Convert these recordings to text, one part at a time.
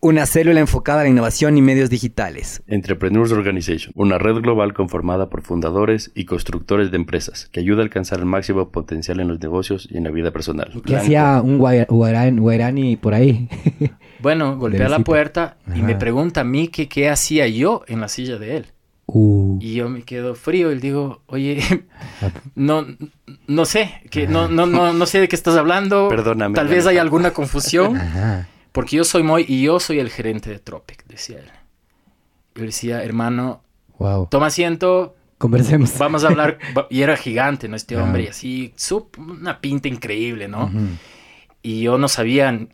una célula enfocada a la innovación y medios digitales. Entrepreneurs Organization, una red global conformada por fundadores y constructores de empresas que ayuda a alcanzar el máximo potencial en los negocios y en la vida personal. ¿Qué hacía un guairani por ahí? Bueno, golpea la puerta y me pregunta a mí que qué hacía yo en la silla de él. Uh. Y yo me quedo frío y le digo, oye, no, no sé, que no, no, no, no sé de qué estás hablando. Perdóname. Tal vez hay alguna confusión. Ajá. Porque yo soy muy, y yo soy el gerente de Tropic, decía él. Yo le decía, hermano, Wow. toma asiento, Conversemos. vamos a hablar. Y era gigante, ¿no? Este hombre, y así, sup- una pinta increíble, ¿no? Y yo no sabía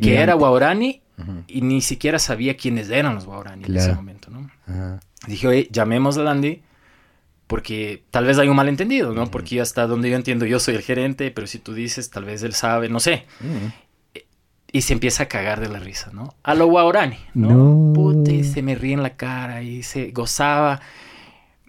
que era Guaurani y ni siquiera sabía quiénes eran los Guaurani en ese Claro. momento, ¿no? Dije, oye, llamemos a Landy porque tal vez hay un malentendido, ¿no? Porque hasta donde yo entiendo, yo soy el gerente, pero si tú dices, tal vez él sabe, no sé. Y se empieza a cagar de la risa, ¿no? A lo Guaurani, ¿no? No. Puta, y se me ríe en la cara y se gozaba.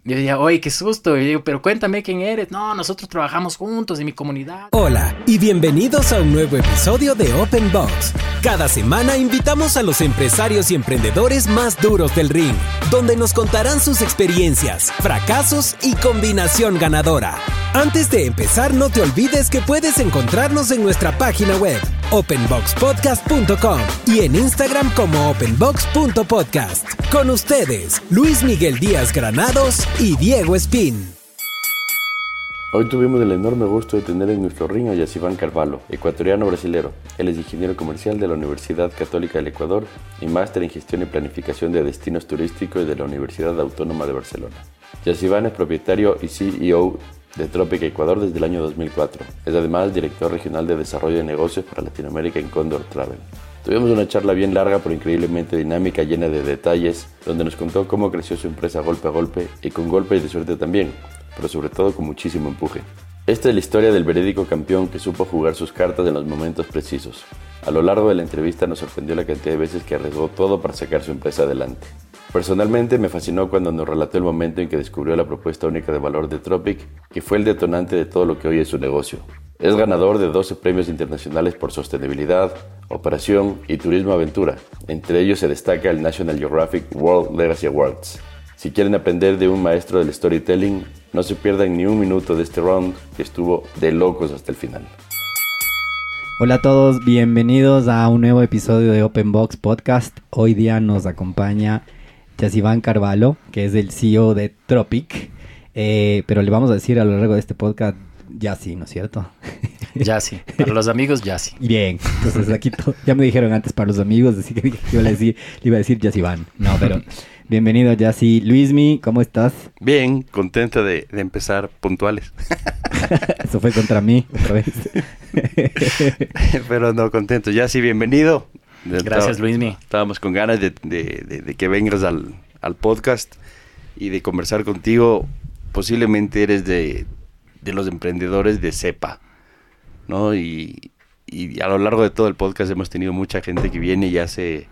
Yo decía, oye, qué susto. Y yo digo, pero cuéntame quién eres. No, nosotros trabajamos juntos en mi comunidad. Hola y bienvenidos a un nuevo episodio de Open Box. Cada semana invitamos a los empresarios y emprendedores más duros del ring, donde nos contarán sus experiencias, fracasos y combinación ganadora. Antes de empezar, no te olvides que puedes encontrarnos en nuestra página web, openboxpodcast.com y en Instagram como openbox.podcast. Con ustedes, Luis Miguel Díaz Granados y Diego Espín. Hoy tuvimos el enorme gusto de tener en nuestro ring a Yaciván Carvalho, ecuatoriano brasilero. Él es ingeniero comercial de la Universidad Católica del Ecuador y máster en gestión y planificación de destinos turísticos de la Universidad Autónoma de Barcelona. Yaciván es propietario y CEO de Tropic Ecuador desde el año 2004. Es además director regional de desarrollo de negocios para Latinoamérica en Condor Travel. Tuvimos una charla bien larga pero increíblemente dinámica, llena de detalles, donde nos contó cómo creció su empresa golpe a golpe y con golpes de suerte también, pero sobre todo con muchísimo empuje. Esta es la historia del verídico campeón que supo jugar sus cartas en los momentos precisos. A lo largo de la entrevista nos sorprendió la cantidad de veces que arriesgó todo para sacar su empresa adelante. Personalmente me fascinó cuando nos relató el momento en que descubrió la propuesta única de valor de Tropic, que fue el detonante de todo lo que hoy es su negocio. Es ganador de 12 premios internacionales por sostenibilidad, operación y turismo aventura. Entre ellos se destaca el National Geographic World Legacy Awards. Si quieren aprender de un maestro del storytelling, no se pierdan ni un minuto de este round que estuvo de locos hasta el final. Hola a todos, bienvenidos a un nuevo episodio de Open Box Podcast. Hoy día nos acompaña Yaciván Carvalho, que es el CEO de Tropic. Eh, pero le vamos a decir a lo largo de este podcast Yassi, ¿no es cierto? Ya sí. Para los amigos, ya sí. Bien, entonces aquí ya me dijeron antes para los amigos, así que dije que iba a decir, le iba a decir Yaciván. No, pero bienvenido Yassi. Luismi, ¿cómo estás? Bien, contenta de, de empezar puntuales. Eso fue contra mí otra vez. Pero no, contento. Ya sí, bienvenido. Gracias, Luismi. Estábamos con ganas de, de- de- de que vengas al, al podcast y de conversar contigo. Posiblemente eres de, los emprendedores de cepa, ¿no? Y, y a lo largo de todo el podcast hemos tenido mucha gente que viene y hace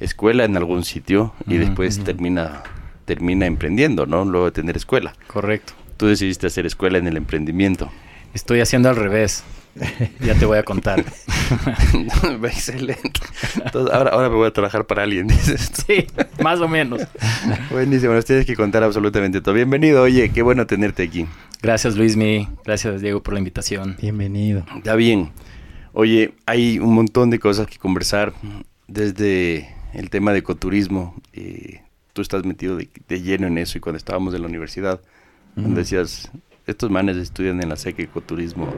escuela en algún sitio y después termina, termina emprendiendo, ¿no? Luego de tener escuela. Correcto. Tú decidiste hacer escuela en el emprendimiento. Estoy haciendo al revés. Ya te voy a contar. Excelente. Entonces, ahora, ahora me voy a trabajar para alguien, dices. tú. Sí, más o menos. Buenísimo, nos tienes que contar absolutamente todo. Bienvenido, oye, qué bueno tenerte aquí. Gracias, Luismi. Gracias, Diego, por la invitación. Bienvenido. Está bien. Oye, hay un montón de cosas que conversar desde el tema de ecoturismo. eh, tú estás metido de, de lleno en eso y cuando estábamos en la universidad, decías, estos manes estudian en la SEC ecoturismo,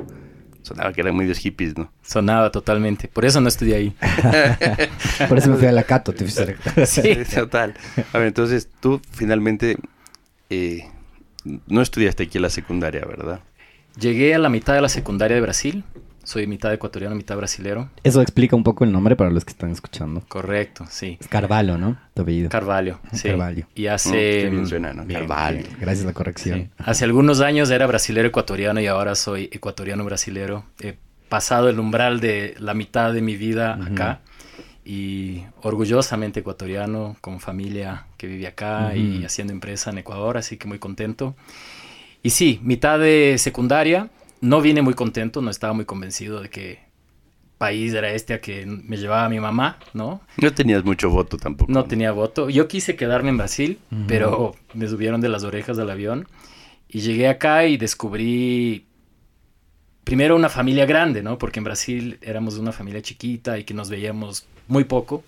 sonaba que eran medios hippies, ¿no? Sonaba totalmente. Por eso no estudié ahí. Por eso me fui a la Cato. te fuiste Sí. Total. A ver, entonces tú finalmente eh, no estudiaste aquí en la secundaria, ¿verdad? Llegué a la mitad de la secundaria de Brasil. Soy mitad ecuatoriano, mitad brasilero. Eso explica un poco el nombre para los que están escuchando. Correcto, sí. Es Carvalho, ¿no? Tu apellido. Carvalho, sí. Carvalho. Y Mm, hace... bien suena, ¿no? Bien, Carvalho. bien. Gracias a la corrección. Sí. Hace algunos años era brasilero ecuatoriano y ahora soy ecuatoriano brasilero. He pasado el umbral de la mitad de mi vida acá y orgullosamente ecuatoriano, con familia que vive acá y haciendo empresa en Ecuador, así que muy contento. Y sí, mitad de secundaria, no vine muy contento, no estaba muy convencido de que país era este a que me llevaba mi mamá, ¿no? No tenías mucho voto tampoco. No tenía voto. Yo quise quedarme en Brasil, pero me subieron de las orejas del avión y llegué acá y descubrí primero una familia grande, ¿no? Porque en Brasil éramos una familia chiquita y que nos veíamos muy poco.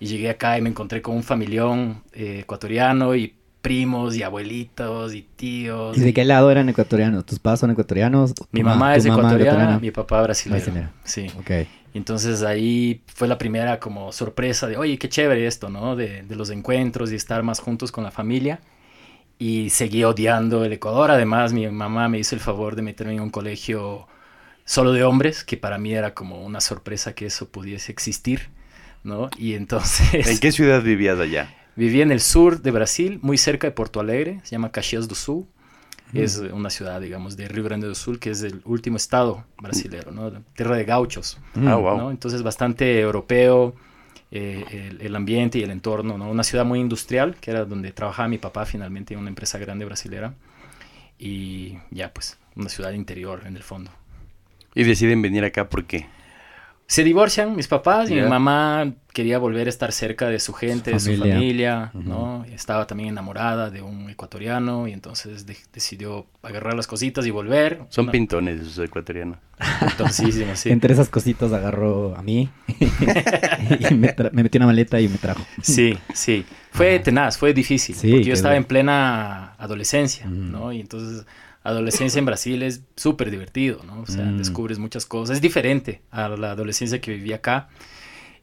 Y llegué acá y me encontré con un familión eh, ecuatoriano y primos y abuelitos y tíos. ¿Y de qué lado eran ecuatorianos? ¿Tus papás son ecuatorianos? Mi ¿Tu ma- mamá es ecuatoriana, mi papá brasileño. Brasileño. Sí. Ok. Entonces ahí fue la primera como sorpresa de, oye, qué chévere esto, ¿no? De, de los encuentros y estar más juntos con la familia. Y seguí odiando el Ecuador. Además, mi mamá me hizo el favor de meterme en un colegio solo de hombres, que para mí era como una sorpresa que eso pudiese existir, ¿no? Y entonces ¿En qué ciudad vivías allá? Viví en el sur de Brasil, muy cerca de Porto Alegre, se llama Caxias do Sul. Es una ciudad, digamos, de Rio Grande do Sul, que es el último estado brasilero, ¿no? Tierra de gauchos. Mm. Ah, wow. Entonces bastante europeo eh, el, el ambiente y el entorno, ¿no? Una ciudad muy industrial, que era donde trabajaba mi papá finalmente en una empresa grande brasilera. Y ya, pues, una ciudad interior en el fondo. Y deciden venir acá ¿por qué? Se divorcian mis papás y mi mamá quería volver a estar cerca de su gente, de su familia. ¿no? Estaba también enamorada de un ecuatoriano y entonces de- decidió agarrar las cositas y volver. Son Una- pintones esos ecuatorianos. pintosísimos, sí. Entre esas cositas agarró a mí y me, tra- me metió una maleta y me trajo. Sí, sí. Fue tenaz, fue difícil. Sí, porque yo estaba en plena adolescencia. ¿no? Y entonces, adolescencia en Brasil es súper divertido, ¿no? O sea, Mm. descubres muchas cosas. Es diferente a la adolescencia que viví acá.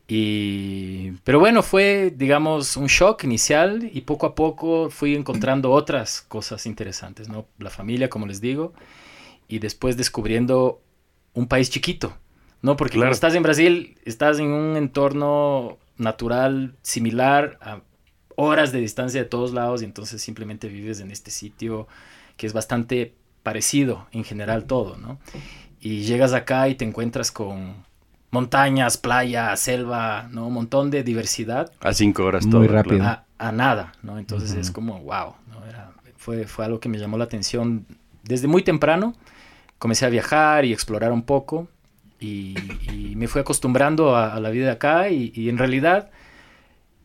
Y... Pero bueno, fue, digamos, un shock inicial y poco a poco fui encontrando otras cosas interesantes, ¿no? La familia, como les digo, y después descubriendo un país chiquito, ¿no? Porque Claro. cuando estás en Brasil, estás en un entorno natural similar a horas de distancia de todos lados y entonces simplemente vives en este sitio que es bastante parecido en general todo, ¿no? Y llegas acá y te encuentras con montañas, playa, selva, ¿no? Un montón de diversidad A cinco horas Muy todo. rápido. claro. a, a nada, ¿no? Entonces es como, wow, ¿no? Era- fue, fue algo que me llamó la atención desde muy temprano. Comencé a viajar y explorar un poco y, y me fui acostumbrando a, a la vida de acá y, y en realidad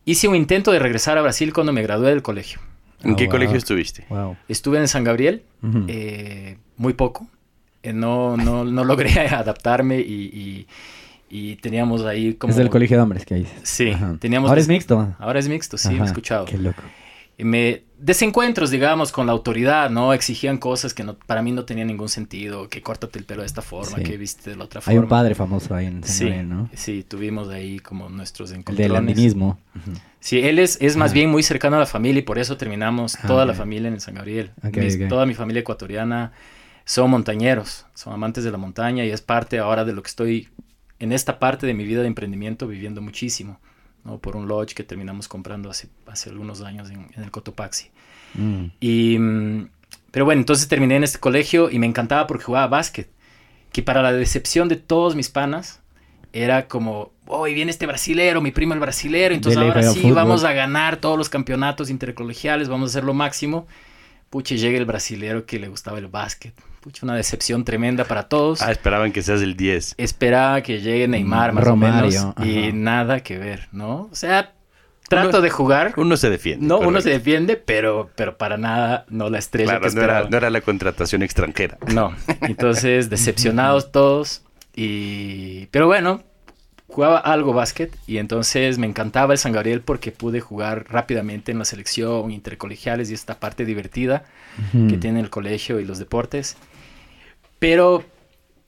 hice un intento de regresar a Brasil cuando me gradué del colegio. ¿En Ah, qué wow. colegio estuviste? Wow. Estuve en San Gabriel Ujú. eh, muy poco. Eh, no, no, no logré adaptarme y, y- y teníamos ahí como... Es el colegio de hombres que dices. Sí, Ajá. teníamos... Ahora es mixto. Ahora es mixto, sí, me he Ajá, escuchado. Qué loco. Y me desencuentros, digamos, con la autoridad, ¿no? Exigían cosas que no, para mí no tenían ningún sentido, que córtate el pelo de esta forma, Sí. que viste de la otra Hay forma. un padre famoso ahí en San Sí, Gabriel, ¿no? sí, tuvimos ahí como nuestros El encontrones. del andinismo. Ujú. Sí, él es, es más Ah. bien muy cercano a la familia y por eso terminamos Ah, toda la familia en San Gabriel. Ok, Mis- ok. Toda mi familia ecuatoriana son montañeros, son amantes de la montaña y es parte ahora de lo que estoy en esta parte de mi vida de emprendimiento viviendo muchísimo, ¿no? Por un lodge que terminamos comprando hace, hace algunos años en, en el Cotopaxi. Mm. Y, mm, pero bueno, entonces terminé en este colegio y me encantaba porque jugaba básquet. Que para la decepción de todos mis panas, era como, hoy viene este brasilero, mi primo el brasilero, entonces Dele, ahora sí fútbol". vamos a ganar todos los campeonatos intercolegiales, vamos a hacer lo máximo. Pucha, y llega el brasilero que le gustaba el básquet. Pucha, una decepción tremenda para todos. Ah, esperaban que seas el 10. Esperaba que llegue Neymar más Romario, o menos y ajá. nada que ver, ¿no? O sea, trato de jugar. Uno se defiende. No, uno se defiende, pero, pero para nada no la estrella Claro, que no era, no era la contratación extranjera. No, entonces decepcionados todos. Y... Pero bueno, jugaba algo básquet y entonces me encantaba el San Gabriel porque pude jugar rápidamente en la selección, intercolegiales y esta parte divertida que tiene el colegio y los deportes. Pero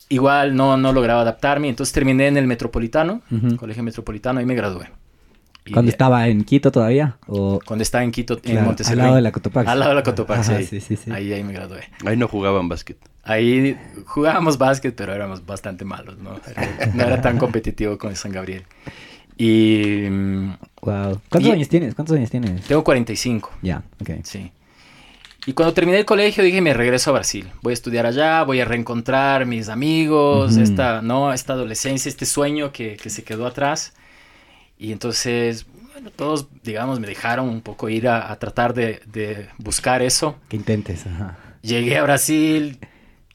igual no, no lograba adaptarme, entonces terminé en el Metropolitano. Colegio Metropolitano, y me gradué. ¿Cuando estaba en Quito todavía? O, Cuando estaba en Quito, en Monteserrat. al lado de la Cotopaxi. Al lado de la Cotopaxi, Ajá, ahí. sí, sí, sí. Ahí, ahí me gradué. Ahí no jugaban básquet. Ahí jugábamos básquet, pero éramos bastante malos, ¿no? Era- No era tan competitivo con el San Gabriel. Y mm, Wow. ¿Cuántos Y- años tienes? ¿Cuántos años tienes? tengo 45, Ya, ok. sí. Y cuando terminé el colegio dije, me regreso a Brasil. Voy a estudiar allá, voy a reencontrar mis amigos, esta, ¿no? esta adolescencia, este sueño que, que se quedó atrás. Y entonces, bueno, todos, digamos, me dejaron un poco ir a, a tratar de, de buscar eso. Que intentes, ajá. Llegué a Brasil,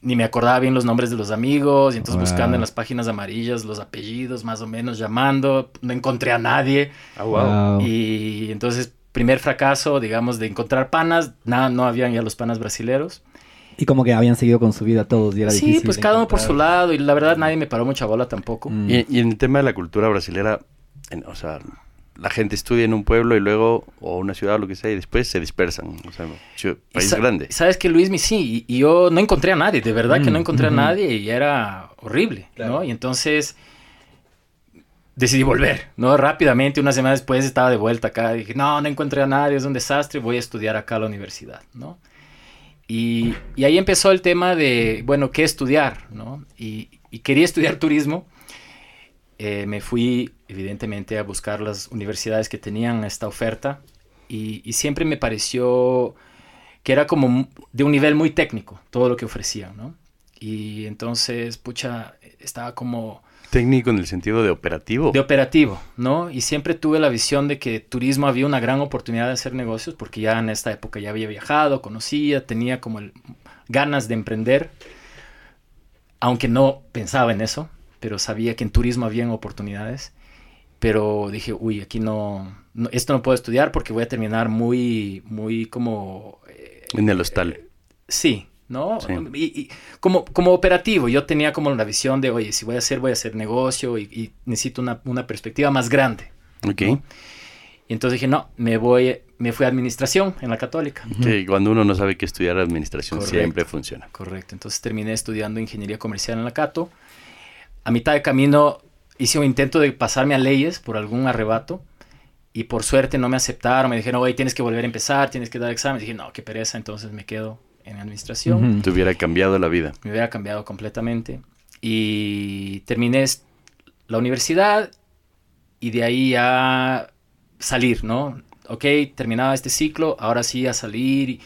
ni me acordaba bien los nombres de los amigos, y entonces Wow. buscando en las páginas amarillas los apellidos, más o menos llamando, no encontré a nadie. Ah, Wow. Y entonces, primer fracaso, digamos, de encontrar panas, nada, no habían ya los panas brasileros. Y como que habían seguido con su vida todos y era Sí, difícil pues cada uno por su encontrar. lado, y la verdad nadie me paró mucha bola tampoco. Mm. Y, y en el tema de la cultura brasilera, en- o sea, la gente estudia en un pueblo y luego, o una ciudad o lo que sea, y después se dispersan. O sea, Y país sa- grande. Sabes que Luis, sí, y, y yo no encontré a nadie, de verdad que Mm, no encontré ujú. a nadie y era horrible, ¿no? Y entonces decidí volver, ¿no? Rápidamente, una semana después estaba de vuelta acá, dije, no, no encontré a nadie, es un desastre, voy a estudiar acá a la universidad, ¿no? Y, y ahí empezó el tema de, bueno, ¿qué estudiar, no? Y, y quería estudiar turismo. Eh, me fui, evidentemente, a buscar las universidades que tenían esta oferta y, y siempre me pareció que era como de un nivel muy técnico todo lo que ofrecían, ¿no? Y entonces, pucha, estaba como Técnico en el sentido de operativo. de operativo, ¿no? Y siempre tuve la visión de que turismo había una gran oportunidad de hacer negocios porque ya en esta época ya había viajado, conocía, tenía como el- ganas de emprender, aunque no pensaba en eso, pero sabía que en turismo habían oportunidades. Pero dije, uy, aquí no, no- esto no puedo estudiar porque voy a terminar muy, muy como eh, En el hostal. Sí, ¿no? Sí. Y, y como, como operativo, yo tenía como la visión de, oye, si voy a hacer, voy a hacer negocio y, y necesito una, una perspectiva más grande. Ok. ¿no? Y entonces dije, no, me voy, me fui a administración en la católica. Que cuando uno no sabe qué estudiar, administración Correcto. siempre funciona. Correcto, entonces terminé estudiando ingeniería comercial en la Cato. A mitad de camino hice un intento de pasarme a leyes por algún arrebato y por suerte no me aceptaron. Me dijeron, oye, tienes que volver a empezar, tienes que dar examen. dije, no, qué pereza, entonces me quedo en administración. Ujú. Te hubiera cambiado la vida. me hubiera cambiado completamente. Y terminé la universidad y de ahí ya salir, ¿no? Ok, terminaba este ciclo, ahora sí a salir. Y,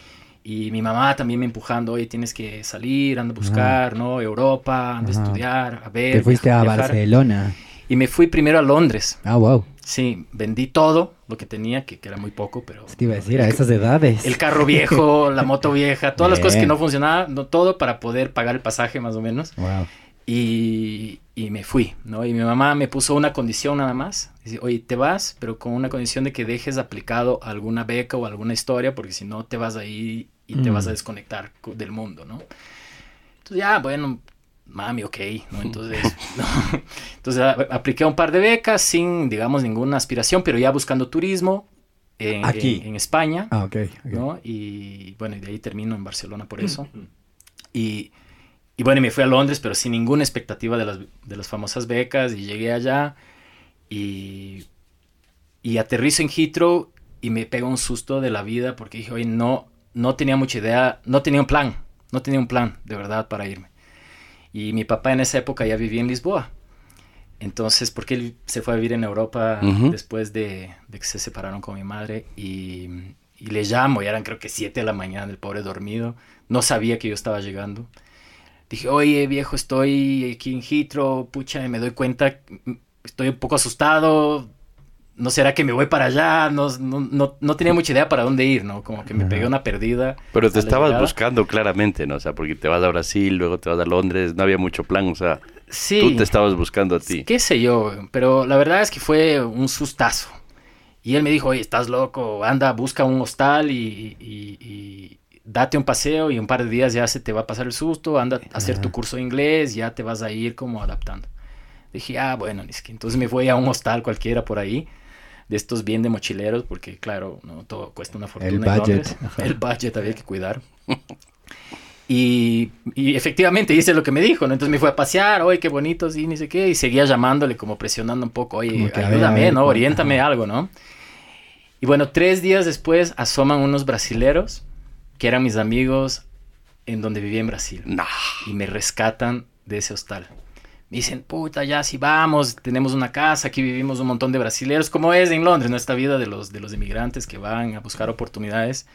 y mi mamá también me empujando, oye, tienes que salir, anda a buscar, ¿no? Europa, anda Ajá. a estudiar, a ver. Te fuiste a viajar. Barcelona. Y me fui primero a Londres. Ah, wow. Sí, vendí todo lo que tenía, que, que era muy poco, pero... Te iba a decir, a esas edades. El carro viejo, la moto vieja, todas las cosas que Bien. no funcionaban, no, todo para poder pagar el pasaje más o menos. Wow. Y, y me fui, ¿no? Y mi mamá me puso una condición nada más. Dice, oye, te vas, pero con una condición de que dejes aplicado alguna beca o alguna historia, porque si no te vas ahí y te Mm. vas a desconectar co- del mundo, ¿no? Entonces ya, bueno, mami, ok, ¿no? Entonces, no. Entonces a- apliqué un par de becas sin, digamos, ninguna aspiración, pero ya buscando turismo en, Aquí. en- en España. Ah, ok. ok. ¿no? Y bueno, y de ahí termino en Barcelona por eso. Y, y bueno, y me fui a Londres, pero sin ninguna expectativa de las, de las famosas becas. Y llegué allá y, y aterrizo en Heathrow y me pega un susto de la vida porque dije, oye, no, no tenía mucha idea, no tenía un plan, no tenía un plan de verdad para irme. Y mi papá en esa época ya vivía en Lisboa. Entonces, porque él se fue a vivir en Europa después de, de que se separaron con mi madre y, y le llamo, y eran creo que 7 de la mañana, el pobre dormido, no sabía que yo estaba llegando. Dije, oye viejo, estoy aquí en Heathrow, pucha, y me doy cuenta, estoy un poco asustado, no será que me voy para allá, no, no, no, no tenía mucha idea para dónde ir, ¿no? Como que me pegué una perdida. Pero te estabas llegada. buscando claramente, ¿no? O sea, porque te vas a Brasil, luego te vas a Londres, no había mucho plan, o sea, Sí. tú te estabas buscando a ti. Qué sé yo, pero la verdad es que fue un sustazo. Y él me dijo, oye, estás loco, anda, busca un hostal y, y- y date un paseo y un par de días ya se te va a pasar el susto, anda a hacer tu curso de inglés, ya te vas a ir como adaptando. Dije, ah, bueno, entonces me voy a un hostal cualquiera por ahí, de estos bien de mochileros, porque claro, no todo cuesta una fortuna. en budget. El budget había que cuidar. Y, y efectivamente hice lo que me dijo, ¿no? Entonces me fue a pasear, oye, qué bonito, sí, ni sé qué, y seguía llamándole, como presionando un poco, oye, ayúdame, ver, ¿no? cómo- Oriéntame ajá. algo, ¿no? Y bueno, tres días después asoman unos brasileros, que eran mis amigos en donde vivía en Brasil y me rescatan de ese hostal. Me dicen, puta, ya si vamos, tenemos una casa, aquí vivimos un montón de brasileros, como es en Londres, ¿no? Esta vida de los, de los inmigrantes que van a buscar oportunidades,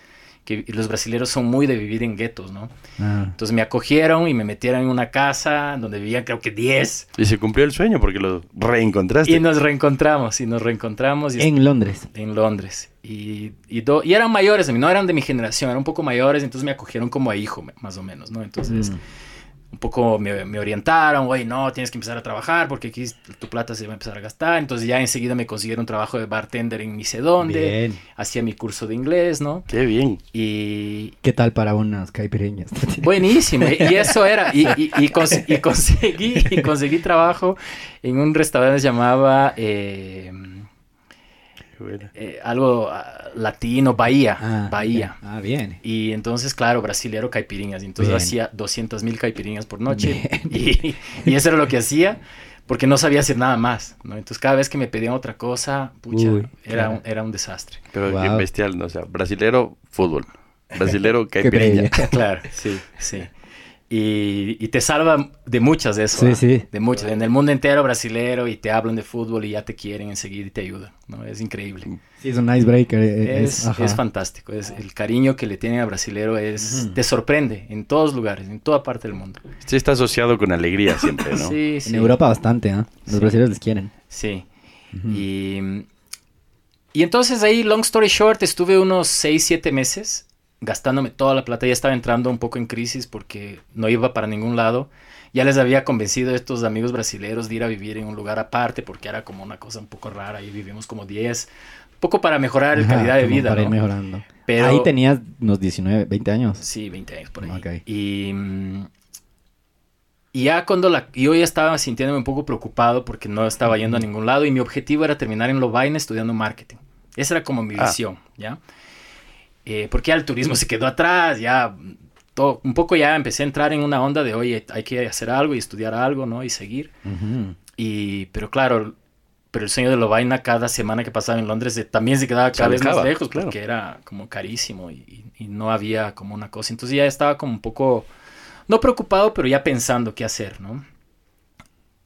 que y los brasileros son muy de vivir en guetos, ¿no? Ah. Entonces me acogieron y me metieron en una casa donde vivían creo que 10 Y se cumplió el sueño porque lo reencontraste. y nos reencontramos, y nos reencontramos y En Londres. en Londres. Y, y, do- y eran mayores, de mí, no eran de mi generación, eran un poco mayores, entonces me acogieron como a hijo, más o menos, ¿no? Entonces, Mm. Un poco me, me orientaron, oye, no, tienes que empezar a trabajar porque aquí tu plata se va a empezar a gastar. Entonces ya enseguida me consiguieron un trabajo de bartender en ni sé dónde, Bien. hacía mi curso de inglés, ¿no? Qué bien. Y ¿Qué tal para unas caipireñas? buenísimo, y eso era, y, y- y cons- y conseguí, y conseguí trabajo en un restaurante que se llamaba... eh. Eh, algo ah, latino, Bahía, Ah, Bahía. bien. Ah, bien. Y entonces, claro, brasilero caipirinhas. Y entonces Bien. hacía 200 mil caipirinhas por noche. Y, y eso era lo que hacía porque no sabía hacer nada más. ¿no? Entonces, cada vez que me pedían otra cosa, pucha, Uy, era, claro. un, era un desastre. Pero Wow. bestial, ¿no? O sea, brasilero, fútbol. Brasilero, caipirinha. Claro, sí, sí. Y, y te salva de muchas de eso. Sí, sí. De muchas. En el mundo entero brasilero y te hablan de fútbol y ya te quieren enseguida y te ayudan. ¿no? Es increíble. Sí, es un icebreaker. eh, Es, ajá. es fantástico. Es, el cariño que le tienen al brasilero es, Ujú. te sorprende en todos lugares, en toda parte del mundo. Sí está asociado con alegría siempre, ¿no? Sí, En sí. Europa bastante, ¿ah? Los Sí. brasileños les quieren. Sí. Ujú. Y, y entonces ahí, long story short, estuve unos 6, 7 meses gastándome toda la plata. Ya estaba entrando un poco en crisis porque no iba para ningún lado. Ya les había convencido a estos amigos brasileños de ir a vivir en un lugar aparte porque era como una cosa un poco rara. Ahí vivimos como 10. Un poco para mejorar la calidad de vida. Para ir ¿no? mejorando. Pero- Ahí tenías unos 19, 20 años. Sí, 20 años por ahí. Ok. Y, mm, y ya cuando la, yo ya estaba sintiéndome un poco preocupado porque no estaba yendo a ningún lado y mi objetivo era terminar en Lovaina estudiando marketing. Esa era como mi Ah. visión, ¿ya? Eh, porque ya el turismo se quedó atrás, ya todo, un poco ya empecé a entrar en una onda de, oye, hay que hacer algo y estudiar algo, ¿no? Y seguir. Ujú. Y, pero claro, pero el sueño de Lovaina cada semana que pasaba en Londres también se quedaba Se cada vez más lejos claro. porque era como carísimo y, y- y no había como una cosa. Entonces ya estaba como un poco, no preocupado, pero ya pensando qué hacer, ¿no?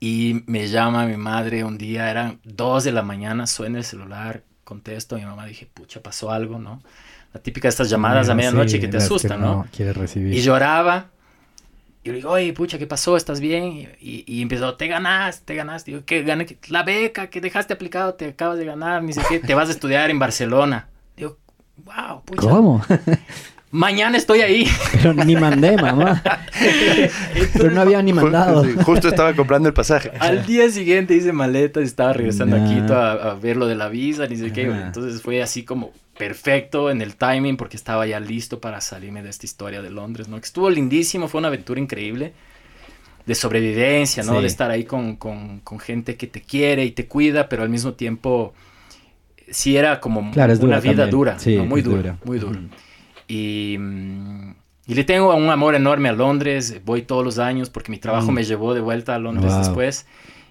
Y me llama mi madre un día, eran dos de la mañana, suena el celular, contesto mi mamá, dije, pucha, pasó algo, ¿no? La típica de estas llamadas a Bueno, medianoche sí, que te asustan, ¿no? quieres recibir. Y lloraba. Y le digo, oye, pucha, ¿qué pasó? ¿Estás bien? Y, y empezó, te ganaste, te ganaste. Digo, ¿qué gané? La beca que dejaste aplicado, te acabas de ganar, ni sé qué. Te vas a estudiar en Barcelona. Digo, wow, pucha. ¿Cómo? Mañana estoy ahí. Pero ni mandé, mamá. Pero no había ni mandado. Justo estaba comprando el pasaje. Al día siguiente hice maletas y estaba regresando a Nah. Quito a, a ver lo de la visa, ni sé qué. Entonces fue así como perfecto en el timing porque estaba ya listo para salirme de esta historia de Londres, ¿no? Que estuvo lindísimo, fue una aventura increíble de sobrevivencia, ¿no? Sí. De estar ahí con, con- con gente que te quiere y te cuida, pero al mismo tiempo sí era como Claro, una dura vida también. dura, Sí, ¿no? muy dura, dura. muy dura. Y, y le tengo un amor enorme a Londres, voy todos los años porque mi trabajo Mm. me llevó de vuelta a Londres Wow. después.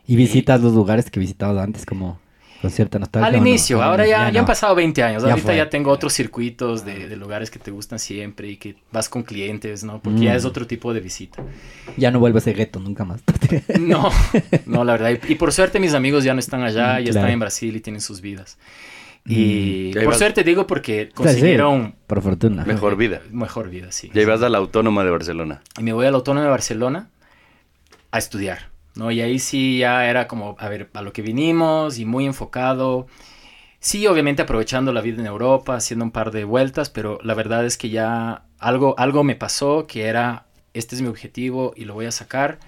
Y visitas los lugares que visitabas antes como con cierta nostalgia. Al ¿o no? inicio, Al ahora inicio, ya, ya han no. pasado 20 años. Ya Ahorita fue. ya tengo otros circuitos de, de lugares que te gustan siempre y que vas con clientes, ¿no? Porque ya Mm. es otro tipo de visita. Ya no vuelves a ese gueto nunca más. No, no, la verdad. Y, y por suerte mis amigos ya no están allá, Mm, ya claro. están en Brasil y tienen sus vidas. Y Mm. Ahí por vas. suerte digo porque Sí, sí, consiguieron Por fortuna. Mejor vida. mejor vida, sí. Ya ibas a la Autónoma de Barcelona. y me voy a la Autónoma de Barcelona a estudiar, ¿no? Y ahí sí ya era como, a ver, a lo que vinimos y muy enfocado. Sí, obviamente aprovechando la vida en Europa, haciendo un par de vueltas, pero la verdad es que ya algo, algo me pasó que era, este es mi objetivo y lo voy a sacar.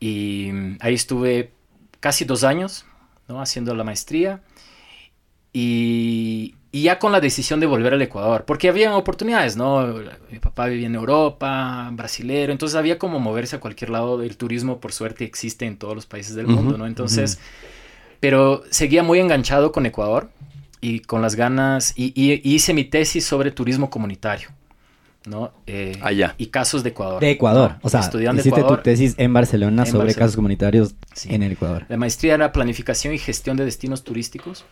Y ahí estuve casi dos años, ¿no? Haciendo la maestría. Y, y ya con la decisión de volver al Ecuador, porque había oportunidades, ¿no? Mi papá vivía en Europa, brasilero, entonces había como moverse a cualquier lado. El turismo, por suerte, existe en todos los países del mundo, ¿no? Entonces, pero seguía muy enganchado con Ecuador y con las ganas, y, y- y hice mi tesis sobre turismo comunitario, ¿no? Eh, Allá. Y casos de Ecuador. De Ecuador. ¿no? O sea, Estudiando hiciste Ecuador. tu tesis en Barcelona En sobre Barcelona. casos comunitarios Sí. en el Ecuador. La maestría era planificación y gestión de destinos turísticos.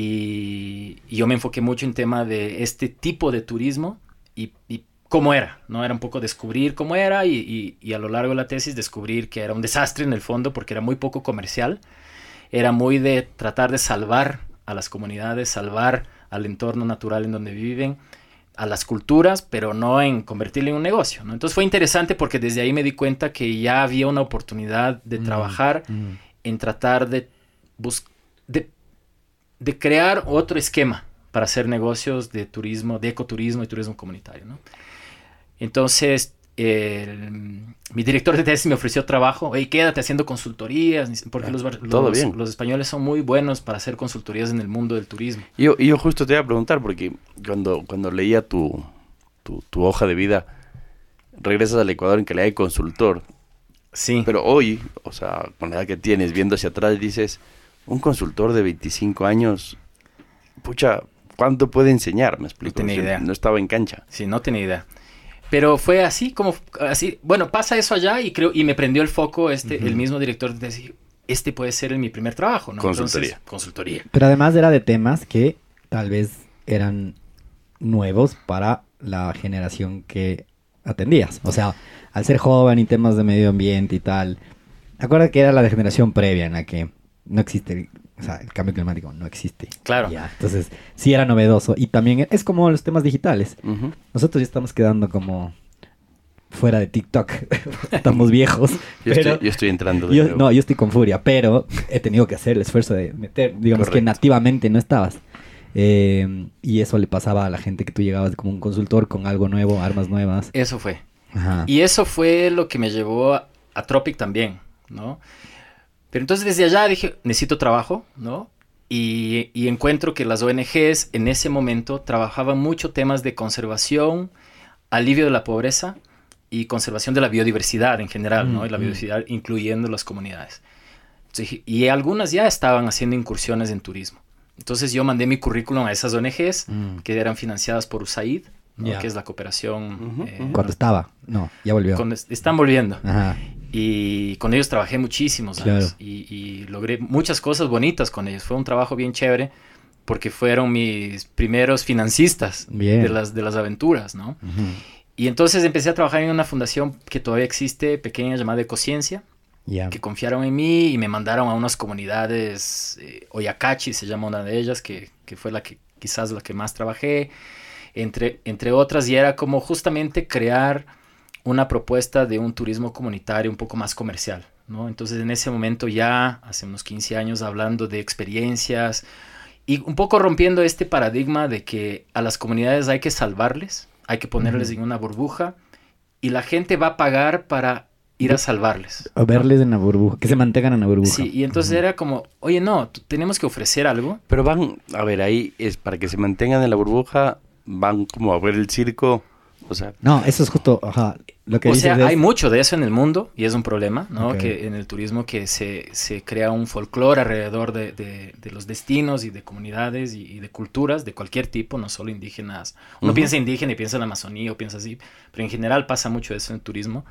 Y, y yo me enfoqué mucho en tema de este tipo de turismo y, y cómo era, ¿no? Era un poco descubrir cómo era y, y- a lo largo de la tesis descubrir que era un desastre en el fondo porque era muy poco comercial. Era muy de tratar de salvar a las comunidades, salvar al entorno natural en donde viven, a las culturas, pero no en convertirlo en un negocio, ¿no? Entonces fue interesante porque desde ahí me di cuenta que ya había una oportunidad de Mm, trabajar mm. en tratar de, bus- de, de crear otro esquema para hacer negocios de turismo, de ecoturismo y turismo comunitario. ¿no? Entonces, el- mi director de tesis me ofreció trabajo, hey, quédate haciendo consultorías, porque los, todo los- bien. los españoles son muy buenos para hacer consultorías en el mundo del turismo. Y yo, yo justo te iba a preguntar, porque cuando, cuando leía tu, tu, tu hoja de vida, regresas al Ecuador en calidad de consultor. Sí. Pero hoy, o sea, con la edad que tienes, viendo hacia atrás, dices, un consultor de 25 años, pucha, ¿cuánto puede enseñar? Me explico. tenía O sea, idea. No estaba en cancha. Sí, no tenía idea. Pero fue así como así. Bueno, pasa eso allá y creo y me prendió el foco este el mismo director de decir, este puede ser mi primer trabajo, ¿no? Consultoría. Entonces, consultoría. Pero además era de temas que tal vez eran nuevos para la generación que atendías. O sea, al ser joven y temas de medio ambiente y tal. Acuérdate que era la generación previa en la que no existe, o sea, el cambio climático no existe. Claro. Ya, entonces, sí era novedoso. Y también es como los temas digitales. Nosotros ya estamos quedando como fuera de TikTok. estamos viejos. Yo, pero- estoy, yo estoy entrando de yo, nuevo. no, yo estoy con furia, pero he tenido que hacer el esfuerzo de meter, digamos que nativamente no estabas. Eh, y eso le pasaba a la gente que tú llegabas como un consultor con algo nuevo, armas nuevas. Eso fue. Ajá. Y eso fue lo que me llevó a, a Tropic también, ¿no? Pero entonces desde allá dije, necesito trabajo, ¿no? Y, y encuentro que las ONGs en ese momento trabajaban mucho temas de conservación, alivio de la pobreza y conservación de la biodiversidad en general, ¿no? Y la biodiversidad incluyendo las comunidades. Entonces, y algunas ya estaban haciendo incursiones en turismo. Entonces yo mandé mi currículum a esas ONGs Mm. que eran financiadas por USAID, ¿no? Ya. que es la cooperación. Eh. Cuando estaba, no, ya volvió. están volviendo. Ajá. Y con ellos trabajé muchísimos Claro. años. Y, y logré muchas cosas bonitas con ellos. Fue un trabajo bien chévere porque fueron mis primeros financistas Bien. de las, de las aventuras, ¿no? Ujú. Y entonces empecé a trabajar en una fundación que todavía existe, pequeña, llamada Ecociencia, Ya. que confiaron en mí y me mandaron a unas comunidades, eh, Oyacachi se llama una de ellas, que, que fue la que quizás la que más trabajé, entre, entre otras, y era como justamente crear una propuesta de un turismo comunitario un poco más comercial, ¿no? Entonces en ese momento ya, hace unos 15 años, hablando de experiencias y un poco rompiendo este paradigma de que a las comunidades hay que salvarles, hay que ponerles en una burbuja y la gente va a pagar para ir a salvarles. O verles en la burbuja, que se mantengan en la burbuja. Sí, y entonces Ujú. era como, oye, no, tenemos que ofrecer algo. Pero van, a ver, ahí es para que se mantengan en la burbuja, van como a ver el circo, o sea, No, eso es justo, ajá, lo que O sea, hay mucho de eso en el mundo y es un problema, ¿no? Que en el turismo que se, se crea un folclore alrededor de, de- de los destinos y de comunidades y, y de culturas de cualquier tipo, no solo indígenas. Uno Ujú. piensa indígena y piensa en la Amazonía o piensa así, pero en general pasa mucho eso en el turismo.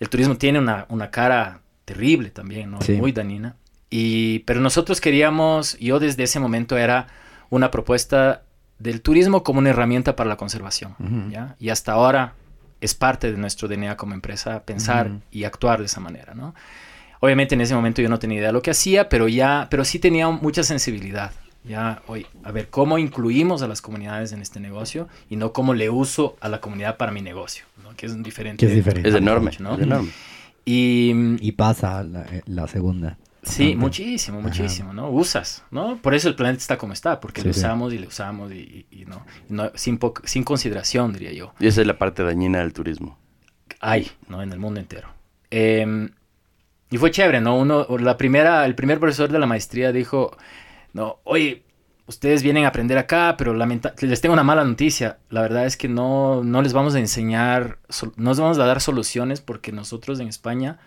El turismo tiene una, una cara terrible también, ¿no? Sí. Muy dañina. Y, pero nosotros queríamos, yo desde ese momento era una propuesta del turismo como una herramienta para la conservación. ¿ya? Y hasta ahora es parte de nuestro DNA como empresa pensar y actuar de esa manera, ¿no? Obviamente en ese momento yo no tenía idea de lo que hacía, pero ya, pero sí tenía mucha sensibilidad. Ya, hoy, a ver, ¿cómo incluimos a las comunidades en este negocio y no cómo le uso a la comunidad para mi negocio? ¿no? Que es un diferente. Que es diferente. es enorme, ¿no? es enorme. Y, Y pasa la, eh, la segunda. Sí, muchísimo, Ajá. muchísimo, ¿no? Usas, ¿no? Por eso el planeta está como está, porque Sí, le sí. usamos y le usamos y, y- y no, y no- sin, sin consideración, diría yo. Y esa es la parte dañina del turismo. Hay, ¿no? En el mundo entero. Eh, y fue chévere, ¿no? Uno, la primera, el primer profesor de la maestría dijo, no, oye, ustedes vienen a aprender acá, pero lamenta les tengo una mala noticia. La verdad es que no, no les vamos a enseñar, no les vamos a dar soluciones porque nosotros en España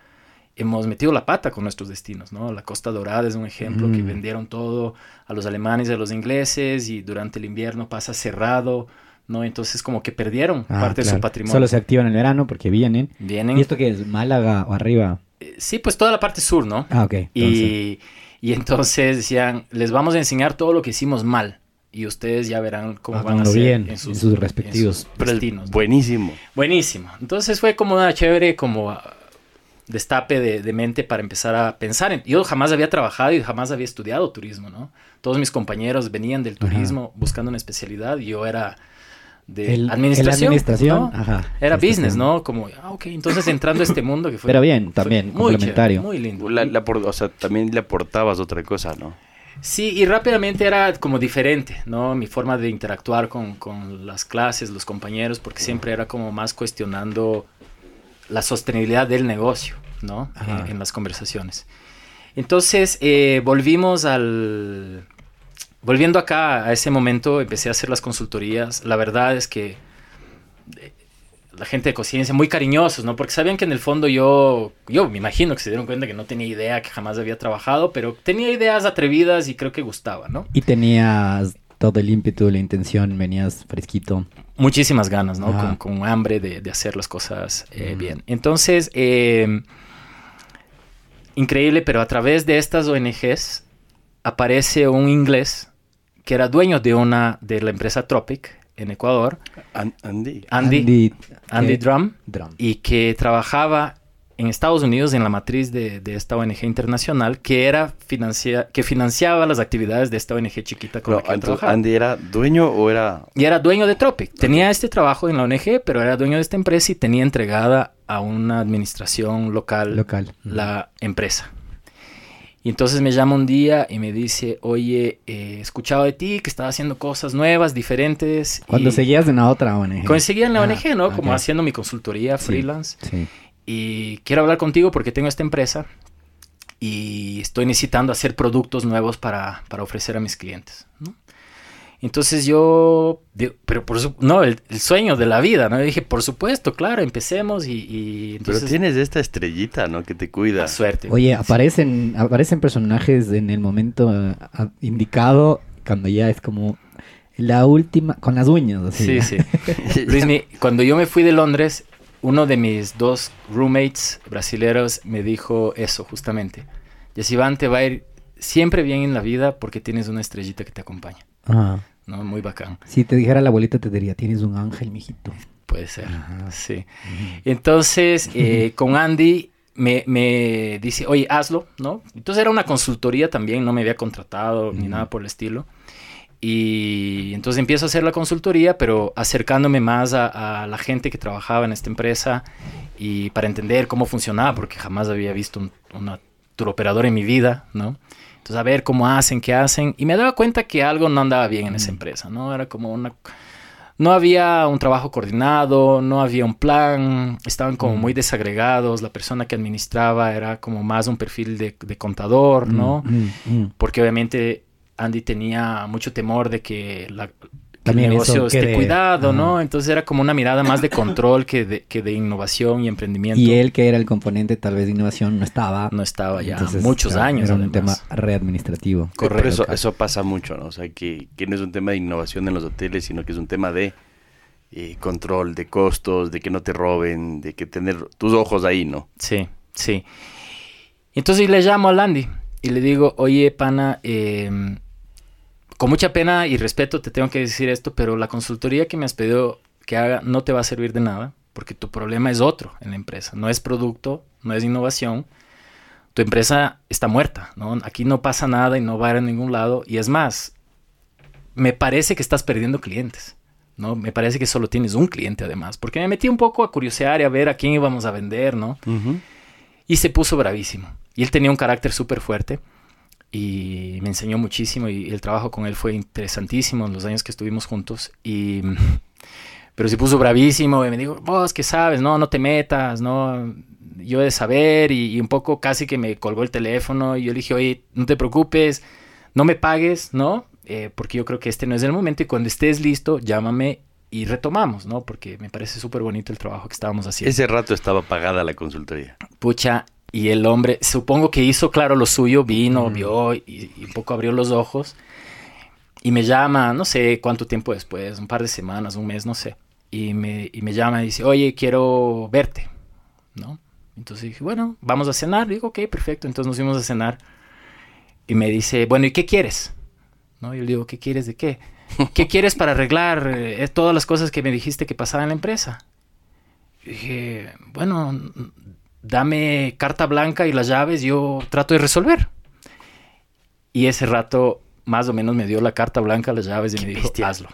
hemos metido la pata con nuestros destinos, ¿no? La Costa Dorada es un ejemplo que Mm. vendieron todo a los alemanes y a los ingleses y durante el invierno pasa cerrado, ¿no? Entonces como que perdieron Ah, parte de su patrimonio. Solo se activan en el verano porque vienen. Vienen, ¿Y esto qué es? ¿Málaga o arriba? eh, sí, pues toda la parte sur, ¿no? Ah, ok. entonces- Y, y entonces decían, les vamos a enseñar todo lo que hicimos mal. Y ustedes ya verán cómo van a ser bien, en sus respectivos. sus destinos. ¿no? buenísimo. Buenísimo. Entonces fue como una chévere como destape de, de mente para empezar a pensar. en- Yo jamás había trabajado y jamás había estudiado turismo, ¿no? Todos mis compañeros venían del Ajá. turismo buscando una especialidad y yo era de El- el administración. administración, ¿no? ajá, Era administración. business, ¿no? Como, ah, ok, entonces entrando a este mundo que fue... Pero bien, también, muy complementario. chévere, muy lindo. La- la apor- o sea, también le aportabas otra cosa, ¿no? Sí, y rápidamente era como diferente, ¿no? Mi forma de interactuar con, con las clases, los compañeros, porque siempre era como más cuestionando la sostenibilidad del negocio, ¿no? En, en las conversaciones. Entonces, eh, volvimos al... Volviendo acá a ese momento, empecé a hacer las consultorías. La verdad es que eh, la gente de conciencia, muy cariñosos, ¿no? Porque sabían que en el fondo yo, yo me imagino que se dieron cuenta que no tenía idea, que jamás había trabajado, pero tenía ideas atrevidas y creo que gustaba, ¿no? Y tenías todo el ímpetu, la intención, venías fresquito. Muchísimas ganas, ¿no? Con, con hambre de, de hacer las cosas eh, Mm. bien. Entonces, eh, increíble, pero a través de estas ONGs aparece un inglés que era dueño de una de la empresa Tropic en Ecuador, An- Andy. Andy, Andy, Andy eh, Drum, Drum. y que trabajaba en Estados Unidos en la matriz de, de esta ONG internacional que era financia, que financiaba las actividades de esta ONG chiquita con No, la que entonces, trabajaba. ¿Andy era dueño o era...? Y era dueño de Tropic. Tenía este trabajo en la ONG, pero era dueño de esta empresa y tenía entregada a una administración local Local. la empresa. Y entonces me llama un día y me dice, oye, eh, he escuchado de ti que estás haciendo cosas nuevas, diferentes. Cuando y seguías en la otra ONG. Conseguía en la Ah, ONG, ¿no? Como haciendo mi consultoría Sí. freelance. Sí. Y quiero hablar contigo porque tengo esta empresa y estoy necesitando hacer productos nuevos para, para ofrecer a mis clientes. ¿no? Entonces yo, digo, pero por su- no, el, el sueño de la vida, ¿no? Yo dije, por supuesto, claro, empecemos y, y Pero entonces... tienes esta estrellita, ¿no? Que te cuida. la suerte. Oye, aparecen, aparecen personajes en el momento eh, a- indicado cuando ya es como la última, con las uñas. Así. Sí, sí. Luismi, cuando yo me fui de Londres, uno de mis dos roommates brasileros me dijo eso justamente. Yasivan te va a ir siempre bien en la vida porque tienes una estrellita que te acompaña. Ah, ¿no? Muy bacán. si te dijera la abuelita te diría, tienes un ángel, mijito. Puede ser. Ajá. Sí. Entonces, eh, con Andy me, me dice, oye, hazlo, ¿no? Entonces era una consultoría también, no me había contratado ni nada por el estilo. Y entonces empiezo a hacer la consultoría, pero acercándome más a, a la gente que trabajaba en esta empresa y para entender cómo funcionaba, porque jamás había visto un, una turoperadora en mi vida, ¿no? Entonces, a ver cómo hacen, qué hacen. Y me daba cuenta que algo no andaba bien en esa Mm. empresa, ¿no? Era como una... No había un trabajo coordinado, no había un plan, estaban como Mm. muy desagregados, la persona que administraba era como más un perfil de, de contador, ¿no? Mm, mm, mm. Porque obviamente Andy tenía mucho temor de que, la, que el También negocio esté cuidado, ¿no? Entonces era como una mirada más de control que de, que de innovación y emprendimiento. Y él, que era el componente tal vez de innovación, no estaba. no estaba ya Entonces, muchos claro, años. Era un tema readministrativo. Pero Correcto. eso, eso pasa mucho, ¿no? O sea, que, que no es un tema de innovación en los hoteles, sino que es un tema de eh, control, de costos, de que no te roben, de que tener tus ojos ahí, ¿no? Sí, sí. Entonces le llamo a Landy y le digo, oye, pana, eh, con mucha pena y respeto te tengo que decir esto, pero la consultoría que me has pedido que haga no te va a servir de nada, porque tu problema es otro en la empresa. No es producto, no es innovación. Tu empresa está muerta, ¿no? Aquí no pasa nada y no va a ir a ningún lado. Y es más, me parece que estás perdiendo clientes. ¿no? Me parece que solo tienes un cliente además, porque me metí un poco a curiosear y a ver a quién íbamos a vender, ¿no? Y se puso bravísimo. Y él tenía un carácter súper fuerte y me enseñó muchísimo y el trabajo con él fue interesantísimo en los años que estuvimos juntos. Y, pero se puso bravísimo y me dijo, vos qué sabes, no, no te metas, no, yo he de saber y, y un poco casi que me colgó el teléfono y yo le dije, oye, no te preocupes, no me pagues, ¿no? Eh, porque yo creo que este no es el momento y cuando estés listo, llámame y retomamos, ¿no? Porque me parece súper bonito el trabajo que estábamos haciendo. Ese rato estaba pagada la consultoría. Pucha, y el hombre, supongo que hizo claro lo suyo, vino, Mm. vio y, y un poco abrió los ojos. Y me llama, no sé cuánto tiempo después, un par de semanas, un mes, no sé. Y me, y me llama y dice, oye, quiero verte, ¿no? Entonces dije, bueno, vamos a cenar. Digo, ok, perfecto. Entonces nos fuimos a cenar. Y me dice, bueno, ¿y qué quieres? ¿No? Yo le digo, ¿qué quieres de qué? ¿Qué quieres para arreglar eh, todas las cosas que me dijiste que pasaban en la empresa? Y dije, bueno, dame carta blanca y las llaves, yo trato de resolver. Y ese rato más o menos me dio la carta blanca, las llaves y me dijo, bestia. hazlo.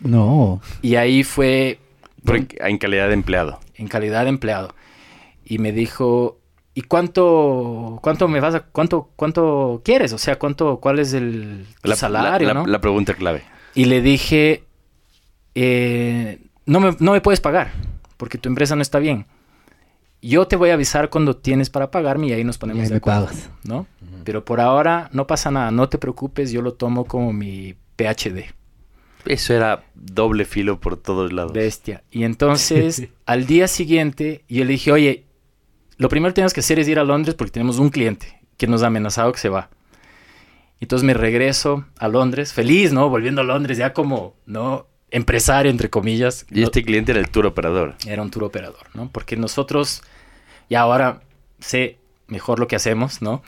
No. Y ahí fue en, en calidad de empleado. en calidad de empleado. Y me dijo, ¿y cuánto, cuánto me vas a, cuánto, cuánto quieres? O sea, cuánto, cuál es el salario, la- ¿no? la pregunta clave. Y le dije, eh, no, me, no me puedes pagar porque tu empresa no está bien. Yo te voy a avisar cuando tienes para pagarme y ahí nos ponemos ahí de acuerdo, pagas. ¿no? Pero por ahora no pasa nada, no te preocupes, yo lo tomo como mi PhD. Eso era doble filo por todos lados. Bestia. Y entonces, al día siguiente, yo le dije, oye, lo primero que tienes que hacer es ir a Londres porque tenemos un cliente que nos ha amenazado que se va. Entonces me regreso a Londres, feliz, ¿no? Volviendo a Londres, ya como, ¿no? Empresario, entre comillas. Y este cliente era el tour operador. Era un tour operador, ¿no? Porque nosotros, ya ahora sé mejor lo que hacemos, ¿no?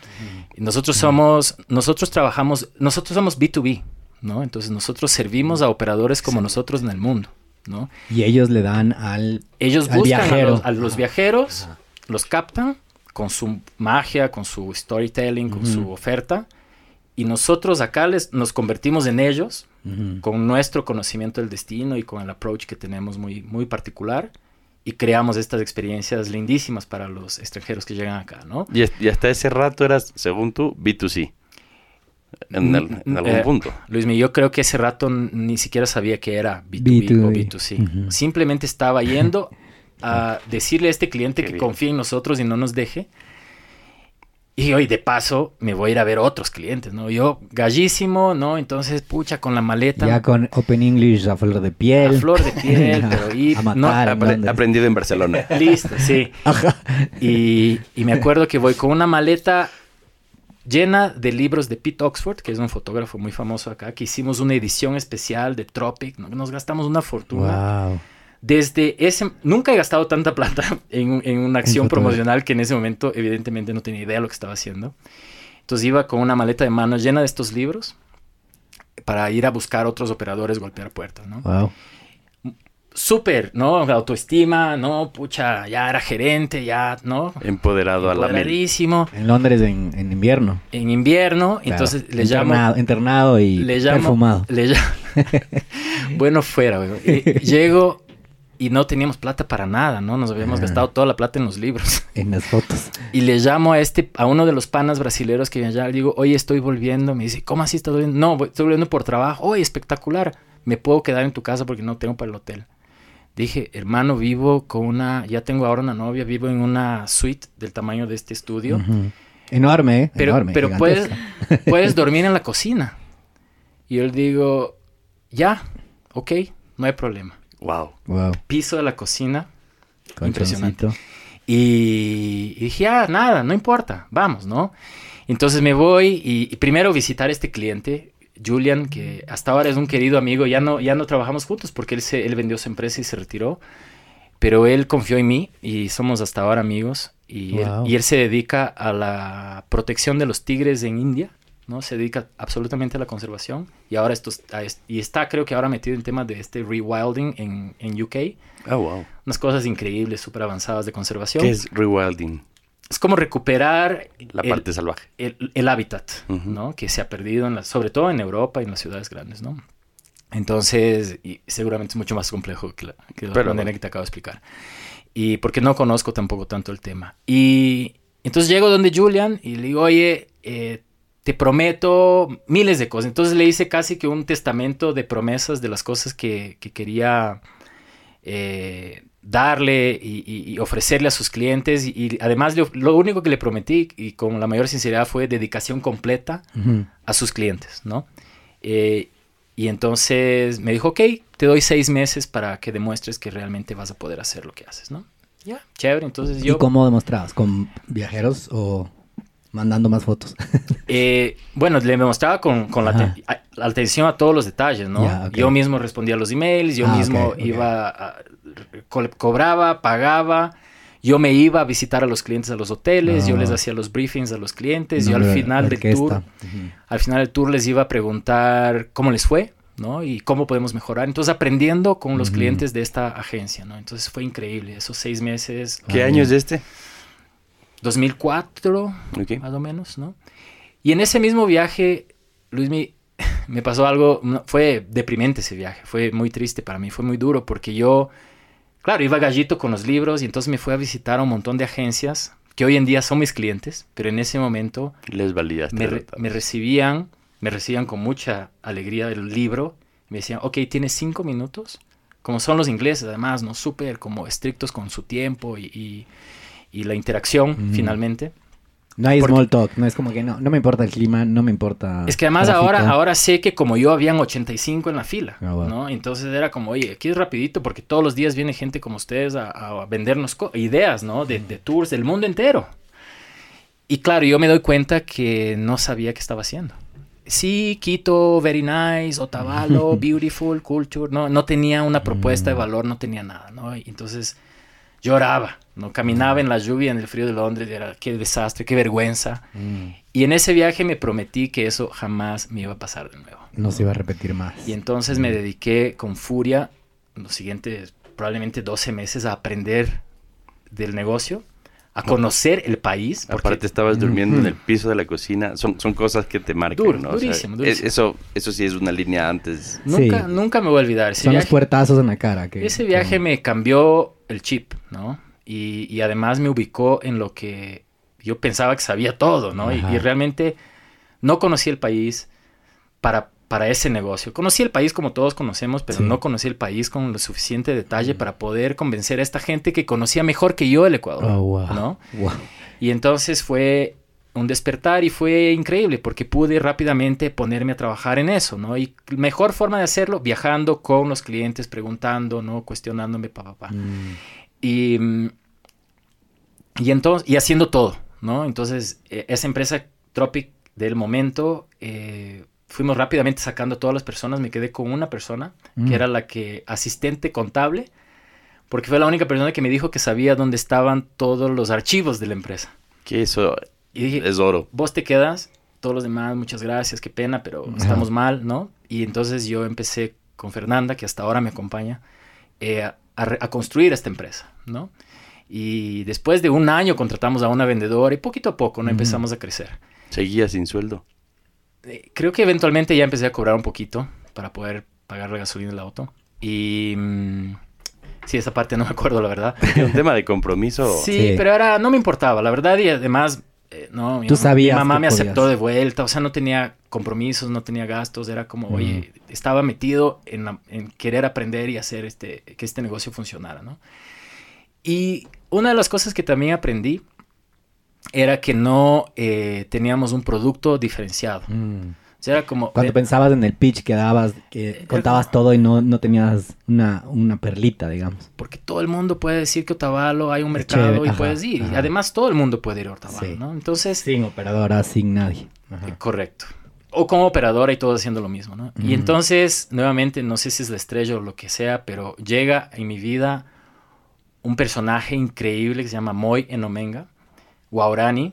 Y Nosotros somos, nosotros trabajamos, nosotros somos B2B, ¿no? Entonces nosotros servimos a operadores como nosotros en el mundo, ¿no? Y ellos le dan al... Ellos Al buscan a viajero. los, a los viajeros, los captan con su magia, con su storytelling, con su oferta. Y nosotros acá les, nos convertimos en ellos Ujú. con nuestro conocimiento del destino y con el approach que tenemos muy, muy particular. Y creamos estas experiencias lindísimas para los extranjeros que llegan acá, ¿no? Y, y hasta ese rato eras, según tú, B2C. En, al- en Mm, algún eh, punto. Luis, yo creo que ese rato ni siquiera sabía que era B2B, o B2B. B2C. Ujú. Simplemente estaba yendo a decirle a este cliente Qué que bien. confíe en nosotros y no nos deje. Y hoy de paso me voy a ir a ver otros clientes, ¿no? Yo gallísimo, ¿no? Entonces, pucha, con la maleta Ya con Open English a flor de piel. a flor de piel, pero y A no, matar. en Londres. aprendido en Barcelona. Listo, sí. Y, y me acuerdo que voy con una maleta llena de libros de Pete Oxford, que es un fotógrafo muy famoso acá, que hicimos una edición especial de Tropic, ¿no? nos gastamos una fortuna. Wow. Desde ese, nunca he gastado tanta plata en, en una acción promocional que en ese momento evidentemente no tenía idea de lo que estaba haciendo. Entonces iba con una maleta de mano llena de estos libros para ir a buscar otros operadores, golpear puertas, ¿no? Wow. Súper, ¿no? Autoestima, ¿no? Pucha, ya era gerente, ya, ¿no? Empoderado a la. Empoderadísimo. En Londres en, en invierno. En invierno, Claro. entonces le llamo... internado, internado y le llamo, perfumado. le llamo, bueno, fuera, güey. Y llego y no teníamos plata para nada, ¿no? Nos habíamos Ah. gastado toda la plata en los libros. En las fotos. Y le llamo a este, a uno de los panas brasileros que allá le digo, oye, estoy volviendo. Me dice, ¿cómo así estás volviendo? No, voy- estoy volviendo por trabajo. Oye, espectacular. Me puedo quedar en tu casa porque no tengo para el hotel. Dije, hermano, vivo con una, ya tengo ahora una novia, vivo en una suite del tamaño de este estudio. Enorme, ¿eh? Pero, Enorme, pero puedes, puedes dormir en la cocina. Y yo le digo, ya, ok, no hay problema. Wow. Wow. Piso de la cocina. Impresionante. Y, y dije, ah, nada, no importa, vamos, ¿no? Entonces me voy y, y primero visitar a este cliente, Julian, que hasta ahora es un querido amigo, ya no, ya no trabajamos juntos porque él, se, él vendió su empresa y se retiró, pero él confió en mí y somos hasta ahora amigos. Y, Wow. él, y él se dedica a la protección de los tigres en India, ¿no? Se dedica absolutamente a la conservación y ahora esto, está- y está creo que ahora metido en temas de este rewilding en, en UK. Ah, wow. Unas cosas increíbles, súper avanzadas de conservación. ¿Qué es rewilding? Es como recuperar La el, parte salvaje. el- el hábitat. ¿no? Que se ha perdido, en la- sobre todo en Europa y en las ciudades grandes, ¿no? Entonces, y seguramente es mucho más complejo que la, que la Pero- manera que te acabo de explicar. Y porque no conozco tampoco tanto el tema. Y entonces llego donde Julian y le digo, oye, eh, te prometo miles de cosas. Entonces le hice casi que un testamento de promesas de las cosas que, que quería eh, darle y, y- y ofrecerle a sus clientes. Y, y además le lo único que le prometí y con la mayor sinceridad fue dedicación completa a sus clientes, ¿no? Eh, y entonces me dijo, ok, te doy seis meses para que demuestres que realmente vas a poder hacer lo que haces, ¿no? Ya, chévere. Entonces ¿Y yo... cómo demostrabas? ¿Con viajeros o...? Mandando más fotos. Eh, bueno, le mostraba con, con la, atención a todos los detalles, ¿no? Yo mismo respondía a los emails, yo Ah, mismo iba, a- co- cobraba, pagaba, yo me iba a visitar a los clientes a los hoteles, yo Ah. les hacía los briefings a los clientes, No, yo al la- final la del tour, al final del tour les iba a preguntar cómo les fue, ¿no? Y cómo podemos mejorar. Entonces aprendiendo con los clientes de esta agencia, ¿no? Entonces fue increíble, esos seis meses, ¿Qué Ah, año es este? 2004, Ok. más o menos, ¿no? Y en ese mismo viaje, Luis, me, me pasó algo, fue deprimente ese viaje, fue muy triste para mí, fue muy duro porque yo, claro, iba gallito con los libros y entonces me fui a visitar a un montón de agencias que hoy en día son mis clientes, pero en ese momento Les validaste. me, re- me recibían, me recibían con mucha alegría del libro, me decían, ok, tienes cinco minutos, como son los ingleses además, ¿no? Súper como estrictos con su tiempo y, y- y la interacción finalmente. No hay Porque- small talk, no es como que no, no me importa el clima, no me importa. Es que además ahora, ahora sé que como yo habían 85 en la fila, Ah, wow. ¿no? Entonces era como, oye, aquí es rapidito porque todos los días viene gente como ustedes a, a vendernos ideas, ¿no? De, de tours del mundo entero. Y claro, yo me doy cuenta que no sabía qué estaba haciendo. Sí, Quito, very nice, Otavalo, beautiful, culture, no, no tenía una propuesta de Mm. valor, no tenía nada, ¿no? Y entonces lloraba, ¿no? Caminaba en la lluvia, en el frío de Londres, y era qué desastre, qué vergüenza. Mm, Y en ese viaje me prometí que eso jamás me iba a pasar de nuevo. no se iba a repetir más. Y entonces me dediqué con furia los siguientes probablemente 12 meses a aprender del negocio, a conocer el país. porque- Aparte estabas durmiendo en el piso de la cocina. Son, son cosas que te marcan, Duro, ¿no? O sea, durísimo, es- durísimo. Eso, eso sí es una línea antes. nunca, Sí. nunca me voy a olvidar. Ese Son los viaje, puertazos en la cara. Que, ese viaje que- me cambió el chip, ¿no? Y, y además me ubicó en lo que yo pensaba que sabía todo, ¿no? Y, y realmente no conocí el país para, para ese negocio. Conocí el país como todos conocemos, pero Sí. no conocí el país con lo suficiente detalle para poder convencer a esta gente que conocía mejor que yo el Ecuador, Oh, wow. ¿no? Wow. Y entonces fue un despertar y fue increíble porque pude rápidamente ponerme a trabajar en eso, ¿no? Y mejor forma de hacerlo, viajando con los clientes, preguntando, ¿no? Cuestionándome, pa, pa, pa. Mm, Y, mm, y, entonces, y haciendo todo, ¿no? Entonces, eh, esa empresa Tropic del momento, eh, fuimos rápidamente sacando a todas las personas, me quedé con una persona, Mm. que era la que, asistente contable, porque fue la única persona que me dijo que sabía dónde estaban todos los archivos de la empresa. Que eso Y dije, es oro. vos te quedas, todos los demás, muchas gracias, qué pena, pero Ajá. estamos mal, ¿no? Y entonces yo empecé con Fernanda, que hasta ahora me acompaña, eh, a construir esta empresa, ¿no? Y después de un año contratamos a una vendedora y poquito a poco, ¿no? Empezamos a crecer. Seguía sin sueldo. Eh, creo que eventualmente ya empecé a cobrar un poquito para poder pagar la gasolina del auto. Y... mm, sí, esa parte no me acuerdo, la verdad. Era un tema de compromiso. Sí, Sí. pero era, no me importaba, la verdad, y además, eh, no, mi Tú mamá, sabías mi mamá me aceptó de vuelta, o sea, no tenía compromisos, no tenía gastos, era como, Mm. oye, estaba metido en, la- en querer aprender y hacer este, que este negocio funcionara, ¿no? Y una de las cosas que también aprendí era que no eh, teníamos un producto diferenciado. mm. O sea, era como... Cuando eh, pensabas en el pitch que dabas, que contabas todo y no, no tenías una, una perlita, digamos. porque todo el mundo puede decir que Otavalo hay un mercado chévere, y ajá, puedes ir. Ajá. además todo el mundo puede ir a Otavalo, Sí. ¿no? Entonces... Sin operadora, sin nadie. Eh, Correcto. O como operadora y todos haciendo lo mismo, ¿no? Ujú. Y entonces, nuevamente, no sé si es la estrella o lo que sea, pero llega en mi vida un personaje increíble que se llama Moy Enomenga, Waurani,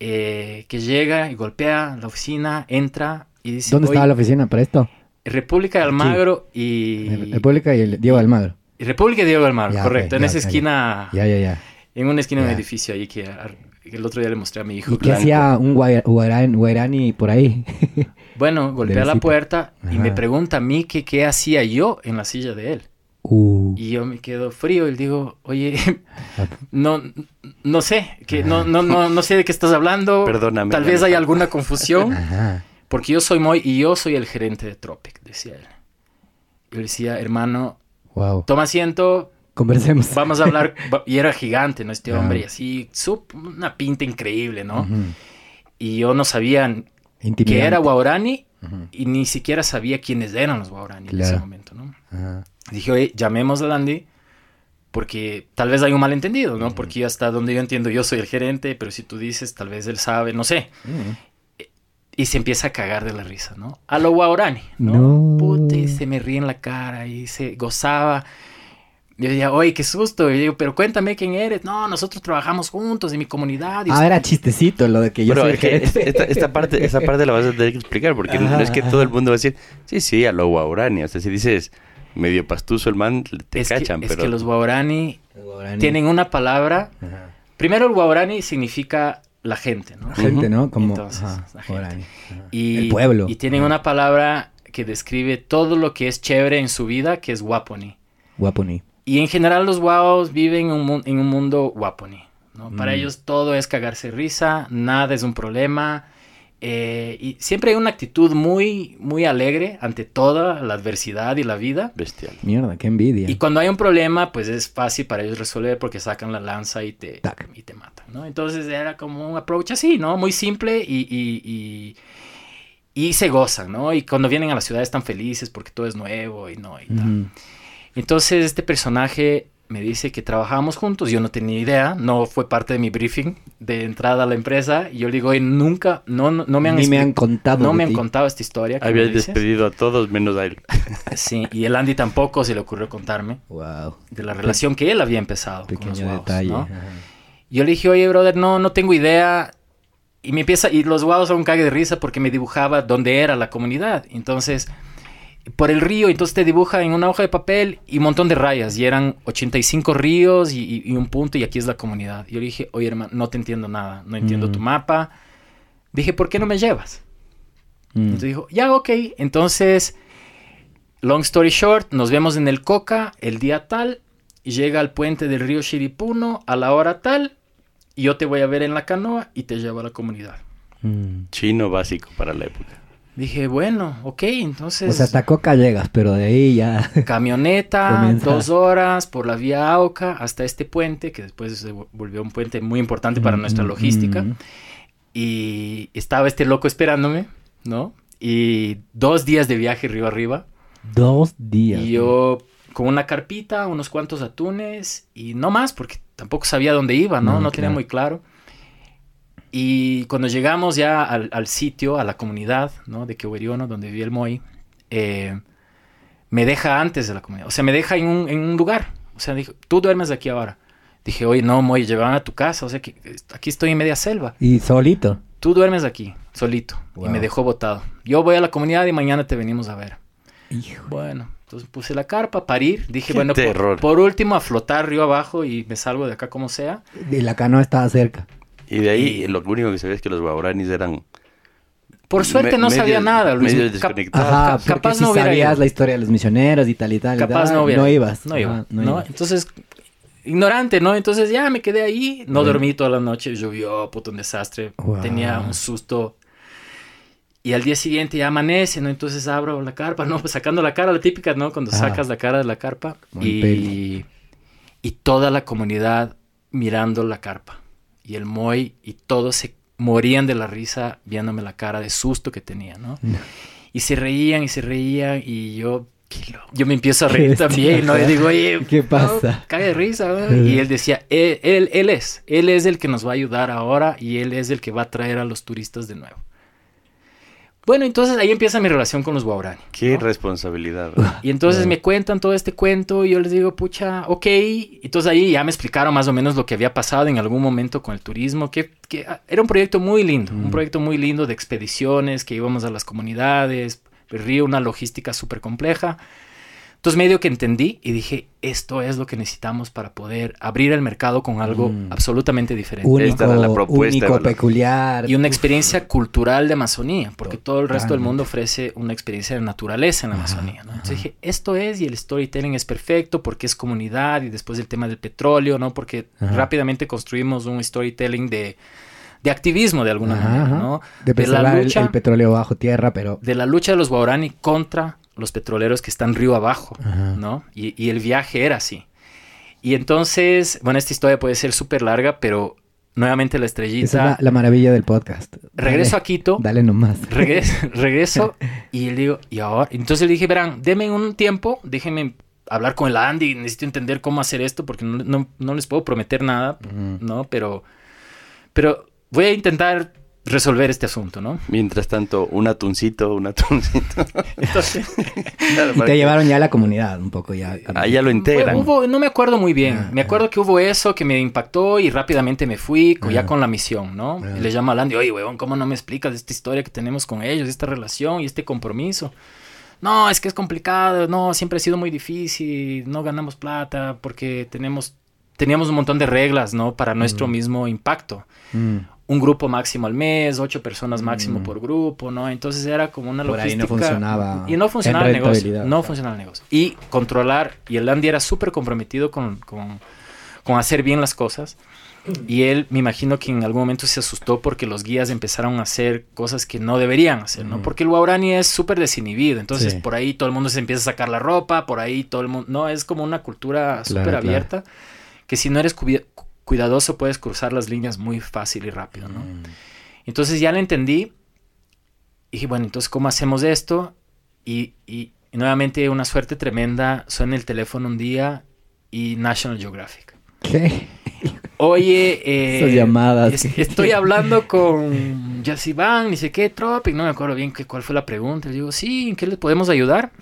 eh, que llega y golpea la oficina, entra y dice... ¿Dónde estaba "Oye, la oficina para esto? República de Almagro y... República y el Diego Almagro. y República de Diego de Almagro, Ya, correcto. en ya, esa esquina, Ya, ya, ya. en una esquina de un edificio ahí que el otro día le mostré a mi hijo. ¿Y qué hacía un guairani por ahí? Bueno, golpea la puerta y me pregunta a mí que qué hacía yo en la silla de él. Uh, Y yo me quedo frío y le digo, oye, no, no sé, que no, no, no, no sé de qué estás hablando. Perdóname, Tal vez hay alguna confusión. ajá. Porque yo soy Moy y yo soy el gerente de Tropic, decía él. Yo le decía, hermano, Wow. toma asiento, Conversemos. vamos a hablar. Y era gigante, ¿no? Este hombre, y así, sup- una pinta increíble, ¿no? Y yo no sabía que era Guaurani y ni siquiera sabía quiénes eran los Guaurani en ese momento, ¿no? Ajá. Dije, oye, llamemos a Landy porque tal vez hay un malentendido, ¿no? Porque hasta donde yo entiendo, yo soy el gerente, pero si tú dices, tal vez él sabe, no sé. Y se empieza a cagar de la risa, ¿no? A lo guaurani, ¿no? No. Puta, y se me ríe en la cara y se gozaba. Yo decía, oye, qué susto. Y yo digo, pero cuéntame quién eres. No, nosotros trabajamos juntos en mi comunidad. Y Ah, era chistecito lo de que yo Pero soy es que gerente. esta, esta parte, esta parte la vas a tener que explicar, porque no es que todo el mundo va a decir, sí, sí, a lo guaurani. O sea, si dices medio pastuso el man, te es, cachan, que, es pero... que los guaurani Guarani. tienen una palabra. Ajá. Primero, el guaurani significa la gente, ¿no? Gente, ¿no? Como Entonces, ajá, la gente. guarani. Ajá. Y, el pueblo. Y tienen una palabra que describe todo lo que es chévere en su vida, que es guaponi. Guaponi. Y en general los guaos viven en un, en un mundo guaponi. ¿no? Para Mm. ellos todo es cagarse risa, nada es un problema. Eh, y siempre hay una actitud muy, muy alegre ante toda la adversidad y la vida. Bestial. Mierda, qué envidia. Y cuando hay un problema, pues es fácil para ellos resolver porque sacan la lanza y te, Tac. y te matan, ¿no? Entonces era como un approach así, ¿no? Muy simple y, y, y, y se gozan, ¿no? Y cuando vienen a la ciudad están felices porque todo es nuevo y no, y tal. Entonces este personaje me dice que trabajamos juntos, yo no tenía idea, no fue parte de mi briefing de entrada a la empresa, y yo le digo, "Oye, nunca, no, no, no me han, Ni me han contado. no me han contado esta historia. dices". despedido a todos menos a él. Sí, y el Andy tampoco se le ocurrió contarme Wow. de la relación que él había empezado con los Pequeño guaos, detalle. ¿no? Yo le dije, oye, brother, no, no tengo idea. Y me empieza, y los guaos son un cague de risa porque me dibujaba dónde era la comunidad. Entonces, por el río, entonces te dibuja en una hoja de papel y un montón de rayas. Y eran 85 ríos y, y- y un punto, y aquí es la comunidad. Yo le dije, oye, hermano, no te entiendo nada, no entiendo Mm. tu mapa. Dije, ¿por qué no me llevas? Mm. Entonces dijo, ya, ok. Entonces, long story short, nos vemos en el Coca el día tal, y llega al puente del río Shiripuno a la hora tal, y yo te voy a ver en la canoa y te llevo a la comunidad. Mm. Chino básico para la época. Dije, bueno, ok, entonces O sea, hasta Coca llegas, pero de ahí ya. camioneta, Comienza. dos horas por la vía Auca hasta este puente, que después se vol- volvió un puente muy importante para nuestra Mm, logística. mm. Y estaba este loco esperándome, ¿no? Y dos días de viaje río arriba. Dos días. Y yo con una carpita, unos cuantos atunes y no más, porque tampoco sabía dónde iba, ¿no? No, No, tenía claro. muy claro. Y cuando llegamos ya al, al sitio, a la comunidad, ¿no? De Quehueriono, donde vivía el Moy, eh, me deja antes de la comunidad. O sea, me deja en un, en un lugar. O sea, dijo, tú duermes aquí ahora. Dije, oye, no, Moy, llevaban a tu casa. O sea, que eh, aquí estoy en media selva. Y solito. Tú duermes aquí, solito. Y me dejó botado. Yo voy a la comunidad y mañana te venimos a ver. Hijo. Bueno, entonces puse la carpa, parir. Dije, Qué bueno, por, por último, a flotar río abajo y me salgo de acá como sea. Y la canoa estaba cerca. Y de ahí Y- lo único que sabía es que los guauranis eran... Por suerte me- no medio- sabía nada, Luis. medio desconectados. Ajá, capaz si no hubiera sabías ido. la historia de los misioneros y tal y tal. y capaz tal, no hubiera. No ibas. No iba. ¿no? ibas. Entonces, ignorante, ¿no? Entonces ya me quedé ahí. No Bueno. dormí toda la noche. Llovió, puto un desastre. Wow. Tenía un susto. Y al día siguiente ya amanece, ¿no? Entonces abro la carpa, ¿no? Pues sacando la cara, la típica, ¿no? Cuando sacas la cara de la carpa. Y, y toda la comunidad mirando la carpa. Y el Moy y todos se morían de la risa viéndome la cara de susto que tenía, ¿no? No. Y se reían y se reían y yo, yo me empiezo a reír bestia. también, ¿no? Y digo, oye, ¿Qué pasa? cae de risa, ¿no? Y él decía, él, él, él es, él es el que nos va a ayudar ahora y él es el que va a traer a los turistas de nuevo. Bueno, entonces ahí empieza mi relación con los guaurani. Qué ¿no? responsabilidad. Y entonces me cuentan todo este cuento y yo les digo, pucha, ok. Entonces ahí ya me explicaron más o menos lo que había pasado en algún momento con el turismo, que, que era un proyecto muy lindo, Mm. un proyecto muy lindo de expediciones, que íbamos a las comunidades, el río, una logística súper compleja. Entonces medio que entendí y dije, esto es lo que necesitamos para poder abrir el mercado con algo Mm. absolutamente diferente. Único, la propuesta, único, peculiar. Y una experiencia cultural de Amazonía, porque todo el resto del mundo ofrece una experiencia de naturaleza en la Amazonía. ¿no? Entonces dije, esto es, y el storytelling es perfecto porque es comunidad, y después el tema del petróleo, ¿no? Porque Ajá. rápidamente construimos un storytelling de, de activismo de alguna Ajá, manera, ajá. ¿no? De de la el- lucha- el, petróleo bajo tierra, pero... De la lucha de los guaraní contra los petroleros que están río abajo, Ajá. ¿no? Y, y el viaje era así. Y entonces, bueno, esta historia puede ser súper larga, pero nuevamente la estrellita. Esa es la, la maravilla del podcast. Regreso Dale, a Quito. Dale nomás. Regreso, regreso y le digo, y ahora, entonces le dije, verán, denme un tiempo, déjenme hablar con el Andy, necesito entender cómo hacer esto porque no, no- no les puedo prometer nada, ¿no? Pero, pero voy a intentar resolver este asunto, ¿no? Mientras tanto, un atuncito, un atuncito. Entonces, Claro, Y te que- llevaron ya a la comunidad un poco ya. Ahí ya lo integran. Hubo- no me acuerdo muy bien. Ah, me acuerdo que hubo eso que me impactó y rápidamente me fui ya Ah. con la misión, ¿no? Ah. Y le llamo a Landy, oye, weón, ¿cómo no me explicas esta historia que tenemos con ellos, esta relación y este compromiso? No, es que es complicado, no, siempre ha sido muy difícil, no ganamos plata porque tenemos, teníamos un montón de reglas, ¿no? Para nuestro mismo impacto. Mm. Un grupo máximo al mes, ocho personas máximo Mm. por grupo, ¿no? Entonces era como una Por ahí no funcionaba Y no funcionaba el negocio. No claro. funcionaba el negocio. Y controlar, y el Andy era súper comprometido con, con, con hacer bien las cosas. Y él, me imagino que en algún momento se asustó porque los guías empezaron a hacer cosas que no deberían hacer, ¿no? Porque el Guarani es súper desinhibido. Entonces, Sí. por ahí todo el mundo se empieza a sacar la ropa, por ahí todo el mundo... No, es como una cultura súper claro. abierta que si no eres cuidadoso puedes cruzar las líneas muy fácil y rápido, ¿no? Mm. Entonces ya lo entendí. Y dije, bueno, entonces, ¿cómo hacemos esto? Y, y- y nuevamente una suerte tremenda. Suena el teléfono un día y National Geographic. ¿Qué? Oye, eh, Esas llamadas es- que- estoy hablando con Yassivan, ni sé qué, Tropic, no me acuerdo bien qué, cuál fue la pregunta. Le digo, sí, ¿en qué le podemos ayudar?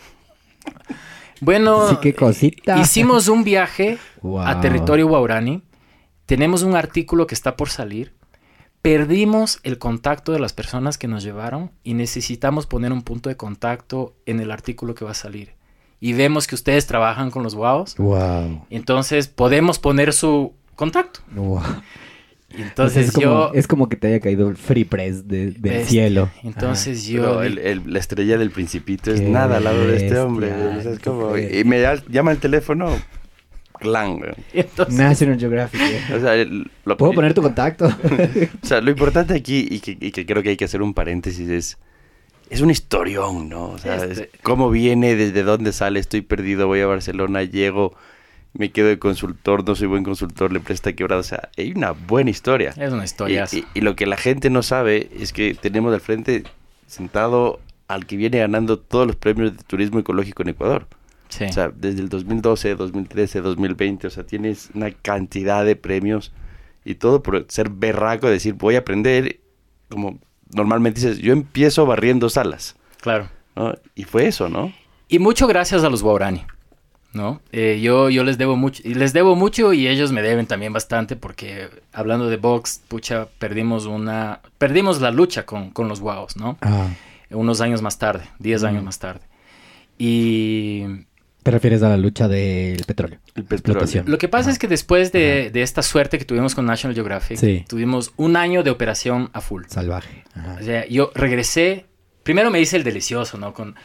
Bueno, Sí, qué cosita. hicimos un viaje Wow. a territorio Guarani. Tenemos un artículo que está por salir. Perdimos el contacto de las personas que nos llevaron y necesitamos poner un punto de contacto en el artículo que va a salir. Y vemos que ustedes trabajan con los guaos. Wow. Entonces podemos poner su contacto. Wow. Y entonces es, como, yo... es como que te haya caído el free press de- del Bestia. cielo. Entonces yo... Pero el- el- la estrella del principito es nada al lado de este hombre. Es como- y me llama el teléfono, clan. güey. entonces- National Geographic. eh. O sea, lo, ¿Puedo poner tu contacto? o sea, lo importante aquí, y que, y que creo que hay que hacer un paréntesis, es... Es un historión, ¿no? O sea, es Este- cómo viene, desde dónde sale, estoy perdido, voy a Barcelona, llego, me quedo de consultor, no soy buen consultor, la empresa está quebrada. O sea, hay una buena historia. Es una Y, historia. y- y lo que la gente no sabe es que tenemos al frente sentado al que viene ganando todos los premios de turismo ecológico en Ecuador. Sí. O sea, desde el 2012, 2013, 2020, o sea, tienes una cantidad de premios y todo por ser berraco, decir, voy a aprender, como normalmente dices, yo empiezo barriendo salas, claro. ¿no? Y fue eso, ¿no? Y mucho gracias a los Guarani, ¿no? Eh, yo, yo les debo mucho, y les debo mucho y ellos me deben también bastante porque hablando de box, pucha, perdimos una, perdimos la lucha con, con los guaos, ¿no? Ah, Unos años más tarde, 10 años más tarde. Y te refieres a la lucha del petróleo. El petróleo. Explotación. lo que pasa Ajá. es que después de, de esta suerte que tuvimos con National Geographic, Sí. tuvimos un año de operación a full. Salvaje. Ajá. O sea, yo regresé, primero me hice el delicioso, ¿no? Con,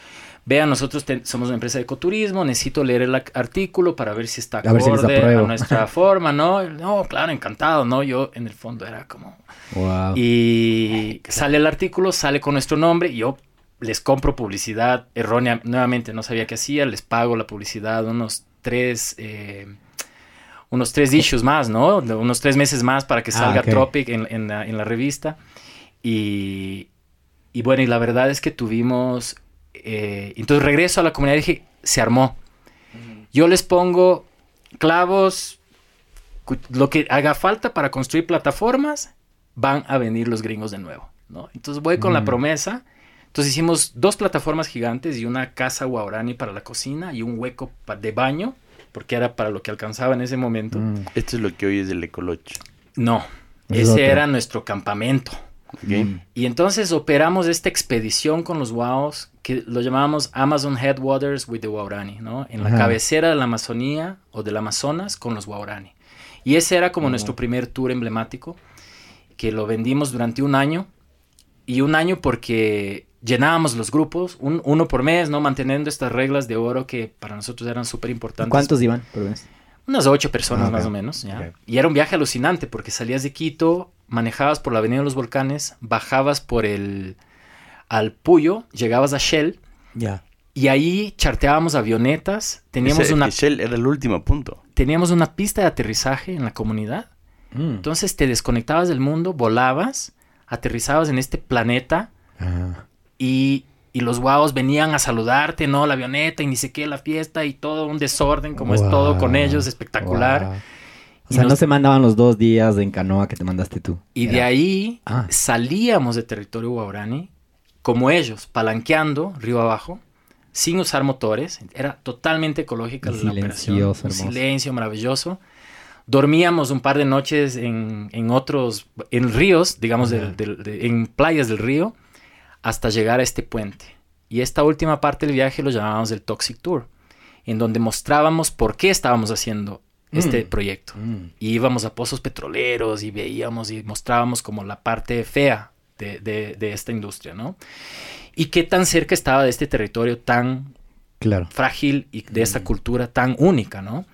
vean, nosotros te- somos una empresa de ecoturismo, necesito leer el artículo para ver si está A si acorde a apruebo. nuestra forma, ¿no? No, claro, encantado, ¿no? Yo en el fondo era como... Wow. Y sale el artículo, sale con nuestro nombre, y yo les compro publicidad errónea, nuevamente no sabía qué hacía, les pago la publicidad unos tres... eh, unos tres issues más, ¿no? Unos tres meses más para que Ah, salga. Tropic en, en la, en la revista. Y, y bueno, y la verdad es que tuvimos... eh, entonces regreso a la comunidad y dije, se armó. Yo les pongo clavos, lo que haga falta para construir plataformas, van a venir los gringos de nuevo, ¿no? Entonces voy con la Mm. promesa. Entonces hicimos dos plataformas gigantes y una casa guarani para la cocina y un hueco de baño, porque era para lo que alcanzaba en ese momento. Mm. Esto es lo que hoy es el Ecoloch. No, Es ese otro. era nuestro campamento. ¿ok? Mm. Y entonces operamos esta expedición con los Waos, que lo llamábamos Amazon Headwaters with the Waorani, ¿no? En la Ajá. cabecera de la Amazonía o del Amazonas con los Waorani. Y ese era como Oh. nuestro primer tour emblemático, que lo vendimos durante un año. Y un año porque llenábamos los grupos, un- uno por mes, ¿no? Manteniendo estas reglas de oro que para nosotros eran súper importantes. ¿Cuántos iban por mes? Unas ocho personas Ah, más o menos, ¿ya? Y era un viaje alucinante porque salías de Quito, manejabas por la Avenida de los Volcanes, bajabas por el... al Puyo, llegabas a Shell Ya. y ahí charteábamos avionetas, teníamos, Ese- una, Shell era el último punto. teníamos una pista de aterrizaje en la comunidad. Mm. Entonces te desconectabas del mundo, volabas, aterrizabas en este planeta Ah. Y y los guaos venían a saludarte, ¿no? La avioneta y ni sé qué, la fiesta y todo un desorden, como es todo con ellos, espectacular. O sea, nos- no se mandaban los dos días en canoa que te mandaste tú. Y de ahí Ah. salíamos de territorio guaurani, como ellos, palanqueando río abajo, sin usar motores. Era totalmente ecológica Y la operación. hermoso. silencio maravilloso. Dormíamos un par de noches en, en otros, en ríos, digamos, de- en playas del río, hasta llegar a este puente. Y esta última parte del viaje lo llamábamos el Toxic Tour, en donde mostrábamos por qué estábamos haciendo este Mm. proyecto. Mm. Y íbamos a pozos petroleros y veíamos y mostrábamos como la parte fea de, de- de esta industria, ¿no? Y qué tan cerca estaba de este territorio tan Claro. frágil y de Mm. esta cultura tan única, ¿no?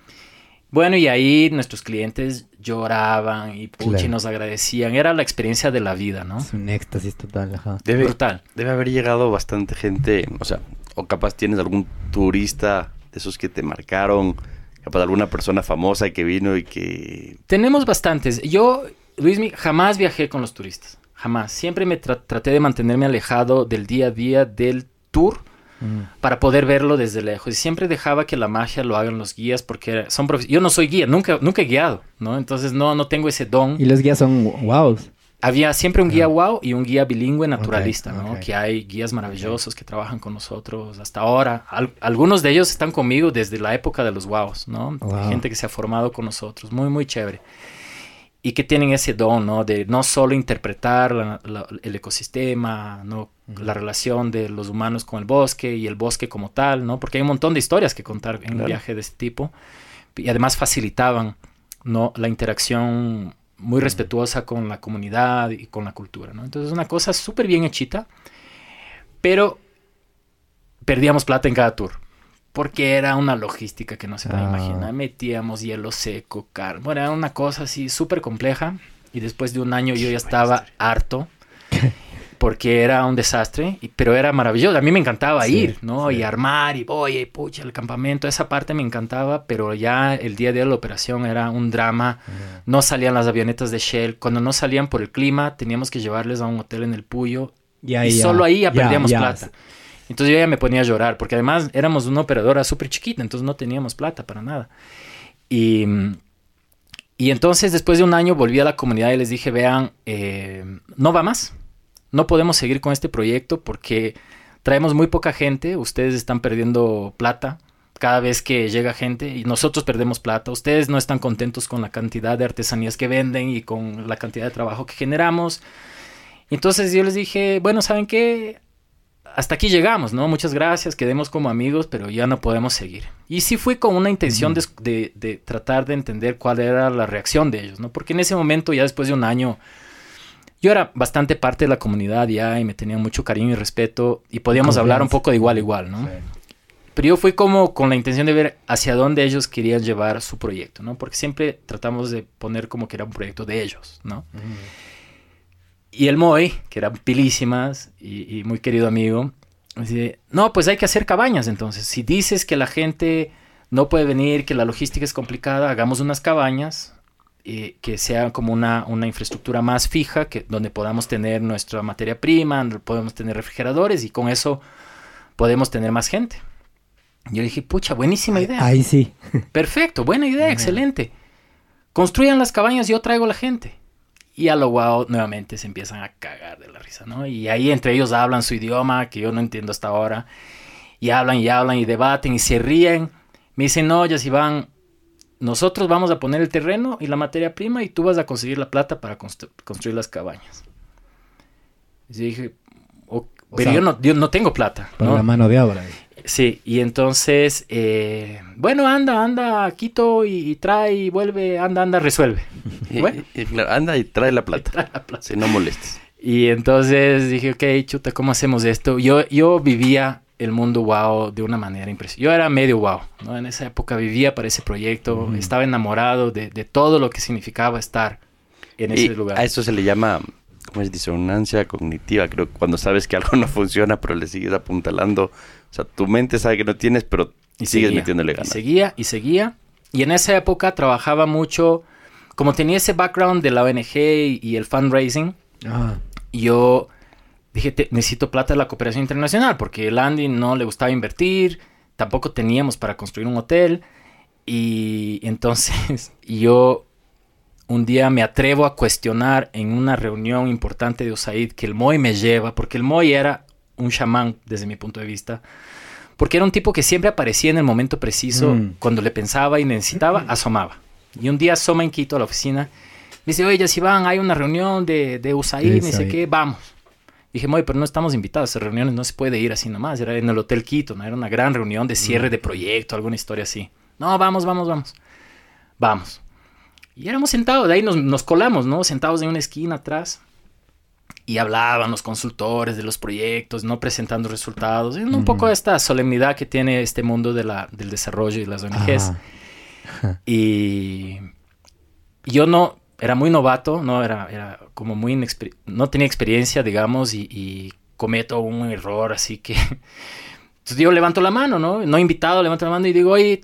Bueno, y ahí nuestros clientes lloraban y puchi, Claro. nos agradecían. Era la experiencia de la vida, ¿no? Es un éxtasis total, ajá. Debe, Brutal. debe haber llegado bastante gente, o sea, o capaz tienes algún turista de esos que te marcaron, capaz alguna persona famosa que vino y que... Tenemos bastantes. Yo, Luismi, jamás viajé con los turistas. Jamás. Siempre me tra- traté de mantenerme alejado del día a día del tour Mm. para poder verlo desde lejos. Y siempre dejaba que la magia lo hagan los guías porque son Yo no soy guía, nunca, nunca he guiado, ¿no? Entonces no, no tengo ese don. Y los guías son wows. Había siempre un guía wow y un guía bilingüe naturalista, ¿no? Que hay guías maravillosos que trabajan con nosotros hasta ahora. Al- algunos de ellos están conmigo desde la época de los wows, ¿no? Wow. Gente que se ha formado con nosotros, muy, muy chévere. Y que tienen ese don, ¿no? De no solo interpretar la- la- el ecosistema, ¿no? La relación de los humanos con el bosque y el bosque como tal, ¿no? Porque hay un montón de historias que contar en un Claro. viaje de este tipo. Y además facilitaban, ¿no? La interacción muy respetuosa con la comunidad y con la cultura, ¿no? Entonces, una cosa súper bien hechita, pero perdíamos plata en cada tour. Porque era una logística que no se puede Ah. imaginar. Metíamos hielo seco, carne. Bueno, era una cosa así súper compleja. Y después de un año yo ya estaba harto. Porque era un desastre. y- pero era maravilloso. A mí me encantaba Sí, ir, ¿no? sí. Y armar y oye, pucha, el campamento. Esa parte me encantaba. Pero ya el día a día de la operación era un drama. No salían las avionetas de Shell. Cuando no salían por el clima, teníamos que llevarles a un hotel en el Puyo. Y, y solo ahí ya, perdíamos plata. Entonces yo ya me ponía a llorar, porque además éramos una operadora súper chiquita, entonces no teníamos plata para nada. Y, y entonces después de un año volví a la comunidad y les dije, vean, eh, no va más, no podemos seguir con este proyecto porque traemos muy poca gente, ustedes están perdiendo plata cada vez que llega gente y nosotros perdemos plata, ustedes no están contentos con la cantidad de artesanías que venden y con la cantidad de trabajo que generamos. Entonces yo les dije, bueno, ¿saben qué? Hasta aquí llegamos, ¿no? Muchas gracias, quedemos como amigos, pero ya no podemos seguir. Y sí fui con una intención de, de- de tratar de entender cuál era la reacción de ellos, ¿no? Porque en ese momento, ya después de un año, yo era bastante parte de la comunidad ya y me tenían mucho cariño y respeto y podíamos hablar un poco de igual a igual, ¿no? Pero yo fui como con la intención de ver hacia dónde ellos querían llevar su proyecto, ¿no? Porque siempre tratamos de poner como que era un proyecto de ellos, ¿no? Y el Moy, que eran pilísimas y, y muy querido amigo, dice, no, pues hay que hacer cabañas entonces. Si dices que la gente no puede venir, que la logística es complicada, hagamos unas cabañas eh, que sea como una, una infraestructura más fija, que, donde podamos tener nuestra materia prima, donde podemos tener refrigeradores y con eso podemos tener más gente. Yo dije, pucha, buenísima idea. Ahí sí. Perfecto, buena idea, excelente. Construyan las cabañas, yo traigo la gente. Y a lo guau nuevamente se empiezan a cagar de la risa, ¿no? Y ahí entre ellos hablan su idioma, que yo no entiendo hasta ahora. Y hablan y hablan y debaten y se ríen. Me dicen, no, ya si van, nosotros vamos a poner el terreno y la materia prima y tú vas a conseguir la plata para constru- construir las cabañas. Y yo dije, "O- O pero sea, yo, no, yo no tengo plata. Para ¿no? la mano de obra. Sí, y entonces, eh, bueno, anda, anda Quito y, y trae y vuelve, anda, anda, resuelve. Y- Bueno. y- y claro, anda y trae la plata. Trae la plata. Si no molestes. Y entonces dije, ok, chuta, ¿cómo hacemos esto? Yo, yo vivía el mundo wow de una manera impresionante. Yo era medio wow, ¿no? En esa época vivía para ese proyecto, estaba enamorado de, de todo lo que significaba estar en ese lugar. a eso se le llama, ¿cómo es? Disonancia cognitiva. Creo que cuando sabes que algo no funciona, pero le sigues apuntalando. O sea, tu mente sabe que no tienes, pero Y sigues seguía, metiéndole Y ganas. seguía y seguía. Y en esa época trabajaba mucho, como tenía ese background de la ONG y, y el fundraising, Ah, yo dije, "Te- necesito plata de la cooperación internacional, porque el Andy no le gustaba invertir, tampoco teníamos para construir un hotel. Y entonces yo un día me atrevo a cuestionar en una reunión importante de USAID que el Moy me lleva, porque el Moy era un chamán desde mi punto de vista, porque era un tipo que siempre aparecía en el momento preciso, Mm. cuando le pensaba y necesitaba, asomaba. Y un día asoma en Quito a la oficina, me dice, oye, si van, hay una reunión de, de USAID, me dice que vamos. Dije, Moy, pero no estamos invitados, esas reuniones no se puede ir así nomás, era en el Hotel Quito, ¿no? Era una gran reunión de cierre de proyecto, alguna historia así. No, vamos, vamos, vamos. Vamos. Y éramos sentados, de ahí nos, nos colamos, ¿no? Sentados en una esquina atrás. Y hablaban los consultores de los proyectos, no presentando resultados. Y un poco esta solemnidad que tiene este mundo de la, del desarrollo y las ONGs. Ajá. Y yo no, era muy novato, no era, era como muy inexper- no tenía experiencia, digamos, y, y cometo un error, así que... Entonces yo levanto la mano, ¿no? No invitado, levanto la mano y digo, oye,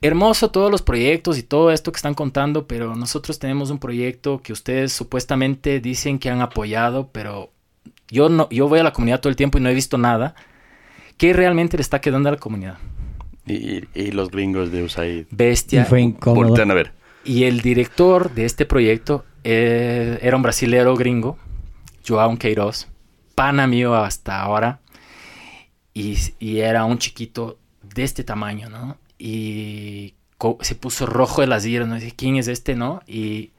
hermoso todos los proyectos y todo esto que están contando, pero nosotros tenemos un proyecto que ustedes supuestamente dicen que han apoyado, pero yo no, yo voy a la comunidad todo el tiempo y no he visto nada. ¿Qué realmente le está quedando a la comunidad? Y, y los gringos de USAID. Y Bestia. fue incómodo. Voltean a ver. Y el director de este proyecto eh, era un brasilero gringo, João Queiroz, pana mío hasta ahora, y, y era un chiquito de este tamaño, ¿no? Y se puso rojo de las iras, ¿no? Dice, ¿quién es este, no? Y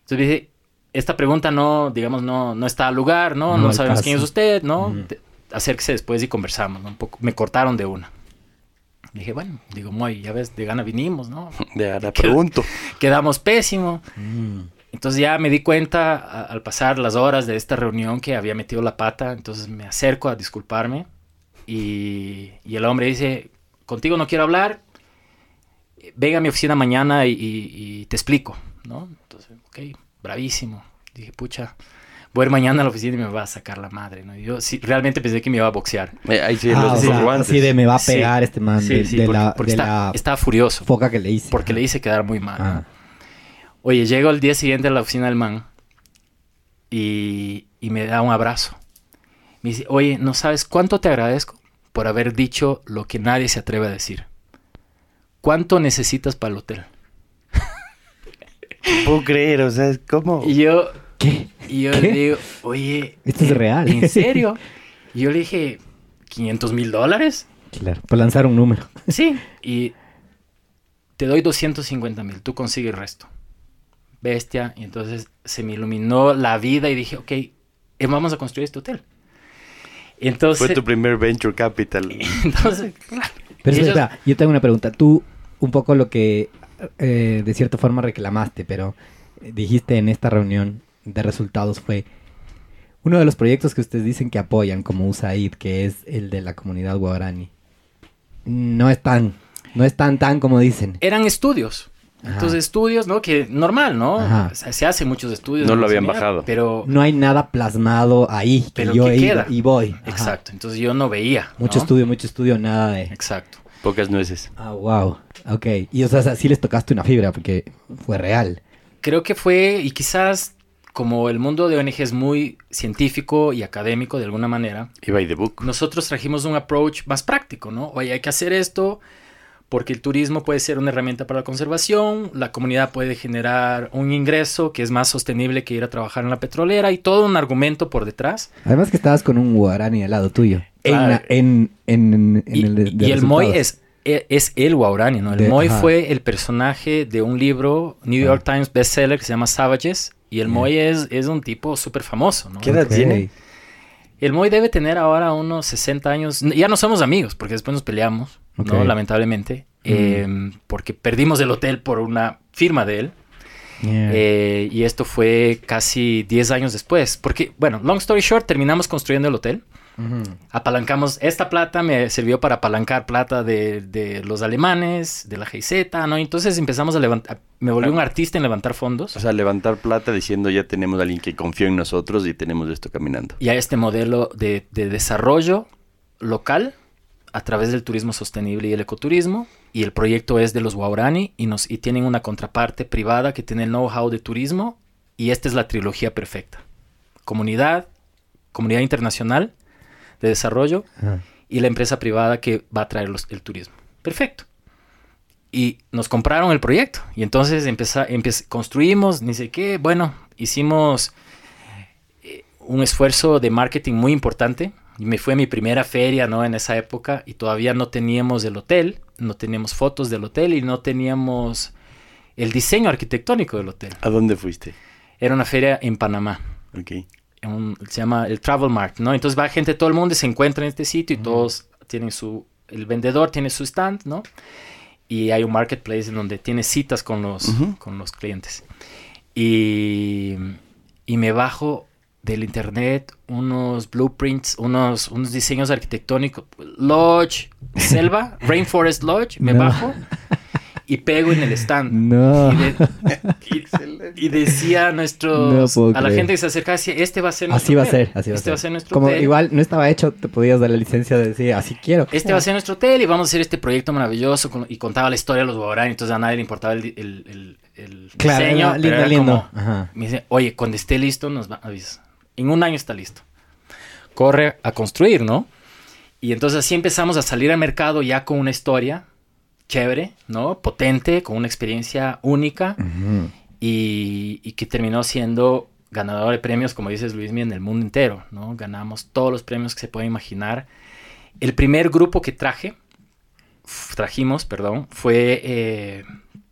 entonces dije, esta pregunta no, digamos, no, no está al lugar, ¿no? No No, sabemos caso. quién es usted, ¿no? Te- Acérquese después y conversamos, ¿no? Un poco, me cortaron de una. Dije, bueno, digo, muy, ya ves, de gana vinimos, ¿no? De ahora pregunto. Quedamos pésimo. Mm. Entonces ya me di cuenta a- al pasar las horas de esta reunión que había metido la pata, entonces me acerco a disculparme y, y el hombre dice, contigo no quiero hablar, ven a mi oficina mañana y, y- y te explico, ¿no? Entonces, ok, bravísimo. Dije, pucha, voy a ir mañana a la oficina y me va a sacar la madre, ¿no? Y yo sí, realmente pensé que me iba a boxear. Eh, ahí sí, Ah, los, o los sea, guantes. así de me va a Sí. pegar este man Sí, de, sí, de porque, la, porque de está- la estaba furioso. foca que le hice. Porque le hice quedar muy mal. Ah. Oye, llego el día siguiente a la oficina del man y, y me da un abrazo. Me dice, oye, no sabes cuánto te agradezco por haber dicho lo que nadie se atreve a decir. ¿Cuánto necesitas para el hotel? No puedo creer, o sea, es como... Y yo, ¿Qué? y yo ¿Qué? le digo, oye, Esto es ¿en- real. ¿En serio? Y yo le dije, ¿500 mil dólares? Claro, por lanzar un número. Sí. Y te doy 250 mil, tú consigues el resto. Bestia. Y entonces se me iluminó la vida y dije, ok, vamos a construir este hotel. Entonces, Fue tu primer venture capital. entonces, claro. Pero Y ellos- espera, yo tengo una pregunta. Tú, un poco lo que eh, de cierta forma reclamaste, pero dijiste en esta reunión de resultados fue uno de los proyectos que ustedes dicen que apoyan, como USAID, que es el de la comunidad guarani. No es tan, no es tan tan como dicen. eran estudios. Ajá. Entonces, estudios, ¿no? Que normal, ¿no? Ajá. O sea, se hacen muchos estudios. No lo habían bajado. Pero, No hay nada plasmado ahí, que Pero yo que he ido queda. y voy. Ajá. exacto. Entonces yo no veía. Mucho ¿no? estudio, mucho estudio, nada de... Exacto. Pocas nueces. Ah, wow. Ok. Y o sea, sí les tocaste una fibra porque fue real. Creo que fue, y quizás como el mundo de ONG es muy científico y académico de alguna manera, Y by the book. nosotros trajimos un approach más práctico, ¿no? Oye, hay que hacer esto porque el turismo puede ser una herramienta para la conservación, la comunidad puede generar un ingreso que es más sostenible que ir a trabajar en la petrolera y todo un argumento por detrás. Además que estabas con un guarani al lado tuyo. En, Claro. la- en, en, en Y, el de, de y el Moy es, e- es el Guarani, ¿no? El De- Moy ajá. fue el personaje de un libro New Ah. York Times bestseller que se llama Savages y el. Moy es, es un tipo súper famoso, ¿no? ¿Qué edad Ok. tiene? El Moy debe tener ahora unos 60 años. Ya no somos amigos, porque después nos peleamos, ¿no? Lamentablemente. Mm. Eh, porque perdimos el hotel por una firma de él. Yeah. Eh, y esto fue casi 10 años después. Porque, bueno, long story short, terminamos construyendo el hotel. Apalancamos, esta plata me sirvió para apalancar plata de, de los alemanes, de la GIZ, ¿no? Entonces empezamos a levantar, me volví un artista en levantar fondos. O sea, levantar plata diciendo ya tenemos a alguien que confió en nosotros y tenemos esto caminando. y a este modelo de, de desarrollo local a través del turismo sostenible y el ecoturismo. Y el proyecto es de los Guarani y, nos, y tienen una contraparte privada que tiene el know-how de turismo. Y esta es la trilogía perfecta. Comunidad, comunidad internacional de desarrollo y la empresa privada que va a traer los- el turismo. Perfecto. Y nos compraron el proyecto. Y entonces empeza- empe- construimos, ni sé qué. Bueno, hicimos eh, un esfuerzo de marketing muy importante. Me fue mi primera feria, ¿no? En esa época. Y todavía no teníamos el hotel. No teníamos fotos del hotel y no teníamos el diseño arquitectónico del hotel. ¿A dónde fuiste? Era una feria en Panamá Ok. un- se llama el Travel Mart, ¿no? Entonces va gente de todo el mundo y se encuentra en este sitio y todos tienen su, el vendedor tiene su stand, ¿no? Y hay un marketplace en donde tiene citas con los, Ujú. con los clientes. Y, y me bajo del internet unos blueprints, unos, unos diseños arquitectónicos, Lodge, Selva, Rainforest Lodge, me No. bajo y pego en el stand. No. Y, de- y- y decía a nuestros No a la creer. gente que se acercaba decía este va a ser nuestro Así va a hotel. ser, así va a este ser. va a ser nuestro Como hotel igual no estaba hecho, te podías dar la licencia de decir, así quiero. este va a ser nuestro hotel y vamos a hacer este proyecto maravilloso con- y contaba la historia de los guaraní entonces a nadie le importaba el, el, el- el Claro, diseño era lindo, era lindo. como- Ajá. me dice oye cuando esté listo nos va avisas en un año está listo corre a construir no y entonces así empezamos a salir al mercado ya con una historia chévere no potente con una experiencia única Ujú. y, y que terminó siendo ganador de premios, como dices Luismi, en el mundo entero, ¿no? Ganamos todos los premios que se pueden imaginar. El primer grupo que traje, trajimos, perdón, fue eh,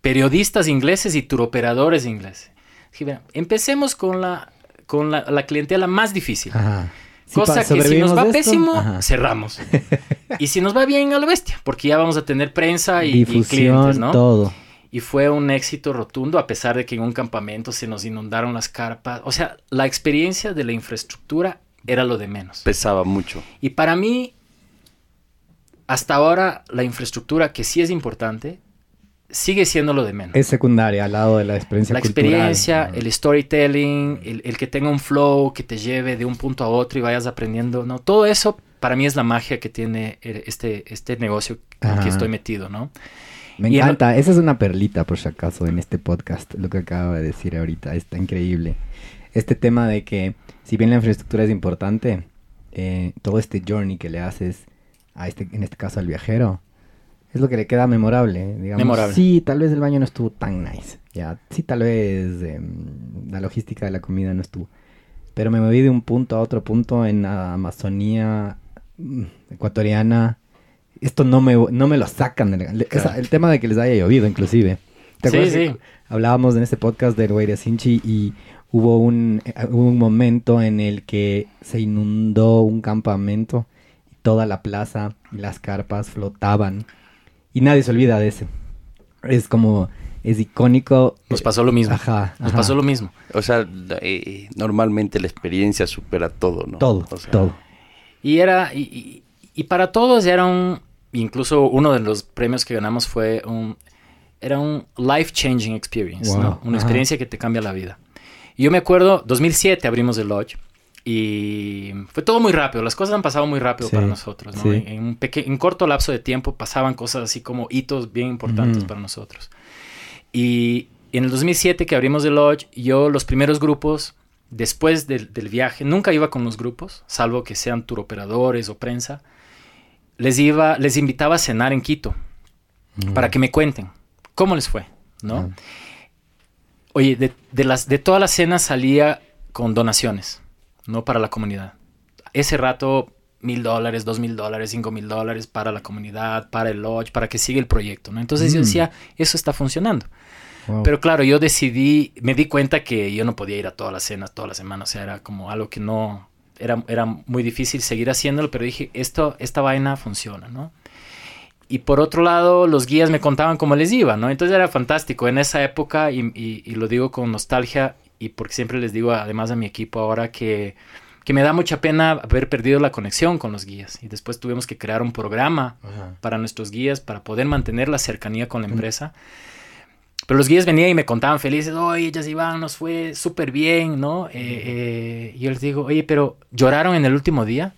periodistas ingleses y turoperadores ingleses. Dije, "Vean, empecemos con la, con la, la clientela más difícil. Ajá. Cosa que si nos va pésimo, ajá. cerramos. y si nos va bien, a lo bestia, porque ya vamos a tener prensa y, clientes, ¿no? todo. Y fue un éxito rotundo, a pesar de que en un campamento se nos inundaron las carpas. O sea, la experiencia de la infraestructura era lo de menos. Pesaba mucho. Y para mí, hasta ahora, la infraestructura, que sí es importante, sigue siendo lo de menos. Es secundaria al lado de la experiencia la cultural. experiencia, el storytelling, el, el que tenga un flow, que te lleve de un punto a otro y vayas aprendiendo, ¿no? Todo eso para mí es la magia que tiene este, este negocio en el Ajá. que estoy metido, ¿no? Me Y en- encanta. Esa es una perlita, por si acaso, en este podcast. Lo que acaba de decir ahorita. Está increíble. Este tema de que, si bien la infraestructura es importante, eh, todo este journey que le haces a este, en este caso al viajero, es lo que le queda memorable. Digamos, Memorable. Sí, tal vez el baño no estuvo tan nice. Ya, sí, tal vez em, la logística de la comida no estuvo. Pero me moví de un punto a otro punto en la Amazonía mm, ecuatoriana. Esto no me, no me lo sacan. esa- el tema de que les haya llovido, inclusive. ¿Te Sí, acuerdas sí. Hablábamos en este podcast del Guayrasinchi y hubo un, eh, hubo un momento en el que se inundó un campamento y toda la plaza y las carpas flotaban. Y nadie se olvida de eso. Es como, es icónico. Nos pasó lo mismo. Ajá, Nos ajá. pasó lo mismo. O sea, eh, normalmente la experiencia supera todo, ¿no? Todo, O sea, todo. Y era, y, y- y para todos era un, incluso uno de los premios que ganamos fue un, era un life changing experience, Wow, ¿no? Una ajá. experiencia que te cambia la vida. Y yo me acuerdo, 2007 abrimos el lodge y fue todo muy rápido, las cosas han pasado muy rápido Sí, para nosotros, ¿no? sí. En, en un en corto lapso de tiempo pasaban cosas así como hitos bien importantes Ujú. para nosotros. Y en el 2007 que abrimos el lodge, yo los primeros grupos, después del, del viaje, nunca iba con los grupos, salvo que sean turoperadores o prensa, les, iba, les invitaba a cenar en Quito para que me cuenten cómo les fue, ¿no? Ah. Oye, de, de las, de todas las cenas salía con donaciones, ¿no? Para la comunidad. Ese rato, mil dólares, dos mil dólares, cinco mil dólares para la comunidad, para el lodge, para que siga el proyecto, ¿no? Entonces yo Mm. decía, eso está funcionando. Wow. Pero claro, yo decidí, me di cuenta que yo no podía ir a todas las cenas todas las semanas, o sea, era como algo que no, era, era muy difícil seguir haciéndolo, pero dije, esto, esta vaina funciona, ¿no? Y por otro lado, los guías me contaban cómo les iba, ¿no? Entonces era fantástico en esa época, y, y- y lo digo con nostalgia, y porque siempre les digo, además a mi equipo ahora, que, que me da mucha pena haber perdido la conexión con los guías. Y después tuvimos que crear un programa Ajá. para nuestros guías, para poder mantener la cercanía con la empresa. Pero los guías venían y me contaban felices, oye, ya Iván, nos fue súper bien, ¿no? Eh, eh, y yo les digo, oye, pero ¿lloraron en el último día?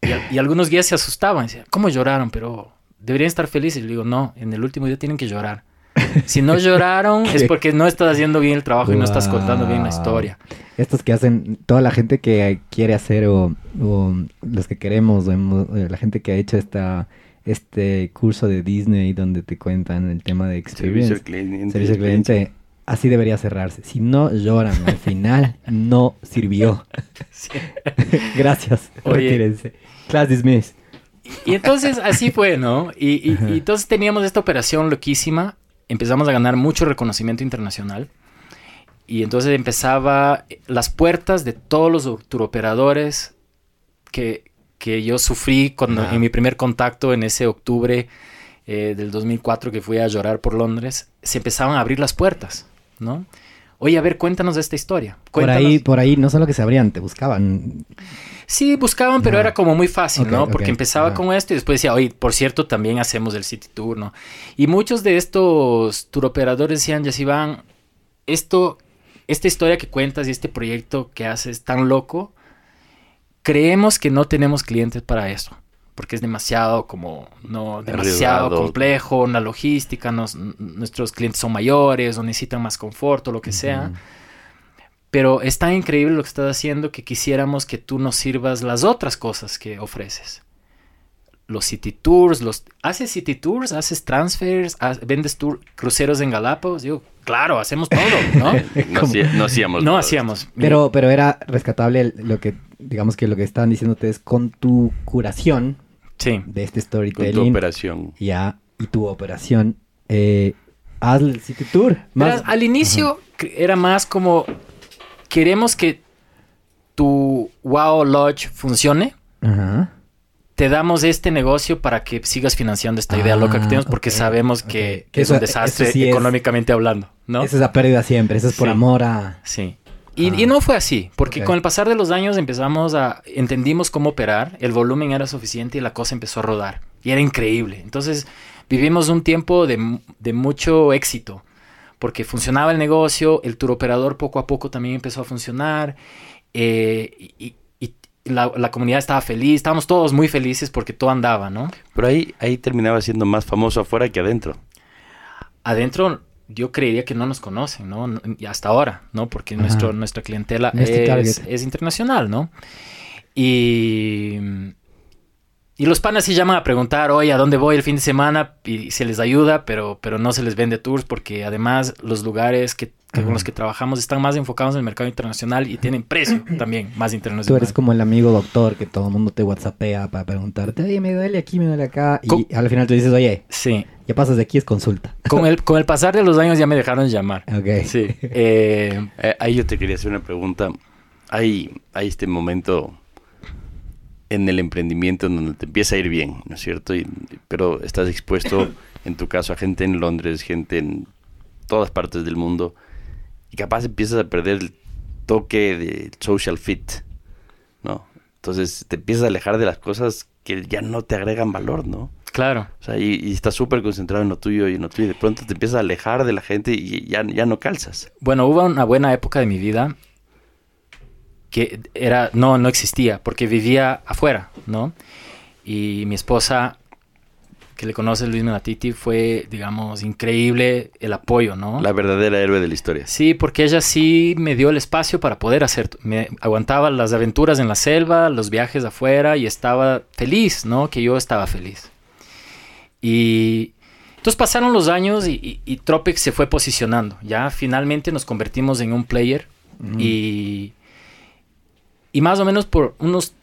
Y, al- y algunos guías se asustaban, decían, ¿cómo lloraron? Pero deberían estar felices. Y le digo, no, en el último día tienen que llorar. Si no lloraron es porque no estás haciendo bien el trabajo y no estás contando bien la historia. estos que hacen, toda la gente que quiere hacer o, o los que queremos, o hemos- eh, la gente que ha hecho esta este curso de Disney donde te cuentan el tema de experience, Servicio cliente. servicio al cliente, así debería cerrarse. Si no lloran al final, no sirvió. Sí. Gracias. Oye. Retírense. Class dismissed. Y entonces así fue, ¿no? Y, y- y entonces teníamos esta operación loquísima, empezamos a ganar mucho reconocimiento internacional. Y entonces empezaba las puertas de todos los turoperadores que, que yo sufrí cuando, en mi primer contacto en ese octubre eh, del 2004 que fui a llorar por Londres, se empezaban a abrir las puertas, ¿no? Oye, a ver, cuéntanos de esta historia. Por ahí, por ahí, no solo que se abrían, te buscaban. Sí, buscaban, pero era como muy fácil, ¿no? Porque empezaba con esto y después decía, oye, por cierto, también hacemos el City Tour, ¿no? Y muchos de estos turoperadores decían, Yasivan, esto, esta historia que cuentas y este proyecto que haces tan loco, creemos que no tenemos clientes para eso. Porque es demasiado como, no, demasiado Arriesgado. complejo, una logística, nos- nuestros clientes son mayores o necesitan más confort o lo que sea. Pero es tan increíble lo que estás haciendo que quisiéramos que tú nos sirvas las otras cosas que ofreces. Los city tours, los haces city tours, haces transfers, ha- vendes tour, cruceros en Galápagos. Digo, claro, hacemos todo, ¿no? No, hacía- no hacíamos. no nada. hacíamos. Pero, pero era rescatable lo que, digamos que lo que estaban diciéndote es con tu curación Sí. de este Con tu storytelling operación. ya y tu operación, eh, haz el City Tour. Más, al inicio era más como queremos que tu Wow Lodge funcione. Ajá. Te damos este negocio para que sigas financiando esta idea loca que Ah, tenemos porque sabemos que, Que es eso- un desastre es- económicamente hablando, ¿no? Esa es la pérdida siempre, eso es por Sí. amor a... Sí. Y, Ah. y no fue así, porque Ok. con el pasar de los años empezamos a, entendimos cómo operar, el volumen era suficiente y la cosa empezó a rodar. Y era increíble. Entonces vivimos un tiempo de, de mucho éxito, porque funcionaba el negocio, el tour operador poco a poco también empezó a funcionar, eh, y, y la, la comunidad estaba feliz, estábamos todos muy felices porque todo andaba, ¿no? Pero ahí, ahí terminaba siendo más famoso afuera que adentro. Adentro yo creería que no nos conocen, ¿no? Y hasta ahora, ¿no? Porque Ajá. nuestro, nuestra clientela No es internacional, ¿no? Y, y los panas sí llaman a preguntar, oye, ¿a dónde voy el fin de semana? Y se les ayuda, pero, pero no se les vende tours porque además los lugares que, que con los que trabajamos están más enfocados en el mercado internacional y tienen precio también más Tú internacional. eres como el amigo doctor que todo el mundo te whatsappea para preguntarte, oye, me duele aquí, me duele acá. Y al final tú dices, oye, Sí. ya pasas de aquí, es consulta. Con el, con el pasar de los años ya me dejaron llamar. Ok. Sí. Eh, Eh, ahí yo te quería hacer una pregunta. Hay, hay este momento en el emprendimiento en donde te empieza a ir bien, ¿no es cierto? Y- pero estás expuesto, en tu caso, a gente en Londres, gente en todas partes del mundo, y capaz empiezas a perder el toque del social fit, ¿no? Entonces te empiezas a alejar de las cosas que ya no te agregan valor, ¿no? claro. O sea, y, y estás súper concentrado en lo tuyo y en lo tuyo, y de pronto te empiezas a alejar de la gente y ya, ya no calzas. Bueno, hubo una buena época de mi vida que era, no, no existía, porque vivía afuera, ¿no? Y mi esposa, que le conoce Luis Menatiti, fue, digamos, increíble el apoyo, ¿no? La verdadera héroe de la historia. Sí, porque ella sí me dio el espacio para poder hacer, me aguantaba las aventuras en la selva, los viajes afuera y estaba feliz, ¿no? Que yo estaba feliz. Y entonces pasaron los años y, y, y Tropic se fue posicionando, ya finalmente nos convertimos en un player y, y más o menos por unos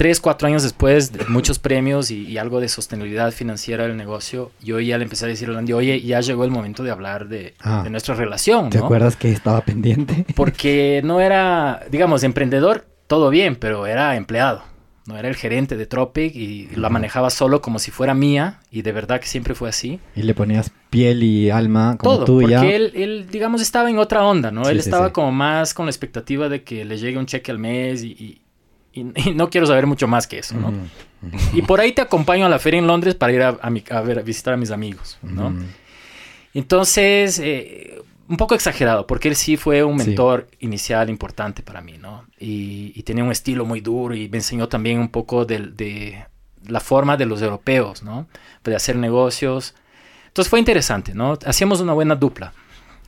3, 4 años después de muchos premios y, y algo de sostenibilidad financiera del negocio, yo ya le empecé a decir a Orlando, oye, ya llegó el momento de hablar de, Ah. de nuestra relación, ¿Te ¿no? acuerdas que estaba pendiente? Porque no era, digamos, emprendedor, todo bien, pero era empleado. No era el gerente de Tropic y la manejaba solo como si fuera mía y de verdad que siempre fue así. Y le ponías piel y alma como Todo, tuya. porque él, él, digamos, estaba en otra onda, ¿no? Sí, él sí, estaba sí. como más con la expectativa de que le llegue un cheque al mes y, y- y- y no quiero saber mucho más que eso, ¿no? Y por ahí te acompaño a la feria en Londres para ir a, a mi- a ver, a visitar a mis amigos, ¿no? Entonces, eh, un poco exagerado, porque él sí fue un Sí. mentor inicial importante para mí, ¿no? Y, y tenía un estilo muy duro y me enseñó también un poco del- de, la forma de los europeos, ¿no? De hacer negocios. Entonces fue interesante, ¿no? Hacíamos una buena dupla.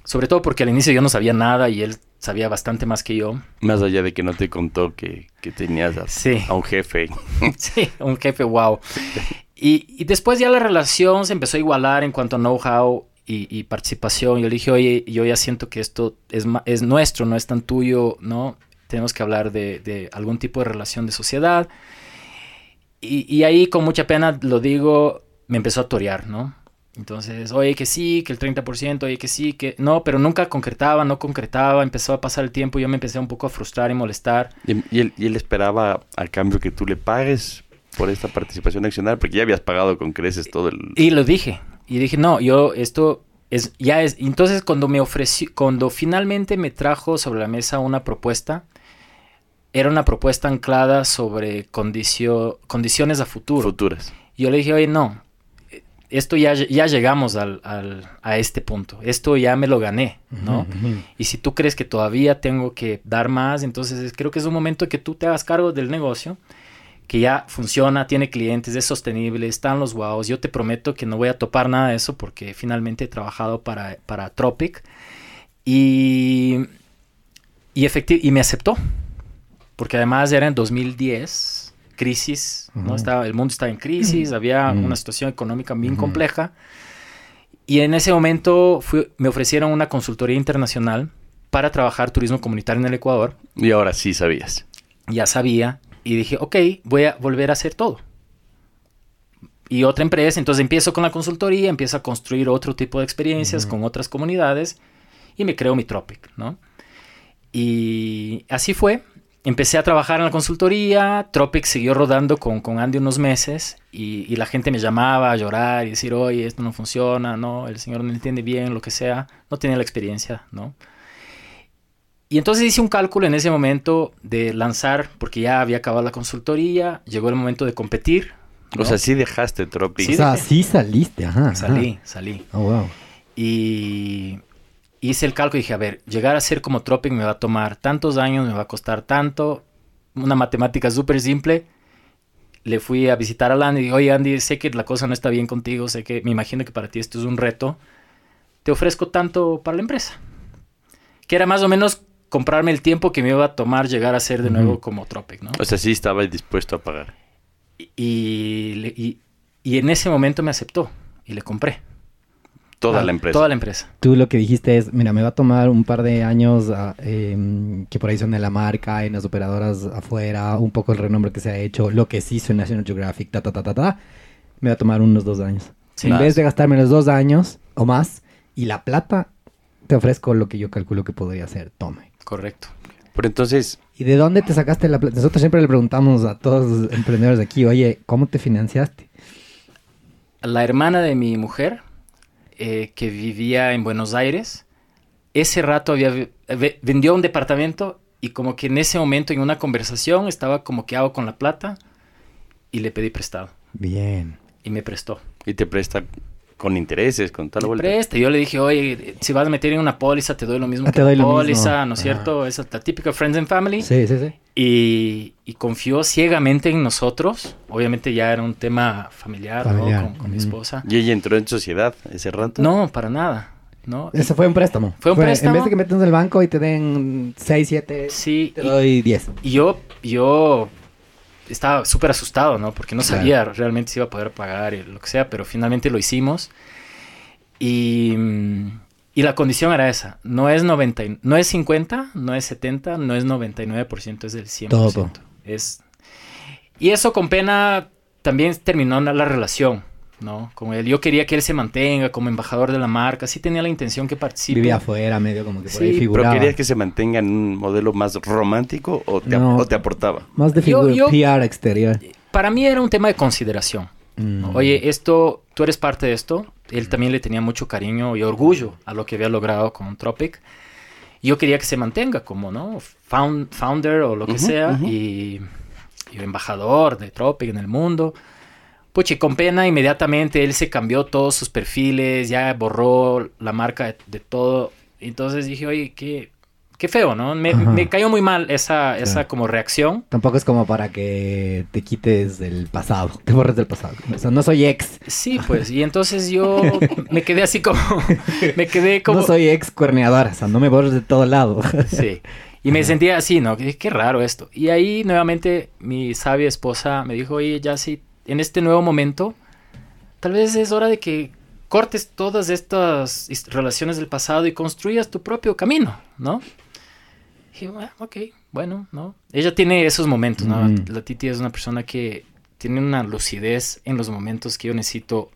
Sobre todo porque al inicio yo no sabía nada y él sabía bastante más que yo. Más allá de que no te contó que, que tenías a, Sí. a un jefe. Sí, un jefe wow. Y, y después ya la relación se empezó a igualar en cuanto a know-how y, y participación. Yo le dije, oye, yo ya siento que esto es, es nuestro, no es tan tuyo, ¿no? Tenemos que hablar de, de algún tipo de relación de sociedad. Y, y ahí con mucha pena lo digo, me empezó a torear, ¿no? Entonces, oye, que sí, que el 30%, oye, que sí, que no, pero nunca concretaba, no concretaba, empezó a pasar el tiempo, yo me empecé un poco a frustrar y molestar. Y, y él, y él esperaba a cambio que tú le pagues por esta participación accionaria, porque ya habías pagado con creces todo el... Y lo dije. Y dije, no, yo esto es, ya es. Entonces, cuando me ofreció, cuando finalmente me trajo sobre la mesa una propuesta, era una propuesta anclada sobre condicio- condiciones a futuro. futuras. Yo le dije, oye, no, esto ya, ya llegamos al, al- a este punto. Esto ya me lo gané, ¿no? Y si tú crees que todavía tengo que dar más, entonces es- creo que es un momento que tú te hagas cargo del negocio, que ya funciona, tiene clientes, es sostenible, están los wows. Yo te prometo que no voy a topar nada de eso porque finalmente he trabajado para, para Tropic y, y, y me aceptó. Porque además era en 2010, crisis, ¿no? Estaba, el mundo estaba en crisis, había una situación económica bien compleja. Y en ese momento fui- me ofrecieron una consultoría internacional para trabajar turismo comunitario en el Ecuador. Y ahora sí sabías. Ya sabía y dije, ok, voy a volver a hacer todo. Y otra empresa, entonces empiezo con la consultoría, empiezo a construir otro tipo de experiencias con otras comunidades y me creo mi Tropic, ¿no? Y así fue. Empecé a trabajar en la consultoría, Tropic siguió rodando con, con Andy unos meses y, y la gente me llamaba a llorar y decir, oye, esto no funciona, no, el señor no entiende bien, lo que sea, no tenía la experiencia, ¿no? Y entonces hice un cálculo en ese momento de lanzar, porque ya había acabado la consultoría, llegó el momento de competir. ¿no? O sea, sí dejaste Tropic. O sea, sí saliste, ajá. ajá. salí, salí. Oh, wow. Y hice el cálculo y dije, a ver, llegar a ser como Tropic me va a tomar tantos años, me va a costar tanto. Una matemática súper simple. Le fui a visitar a Andy y dije, oye Andy, sé que la cosa no está bien contigo, sé que me imagino que para ti esto es un reto. Te ofrezco tanto para la empresa. Que era más o menos comprarme el tiempo que me iba a tomar llegar a ser de nuevo como Tropic, ¿no? O sea, sí estabas dispuesto a pagar. Y, y en ese momento me aceptó y le compré. Toda Ah, la empresa. Toda la empresa. Tú lo que dijiste es, mira, me va a tomar un par de años ah, em, que por ahí suene la marca, en las operadoras afuera, un poco el renombre que se ha hecho, lo que se hizo en National Geographic, ta, ta, ta, ta, ta, me va a tomar unos dos años. Sí. en vez de gastarme los dos años o más y la plata, te ofrezco lo que yo calculo que podría ser, tome. Correcto. Pero entonces, ¿Y de dónde te sacaste la plata? Nosotros siempre le preguntamos a todos los emprendedores de aquí, oye, ¿cómo te financiaste? La hermana de mi mujer, eh, que vivía en Buenos Aires, ese rato había ve- ve- vendió un departamento y como que en ese momento en una conversación estaba como que hago con la plata y le pedí prestado Bien. y me prestó. y te presta con intereses, con tal vuelta. presta. Yo le dije, oye, si vas a meter en una póliza, te doy lo mismo Ah, que te doy la lo mismo. póliza, ¿no es cierto? Esa es la típica Friends and Family. Sí, sí, sí. Y, y confió ciegamente en nosotros. Obviamente ya era un tema familiar, ¿no? Familiar, Con, con mi ujú. esposa. Y ella entró en sociedad ese rato. No, para nada. ¿no? Ese fue un préstamo. Fue un préstamo. En vez de que metas en el banco y te den 6, 7, Sí, te y- doy 10. Y yo, yo estaba súper asustado, ¿no? Porque no Claro. sabía realmente si iba a poder pagar y lo que sea, pero finalmente lo hicimos. Y, mm, y la condición era esa. No es, 90, y- no es 50, no es 70, no es 99%, es del 100%. Todo. Es, y eso con pena también terminó la relación, ¿no? Con él. Yo quería que él se mantenga como embajador de la marca. Sí tenía la intención que participe. Vivía afuera, medio como que por Sí, ahí pero ¿Pero figuraba. querías que se mantenga en un modelo más romántico o te, No. o te aportaba? Más de Yo- figura, yo- PR exterior. Para mí era un tema de consideración. Mm. Oye, esto, tú eres parte de esto. Él también le tenía mucho cariño y orgullo a lo que había logrado con Tropic. Yo quería que se mantenga como, ¿no? Found- founder o lo que sea y, y embajador de Tropic en el mundo. Puchi, con pena inmediatamente él se cambió todos sus perfiles, ya borró la marca de, de todo. Entonces dije, oye, ¿qué? qué feo, ¿no? Me, me cayó muy mal esa, esa Claro. como reacción. Tampoco es como para que te quites del pasado, te borres del pasado. O sea, no soy ex, Sí, pues, y entonces yo me quedé así como, me quedé como... no soy ex cuerneadora, o sea, no me borres de todo lado. Sí. Y me sentía así, ¿no? Qué, qué raro esto. Y ahí nuevamente mi sabia esposa me dijo, oye, ya sí, en este nuevo momento, tal vez es hora de que cortes todas estas relaciones del pasado y construyas tu propio camino, ¿no? Y dije, "Ah, ok, bueno, ¿no? Ella tiene esos momentos, ¿no? Mm. La Titi es una persona que tiene una lucidez en los momentos que yo necesito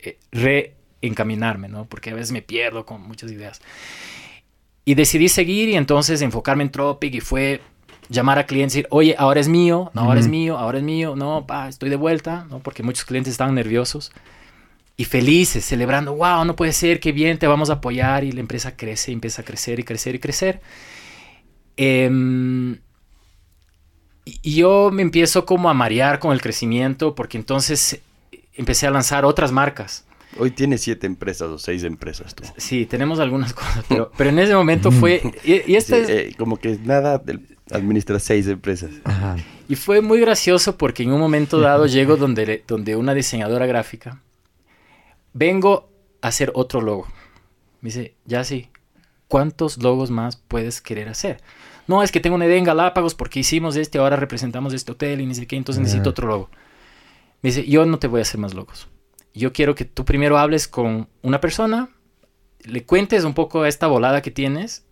eh, reencaminarme, ¿no? Porque a veces me pierdo con muchas ideas. Y decidí seguir y entonces enfocarme en Tropic y fue llamar a clientes y decir, oye, ahora es mío, no, ahora es Ujú. mío, ahora es mío, no, pa, estoy de vuelta, ¿no? Porque muchos clientes estaban nerviosos y felices, celebrando, wow, no puede ser, qué bien, te vamos a apoyar y la empresa crece, y empieza a crecer y crecer y crecer. Y y yo me empiezo como a marear con el crecimiento porque entonces empecé a lanzar otras marcas. Hoy tienes siete empresas o seis empresas tú. Sí, tenemos algunas cosas, pero, pero en ese momento fue... Y, y este Sí, es- eh, como que nada, del- administras seis empresas. Ajá. Y fue muy gracioso porque en un momento dado llego donde, donde una diseñadora gráfica, vengo a hacer otro logo. Me dice, ya sí, ¿cuántos logos más puedes querer hacer? No, es que tengo una idea en Galápagos porque hicimos este, ahora representamos este hotel y ni sé qué, entonces necesito otro logo. Me dice, yo no te voy a hacer más logos. Yo quiero que tú primero hables con una persona, le cuentes un poco esta volada que tienes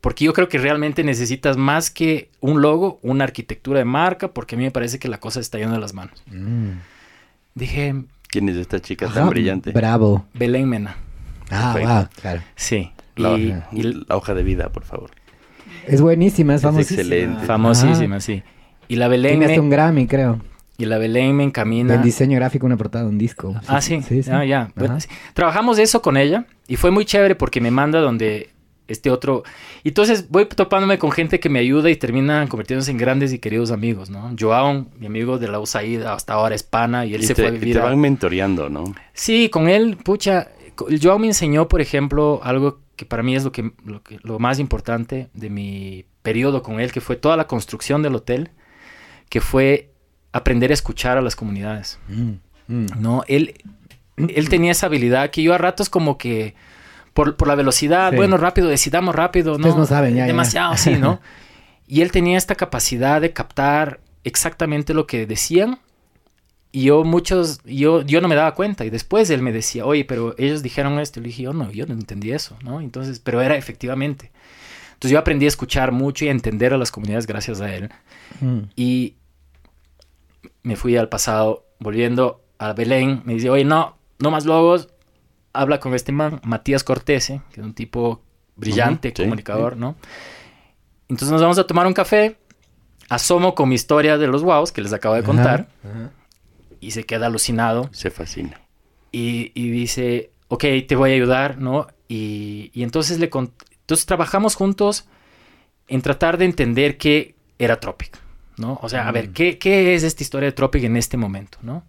porque yo creo que realmente necesitas más que un logo, una arquitectura de marca, porque a mí me parece que la cosa está yendo de las manos. Mm. Dije, ¿Quién es esta chica Ajá, tan brillante? Bravo. Belén Mena. Ah, wow, claro. Sí. La, y, hoja- y la hoja de vida, por favor. Es buenísima, es Es famosísima. excelente. famosísima, sí. Y la Belén, Tiene hasta un Grammy, creo. Y la Belén me encamina. Del diseño gráfico, una portada de un disco. Ah, sí. Sí, sí. Ah, ya. Bueno, sí. Trabajamos eso con ella y fue muy chévere porque me manda donde este otro... Y entonces voy topándome con gente que me ayuda y terminan convirtiéndose en grandes y queridos amigos, ¿no? Joao, mi amigo de la USAID, hasta ahora es pana y él Y se te, fue a y vivir te a- van mentoreando, ¿no? Sí, con él, pucha, el Joao me enseñó, por ejemplo, algo que para mí es lo, que, lo, que- lo más importante de mi periodo con él, que fue toda la construcción del hotel, que fue aprender a escuchar a las comunidades. Mm, mm. ¿no? Él, él tenía esa habilidad que yo a ratos como que por, por la velocidad, Sí. bueno, rápido, decidamos rápido, ¿no? Ustedes no saben, ya, ya. Demasiado, sí, ¿no? y él tenía esta capacidad de captar exactamente lo que decían y yo muchos, yo, yo no me daba cuenta y después él me decía, oye, pero ellos dijeron esto, y le dije, yo no, yo no entendí eso, ¿no? Entonces, pero era efectivamente. Entonces yo aprendí a escuchar mucho y a entender a las comunidades gracias a él. Mm. Y me fui al pasado, volviendo a Belén. Me dice, oye, no, no más logos. Habla con este man, Matías Cortese, que es un tipo brillante, sí, comunicador, ¿no? Entonces nos vamos a tomar un café. Asomo con mi historia de los wows que les acabo de contar. Y se queda alucinado. Se fascina. Y, y dice, ok, te voy a ayudar, ¿no? Y, y entonces le entonces trabajamos juntos en tratar de entender qué era Tropic, ¿no? O sea, a ver, ¿qué, qué es esta historia de Tropic en este momento, ¿no?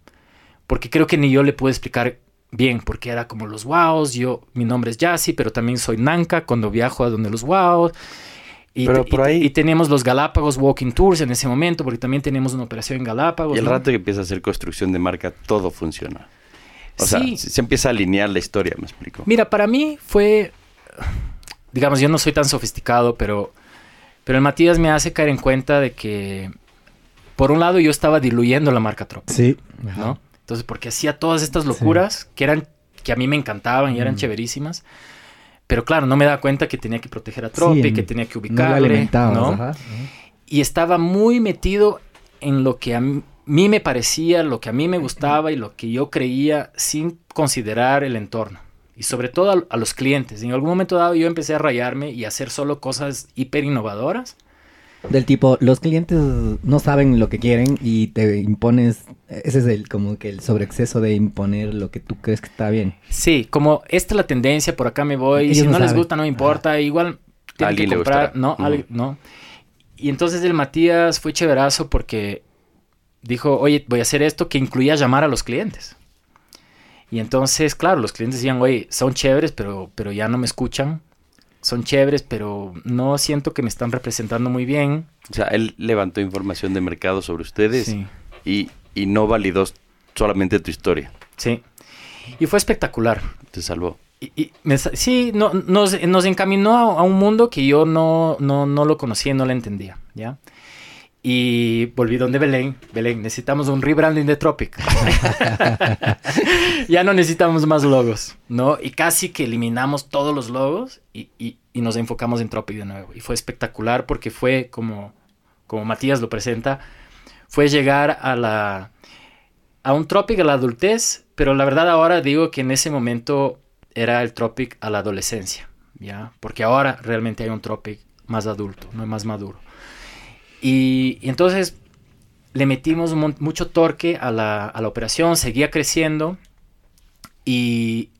Porque creo que ni yo le pude explicar bien, porque era como los wows, yo, mi nombre es Yassi, pero también soy Nanka cuando viajo a donde los wows. Y, Pero por y- ahí- y teníamos los Galápagos Walking Tours en ese momento, porque también tenemos una operación en Galápagos. Y el ¿no? rato que empieza a hacer construcción de marca, todo funciona. O sea, Sí. se se empieza a alinear la historia, me explico. Mira, para mí fue, digamos, yo no soy tan sofisticado, pero, pero el Matías me hace caer en cuenta de que, por un lado, yo estaba diluyendo la marca Trop, Sí. ¿no? Entonces, porque hacía todas estas locuras que eran, que a mí me encantaban y eran Mm. cheverísimas. Pero claro, no me daba cuenta que tenía que proteger a Tropi, Sí, que tenía que No ubicarle, alimentabas, ¿no? ajá. y estaba muy metido en lo que a mí mí me parecía, lo que a mí me gustaba y lo que yo creía sin considerar el entorno. Y sobre todo a, a los clientes. En algún momento dado yo empecé a rayarme y a hacer solo cosas hiper innovadoras. Del tipo, los clientes no saben lo que quieren y te impones, ese es el como que el sobreexceso de imponer lo que tú crees que está bien. Sí, como esta es la tendencia, por acá me voy. Ellos si no no, les gusta, no me importa. Igual A tienen que alguien le comprar. gustará. No, al- no. Y entonces el Matías fue chéverazo porque dijo, oye, voy a hacer esto que incluía llamar a los clientes. Y entonces, claro, los clientes decían, oye, son chéveres, pero, pero ya no me escuchan. Son chéveres, pero no siento que me están representando muy bien. O sea, él levantó información de mercado sobre ustedes Sí, y, y no validó solamente tu historia. sí. Y fue espectacular. Te salvó. Y, y me sí, no, nos, nos encaminó a, a un mundo que yo no, no, no lo conocía y no lo entendía, ¿ya? Y volví donde Belén. Belén, necesitamos un rebranding de Tropic. ya no necesitamos más logos, ¿no? Y casi que eliminamos todos los logos y, y- nos enfocamos en Tropic de nuevo. Y fue espectacular porque fue como, como Matías lo presenta, fue llegar a la a un Tropic a la adultez, pero la verdad ahora digo que en ese momento era el Tropic a la adolescencia, ¿ya? Porque ahora realmente hay un Tropic más adulto, no más maduro. Y, y entonces le metimos mucho torque a la, a la operación, seguía creciendo y,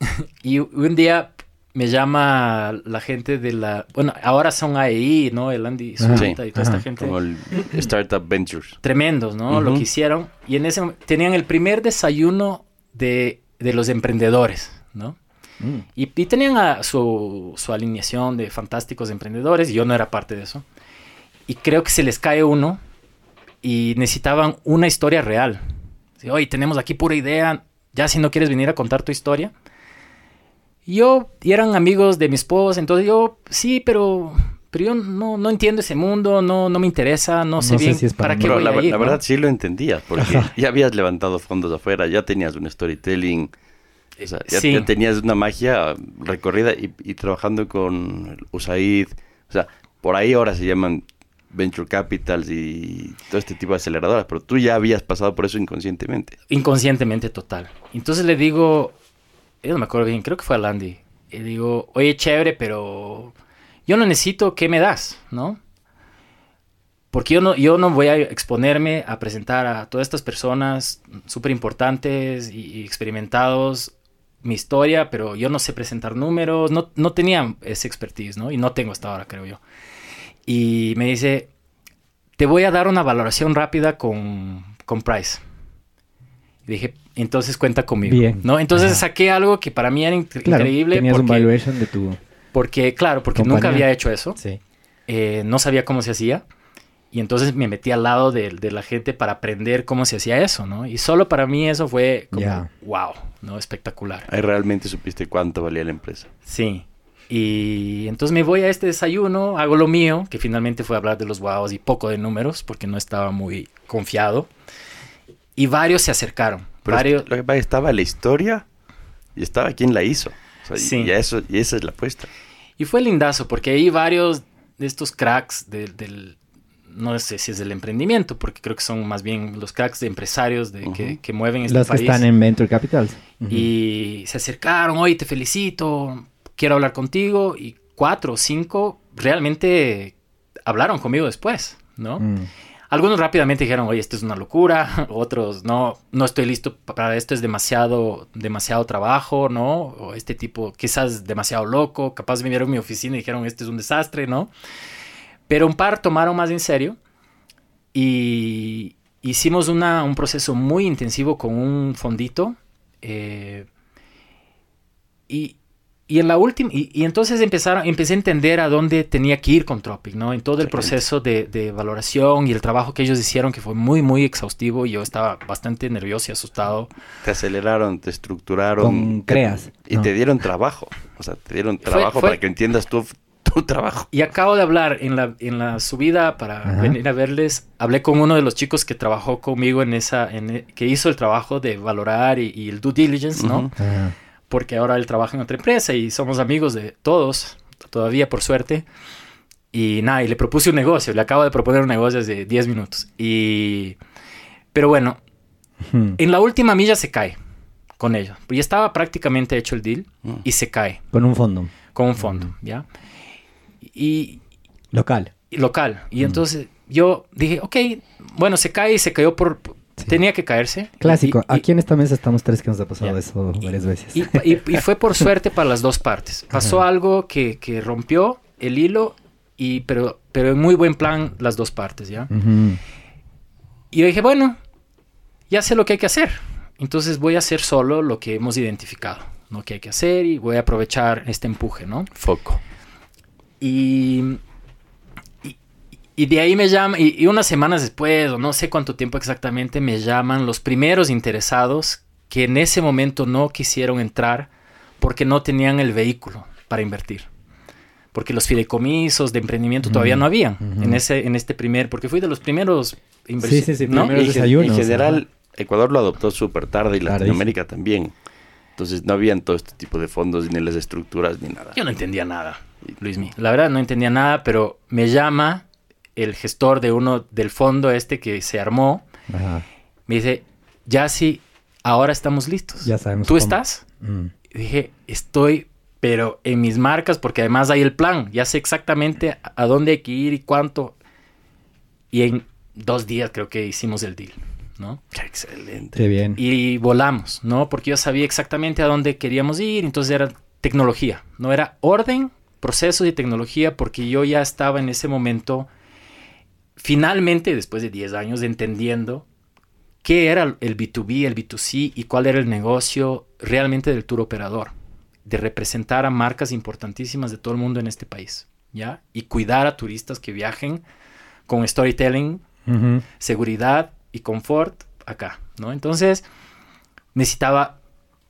y un día me llama la gente de la... Bueno, ahora son AEI, ¿no? El Andy. Zurita y toda esta gente Como el Startup Ventures. tremendos, ¿no? Lo que hicieron. Y en ese mom- tenían el primer desayuno de, de los emprendedores, ¿no? Mm. Y, y tenían a su, su alineación de fantásticos emprendedores, y yo no era parte de eso. Y creo que se les cae uno y necesitaban una historia real. Sí, Oye, tenemos aquí pura idea, ya si no quieres venir a contar tu historia. Y yo, y eran amigos de mi esposa, entonces yo, sí, pero, pero yo no, no entiendo ese mundo, no, no me interesa, no sé No sé bien si es para para qué Pero voy la, a ir. la ¿no? verdad sí lo entendías, porque ya habías levantado fondos afuera, ya tenías un storytelling, o sea, ya, Sí. ya tenías una magia recorrida y, y trabajando con USAID, o sea, por ahí ahora se llaman Venture Capitals y todo este tipo de aceleradoras, pero tú ya habías pasado por eso inconscientemente. Inconscientemente total. Entonces le digo, yo no me acuerdo bien, creo que fue a Landy. Y digo, oye, chévere, pero yo no necesito que me das, ¿no? Porque yo no, yo no voy a exponerme a presentar a todas estas personas súper importantes y, y experimentados mi historia, pero yo no sé presentar números, no, no tenía ese expertise, ¿no? Y no tengo hasta ahora, creo yo. Y me dice, te voy a dar una valoración rápida con, con Price. Y dije, entonces cuenta conmigo. Bien. ¿no? Entonces Ajá. saqué algo que para mí era inc- Claro, increíble. tenías un porque, valuation de tu... porque, claro, porque nunca compañía. había hecho eso. Sí. eh, no sabía cómo se hacía. Y entonces me metí al lado de, de la gente para aprender cómo se hacía eso, ¿no? Y solo para mí eso fue como, wow, ¿no? Espectacular. Ahí realmente supiste cuánto valía la empresa. Sí. Y entonces me voy a este desayuno, hago lo mío, que finalmente fue hablar de los wows y poco de números, porque no estaba muy confiado. Y varios se acercaron. Pero varios, lo que pasa es que estaba la historia y estaba quien la hizo. O sea, y- Sí. y, eso, y esa es la apuesta. Y fue lindazo, porque ahí varios de estos cracks del, del- no sé si es del emprendimiento, porque creo que son más bien los cracks de empresarios de, que, que mueven este Los que país. están en Venture Capitals. Ujú. Y se acercaron, oye, te felicito, quiero hablar contigo. Y cuatro o cinco realmente hablaron conmigo después, ¿no? Mm. Algunos rápidamente dijeron, oye, esto es una locura. Otros, no, no estoy listo para esto, es demasiado, demasiado trabajo, ¿no? O este tipo, quizás demasiado loco. Capaz vinieron a mi oficina y dijeron, este es un desastre, ¿no? Pero un par tomaron más en serio y hicimos una- un proceso muy intensivo con un fondito. eh, y, y en la última, y, y entonces empezaron, empecé a entender a dónde tenía que ir con Tropic, ¿no? En todo el proceso de, de valoración y el trabajo que ellos hicieron, que fue muy, muy exhaustivo. Y yo estaba bastante nervioso y asustado. Te aceleraron, te estructuraron. Con te- Creas, Y ¿no? te dieron trabajo. O sea, te dieron trabajo fue- para que entiendas tu, tu trabajo. Y acabo de hablar en la, en la subida para Ajá. venir a verles. Hablé con uno de los chicos que trabajó conmigo en esa, en e- que hizo el trabajo de valorar y, y el due diligence, ¿no? Ah, Porque ahora él trabaja en otra empresa y somos amigos de todos, todavía por suerte. Y nada, y le propuse un negocio. Le acabo de proponer un negocio hace 10 minutos. Y... Pero bueno, ujú. en la última milla se cae con ellos. Ya estaba prácticamente hecho el deal Mm. y se cae Con un fondo con un fondo, ¿ya? Y, local. y local. Y Mm. entonces yo dije, ok, bueno, se cae y se cayó por... Sí. Tenía que caerse. Clásico. Y- y- Aquí en esta mesa estamos tres que nos ha pasado eso varias veces. Y, y- y fue por suerte para las dos partes. Pasó Ajá. algo que, que rompió el hilo, y, pero, pero en muy buen plan las dos partes, ¿ya? Y yo dije, bueno, ya sé lo que hay que hacer. Entonces voy a hacer solo lo que hemos identificado, ¿no? ¿Qué hay que hacer? Y voy a aprovechar este empuje, ¿no? Foco. Y, y, y de ahí me llaman, y, y unas semanas después, o no sé cuánto tiempo exactamente, me llaman los primeros interesados que en ese momento no quisieron entrar porque no tenían el vehículo para invertir. Porque los fideicomisos de emprendimiento todavía no habían en, ese, en este primer, porque fui de los primeros Sí, inversionistas. sí, sí, ¿no? primeros Y en- desayunos, En general. Ecuador lo adoptó súper tarde y. Latinoamérica también. Entonces no habían todo este tipo de fondos, ni las estructuras, ni nada. Yo no entendía nada, Luismi. La verdad no entendía nada, pero me llama el gestor de uno del fondo este que se armó. Ajá. Me dice, ya sí, ahora estamos listos. Ya sabemos ¿Tú cómo. estás? Mm. Y dije, estoy, pero en mis marcas, porque además hay el plan. Ya sé exactamente a- dónde hay que ir y cuánto. Y en dos días creo que hicimos el deal, ¿no? Excelente. Qué bien. Y volamos, ¿no? Porque yo sabía exactamente a dónde queríamos ir, entonces era tecnología, no era orden, procesos y tecnología, porque yo ya estaba en ese momento, finalmente, después de 10 años, entendiendo qué era el B2B, el B2C y cuál era el negocio realmente del tour operador, de representar a marcas importantísimas de todo el mundo en este país, ¿ya? Y cuidar a turistas que viajen con storytelling seguridad y confort acá, ¿no? Entonces, necesitaba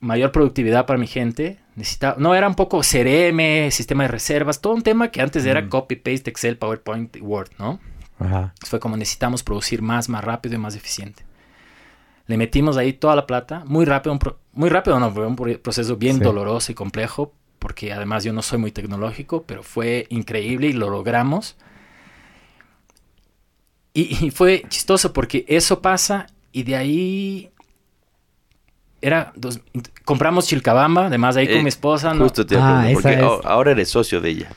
mayor productividad para mi gente, necesitaba, no era un poco CRM, sistema de reservas, todo un tema que antes era Mm. copy, paste, Excel, PowerPoint, Word, ¿no? Ajá. Fue como necesitamos producir más, más rápido y más eficiente. Le metimos ahí toda la plata, muy rápido, un pro- muy rápido, no, fue un pro- proceso bien Sí. doloroso y complejo, porque además yo no soy muy tecnológico, pero fue increíble y lo logramos. Y, y fue chistoso porque eso pasa y de ahí era dos- compramos Chilcabamba, además ahí con Eh, mi esposa, ¿no? Justo te iba a Ah, preguntar, porque es- ahora eres socio de ella.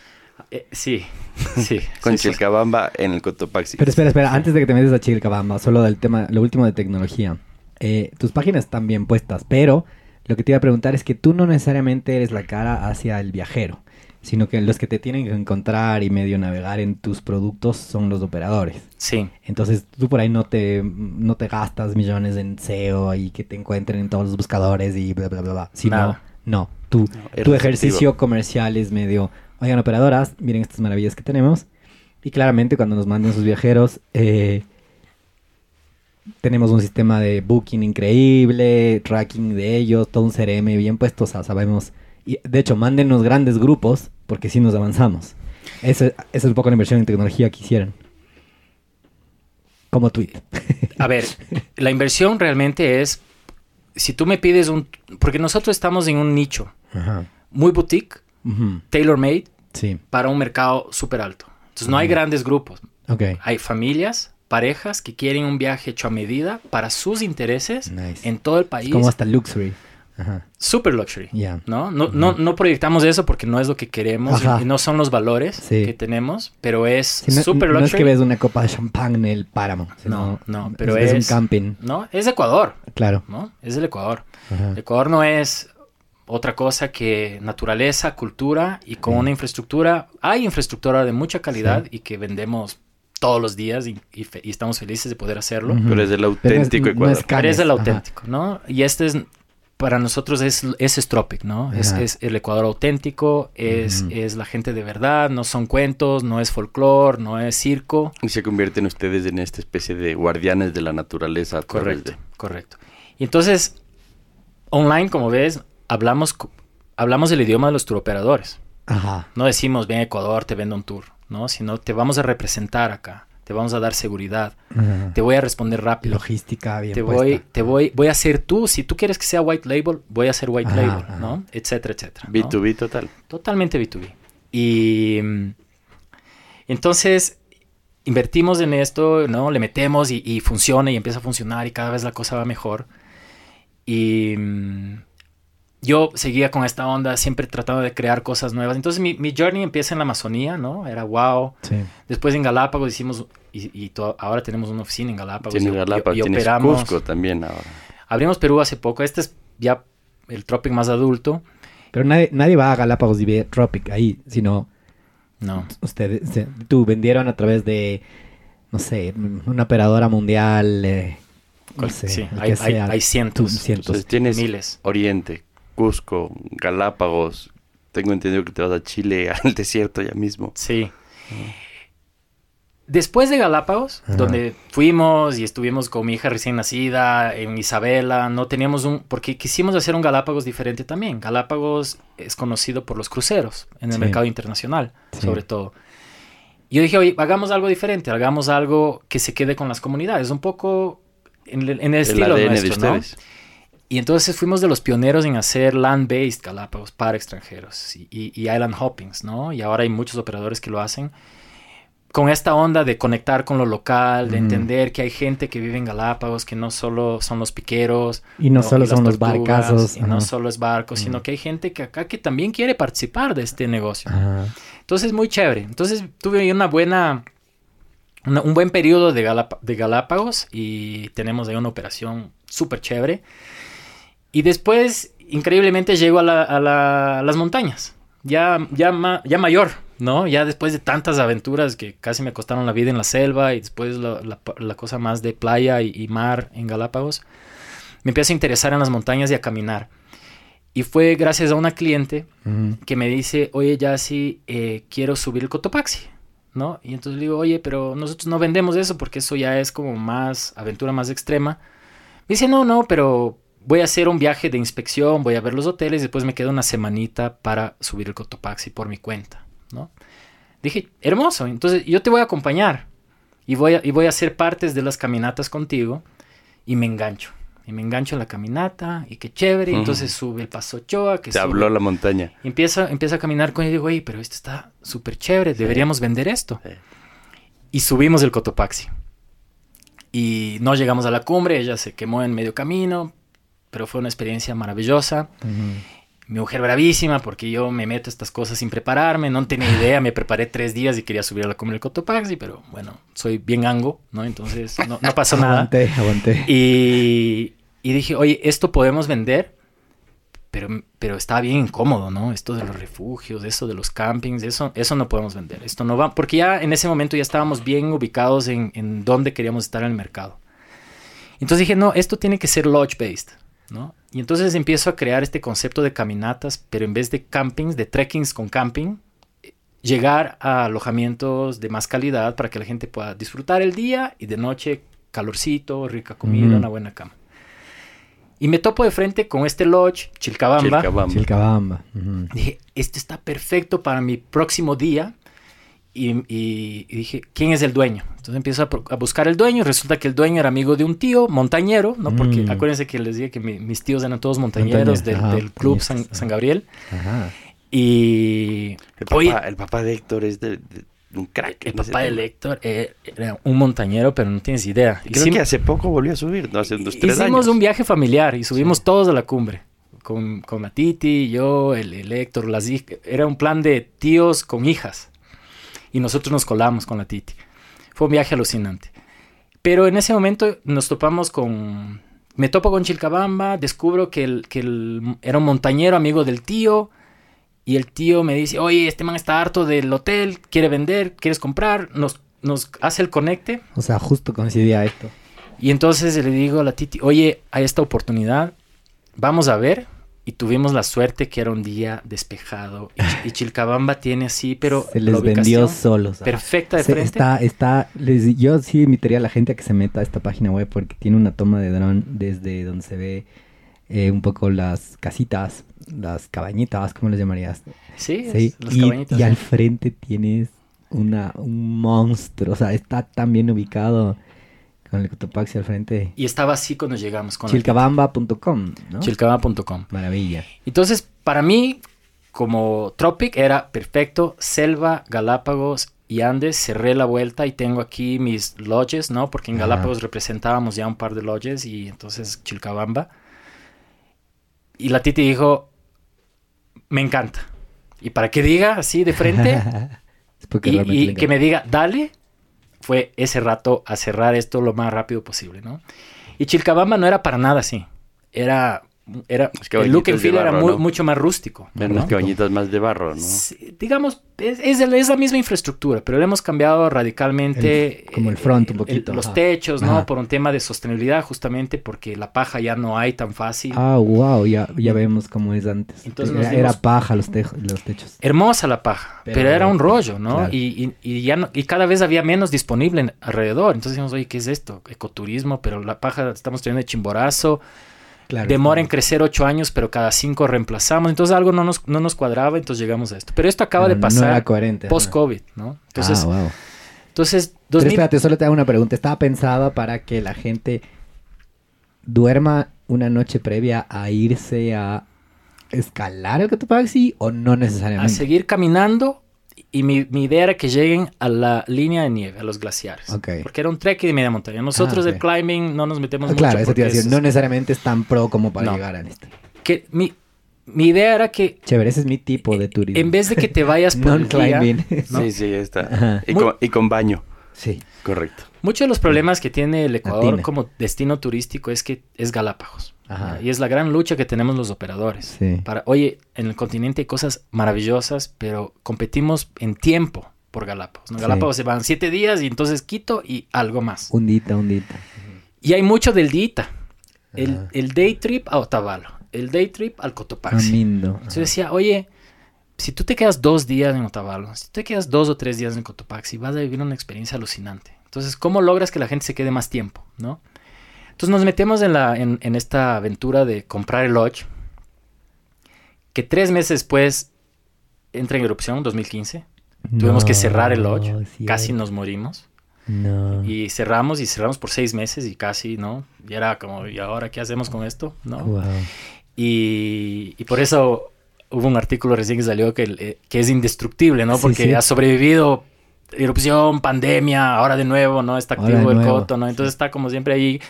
Eh, sí, sí. Con sí, sí. Chilcabamba en el Cotopaxi. Pero espera, espera, antes de que te metas a Chilcabamba, solo del tema, lo último de tecnología. Eh, tus páginas están bien puestas, pero lo que te iba a preguntar es que tú no necesariamente eres la cara hacia el viajero, sino que los que te tienen que encontrar y medio navegar en tus productos son los operadores. Sí, Entonces tú por ahí no te, no te gastas millones en SEO y que te encuentren en todos los buscadores y bla, bla, bla, bla. Sino, Nada. no, tú, es tu ejercicio comercial es medio, oigan operadoras, miren estas maravillas que tenemos. Y claramente cuando nos manden sus viajeros, eh, tenemos un sistema de booking increíble, tracking de ellos, todo un CRM bien puesto, o sea, sabemos. Y de hecho, mándenos grandes grupos porque si nos avanzamos. Esa esa es un poco la inversión en tecnología que hicieron. Como tweet. A ver, la inversión realmente es, si tú me pides un, porque nosotros estamos en un nicho Ajá. muy boutique, Ujú. tailor made, Sí. para un mercado súper alto. Entonces no hay grandes grupos, hay familias, parejas que quieren un viaje hecho a medida para sus intereses Nice. en todo el Es país, como hasta luxury. Ajá. super luxury. Ya. ¿no? No, no, no proyectamos eso porque no es lo que queremos y- Ajá. y no son los valores Sí. que tenemos, pero es Sí, no, super no luxury. es que ves una copa de champán en el páramo. No, sino no, pero es, es- un camping. No, es de Ecuador, Claro. ¿no? Es del Ecuador. Ajá. Ecuador no es otra cosa que naturaleza, cultura y con Sí. una infraestructura. Hay infraestructura de mucha calidad Sí. y que vendemos todos los días y, y fe- y estamos felices de poder hacerlo. Pero es del Pero no es- auténtico no Ecuador. es Pero es el ajá. auténtico, ¿no? Y este es, para nosotros es, es Tropic, ¿no? Es, el Ecuador auténtico, es, es la gente de verdad, no son cuentos, no es folclore, no es circo. Y se convierten ustedes en esta especie de guardianes de la naturaleza Correcto, de... correcto. Y entonces, online, como ves, hablamos, hablamos el idioma de los turoperadores. Ajá. No decimos, ven a Ecuador, te vendo un tour, ¿no? Sino te vamos a representar acá, te vamos a dar seguridad, te voy a responder rápido. Logística bien Te puesta. voy, te voy, voy a hacer tú, si tú quieres que sea white label, voy a hacer white Ajá, label, ajá. ¿no? Etcétera, etcétera. ¿no? B2B total. Totalmente B2B. Y mm, entonces invertimos en esto, ¿no? Le metemos y, y funciona y empieza a funcionar y cada vez la cosa va mejor. Y mm, yo seguía con esta onda, siempre tratando de crear cosas nuevas. Entonces mi, mi journey empieza en la Amazonía, ¿no? Era wow. Sí. Después en Galápagos hicimos, y, y to- ahora tenemos una oficina en Galápagos. Tienes y- y- Galápagos, y tienes operamos. Cusco también ahora. Abrimos Perú hace poco. Este es ya el Tropic más adulto. Pero nadie, nadie va a Galápagos y ve Tropic ahí, sino No. ustedes, se- tú vendieron a través de, no sé, una operadora mundial, eh, no sé, sí, hay, hay- cientos. Cientos. Entonces tienes Miles. Oriente, Cusco, Galápagos. Tengo entendido que te vas a Chile, al desierto ya mismo. Sí. Después de Galápagos, Ajá. donde fuimos y estuvimos con mi hija recién nacida, en Isabela, no teníamos un... Porque quisimos hacer un Galápagos diferente también. Galápagos es conocido por los cruceros en el Sí. mercado internacional, Sí. sobre todo. Yo dije, oye, hagamos algo diferente, hagamos algo que se quede con las comunidades, un poco en el, en el El estilo ADN nuestro, de ¿no? Y entonces fuimos de los pioneros en hacer land-based Galápagos para extranjeros y, y- y island hoppings, ¿no? Y ahora hay muchos operadores que lo hacen con esta onda de conectar con lo local, de Ujú. entender que hay gente que vive en Galápagos, que no solo son los piqueros. Y no solo y son los barcazos. Y no solo es barcos, sino Ujú. que hay gente que acá que también quiere participar de este negocio. Ajá. Entonces, muy chévere. Entonces, tuve ahí una buena, una- un buen periodo de, Galapa- de Galápagos y tenemos ahí una operación súper chévere. Y después, increíblemente, llego a, la- a la- a las montañas, ya, ya, ma- ya mayor, ¿no? Ya después de tantas aventuras que casi me costaron la vida en la selva y después la, la- la cosa más de playa y, y mar en Galápagos, me empiezo a interesar en las montañas y a caminar. Y fue gracias a una cliente Ujú. que me dice, oye, ya sí, eh, quiero subir el Cotopaxi, ¿no? Y entonces le digo, oye, pero nosotros no vendemos eso porque eso ya es como más aventura más extrema. Me dice, no, no, pero voy a hacer un viaje de inspección, voy a ver los hoteles después me quedo una semanita para subir el Cotopaxi por mi cuenta, ¿no? Dije, hermoso, entonces yo te voy a acompañar y voy a, y voy a hacer partes de las caminatas contigo y me engancho. Y me engancho en la caminata y qué chévere. y Ujú. entonces sube el Paso Ochoa, que Te sube- habló la montaña. Empieza, empieza a caminar con él y digo, oye, pero esto está súper chévere, deberíamos vender esto. Sí. Y subimos el Cotopaxi. Y no llegamos a la cumbre, ella se quemó en medio camino, pero fue una experiencia maravillosa. Mi mujer bravísima porque yo me meto a estas cosas sin prepararme, no tenía idea, me preparé tres días y quería subir a la cumbre del Cotopaxi, pero bueno, soy bien ango, ¿no? Entonces no, no pasó nada. Aguanté, aguanté. Y, y dije, oye, esto podemos vender, pero, pero está bien incómodo, ¿no? Esto de los refugios, eso de los campings, eso, eso no podemos vender. Esto no va, porque ya en ese momento ya estábamos bien ubicados en, en dónde queríamos estar en el mercado. Entonces dije, no, esto tiene que ser lodge-based, ¿no? Y entonces empiezo a crear este concepto de caminatas, pero en vez de campings, de trekkings con camping, llegar a alojamientos de más calidad para que la gente pueda disfrutar el día y de noche calorcito, rica comida, una buena cama. Y me topo de frente con este lodge, Chilcabamba. Chilcabamba. Chilcabamba. Dije, este está perfecto para mi próximo día. Y, y- y dije, ¿quién es el dueño? Entonces empiezo a, a buscar el dueño y resulta que el dueño era amigo de un tío montañero, ¿no? Porque Mm. acuérdense que les dije que mi- mis tíos eran todos montañeros del, ajá, del club San, San. Gabriel. Ajá. Y El papá, Oye. el papá de Héctor es de, de un crack. el papá de. Héctor eh, era un montañero, pero no tienes idea. Creo Hicim- que hace poco volvió a subir, ¿no? Hace unos tres Hicimos años. un viaje familiar y subimos todos a la cumbre. Con, con la Titi, yo, el, el Héctor, las Era un plan de tíos con hijas. Y nosotros nos colamos con la Titi. Fue un viaje alucinante. Pero en ese momento nos topamos con... Me topo con Chilcabamba, descubro que, el, que el- era un montañero amigo del tío. Y el tío me dice, oye, este man está harto del hotel, quiere vender, ¿quieres comprar? Nos, nos hace el conecte. O sea, justo coincidía esto. Y entonces le digo a la Titi, oye, hay esta oportunidad, vamos a ver. Y tuvimos la suerte que era un día despejado. Y, Ch- y Chilcabamba tiene así, pero Se les vendió solos. perfecta de Se- frente. está, está, les- yo sí invitaría a la gente a que se meta a esta página web porque tiene una toma de dron desde donde se ve eh, un poco las casitas, las cabañitas, ¿cómo les llamarías? Sí, Sí, las y, cabañitas. y al frente tienes una, un monstruo, o sea, está tan bien ubicado con el Cotopaxi al frente. Y estaba así cuando llegamos con Chilcabamba.com, ¿no? Chilcabamba.com. Maravilla. Entonces, para mí, como Tropic, era perfecto. Selva, Galápagos y Andes, cerré la vuelta y tengo aquí mis lodges, ¿no? Porque en Ajá. Galápagos representábamos ya un par de lodges y entonces Chilcabamba. Y la Titi dijo, me encanta. Y para que diga así de frente y, que me diga, dale, fue ese rato a cerrar esto lo más rápido posible, ¿no? Y Chilcabamba no era para nada así. Era era Las el look and feel era barro, mu- ¿no? mucho más rústico. Eran ¿no? las cabañitas más de barro, ¿no? Sí, digamos, es, es el- es la misma infraestructura, pero le hemos cambiado radicalmente. El- como el front un poquito, los ajá. techos, ¿no? Ajá. Por un tema de sostenibilidad, justamente porque la paja ya no hay tan fácil. Ah, wow, ya, ya vemos cómo es antes. Entonces era, era paja los, tejo- los techos. Hermosa la paja, pero, Pero- era un rollo, ¿no? claro. Y, y- y ya no- y cada vez había menos disponible alrededor. Entonces decimos, oye, ¿qué es esto? Ecoturismo, pero la paja estamos teniendo de chimborazo. Claro, Demora en crecer ocho años, pero cada cinco reemplazamos. Entonces algo no nos, no nos cuadraba, entonces llegamos a esto. Pero esto acaba de No pasar ajá. post-COVID, ¿no? Entonces, ah, wow. entonces Pero 2000 espérate, solo te hago una pregunta. ¿Estaba pensada para que la gente duerma una noche previa a irse a escalar el Cotopaxi o no a necesariamente? seguir caminando y mi, mi idea era que lleguen a la línea de nieve, a los glaciares. Porque era un trekking de media montaña. Nosotros Ah, del ok. climbing no nos metemos Ah, mucho. claro, eso te iba a porque decir. es- No necesariamente es tan pro como para No. llegar a esto. que mi, mi idea era que Chévere, ese es mi tipo de turismo. en vez de que te vayas por el día, Non-climbing. ¿no? Sí, sí, está. Y con, y con baño, sí. correcto. muchos de los problemas que tiene el Ecuador Latina. como destino turístico es que es Galápagos. Ajá. Y es la gran lucha que tenemos los operadores. Sí. Para, oye, en el continente hay cosas maravillosas, pero competimos en tiempo por Galápagos. ¿no? Sí. Se van siete días y entonces Quito y algo más. Hundita, hundita. Y hay mucho del dita. El, el day trip a Otavalo, el day trip al Cotopaxi. Camindo. Entonces decía, oye, si tú te quedas dos días en Otavalo, si tú te quedas dos o tres días en Cotopaxi, vas a vivir una experiencia alucinante. Entonces, ¿cómo logras que la gente se quede más tiempo? ¿no? Entonces nos metemos en, la, en, en esta aventura de comprar el lodge, que tres meses después entra en erupción, 2015. Tuvimos que cerrar el lodge, No, sí, casi nos morimos. No. Y cerramos y cerramos por seis meses y casi, ¿no? Y era como, ¿y ahora qué hacemos con esto? ¿no? Wow. Y, y por eso hubo un artículo recién que salió que, eh, que es indestructible, ¿no? Sí, Porque sí. ha sobrevivido erupción, pandemia, ahora de nuevo, ¿no? Está activo el coto, ¿no? Entonces está como siempre ahí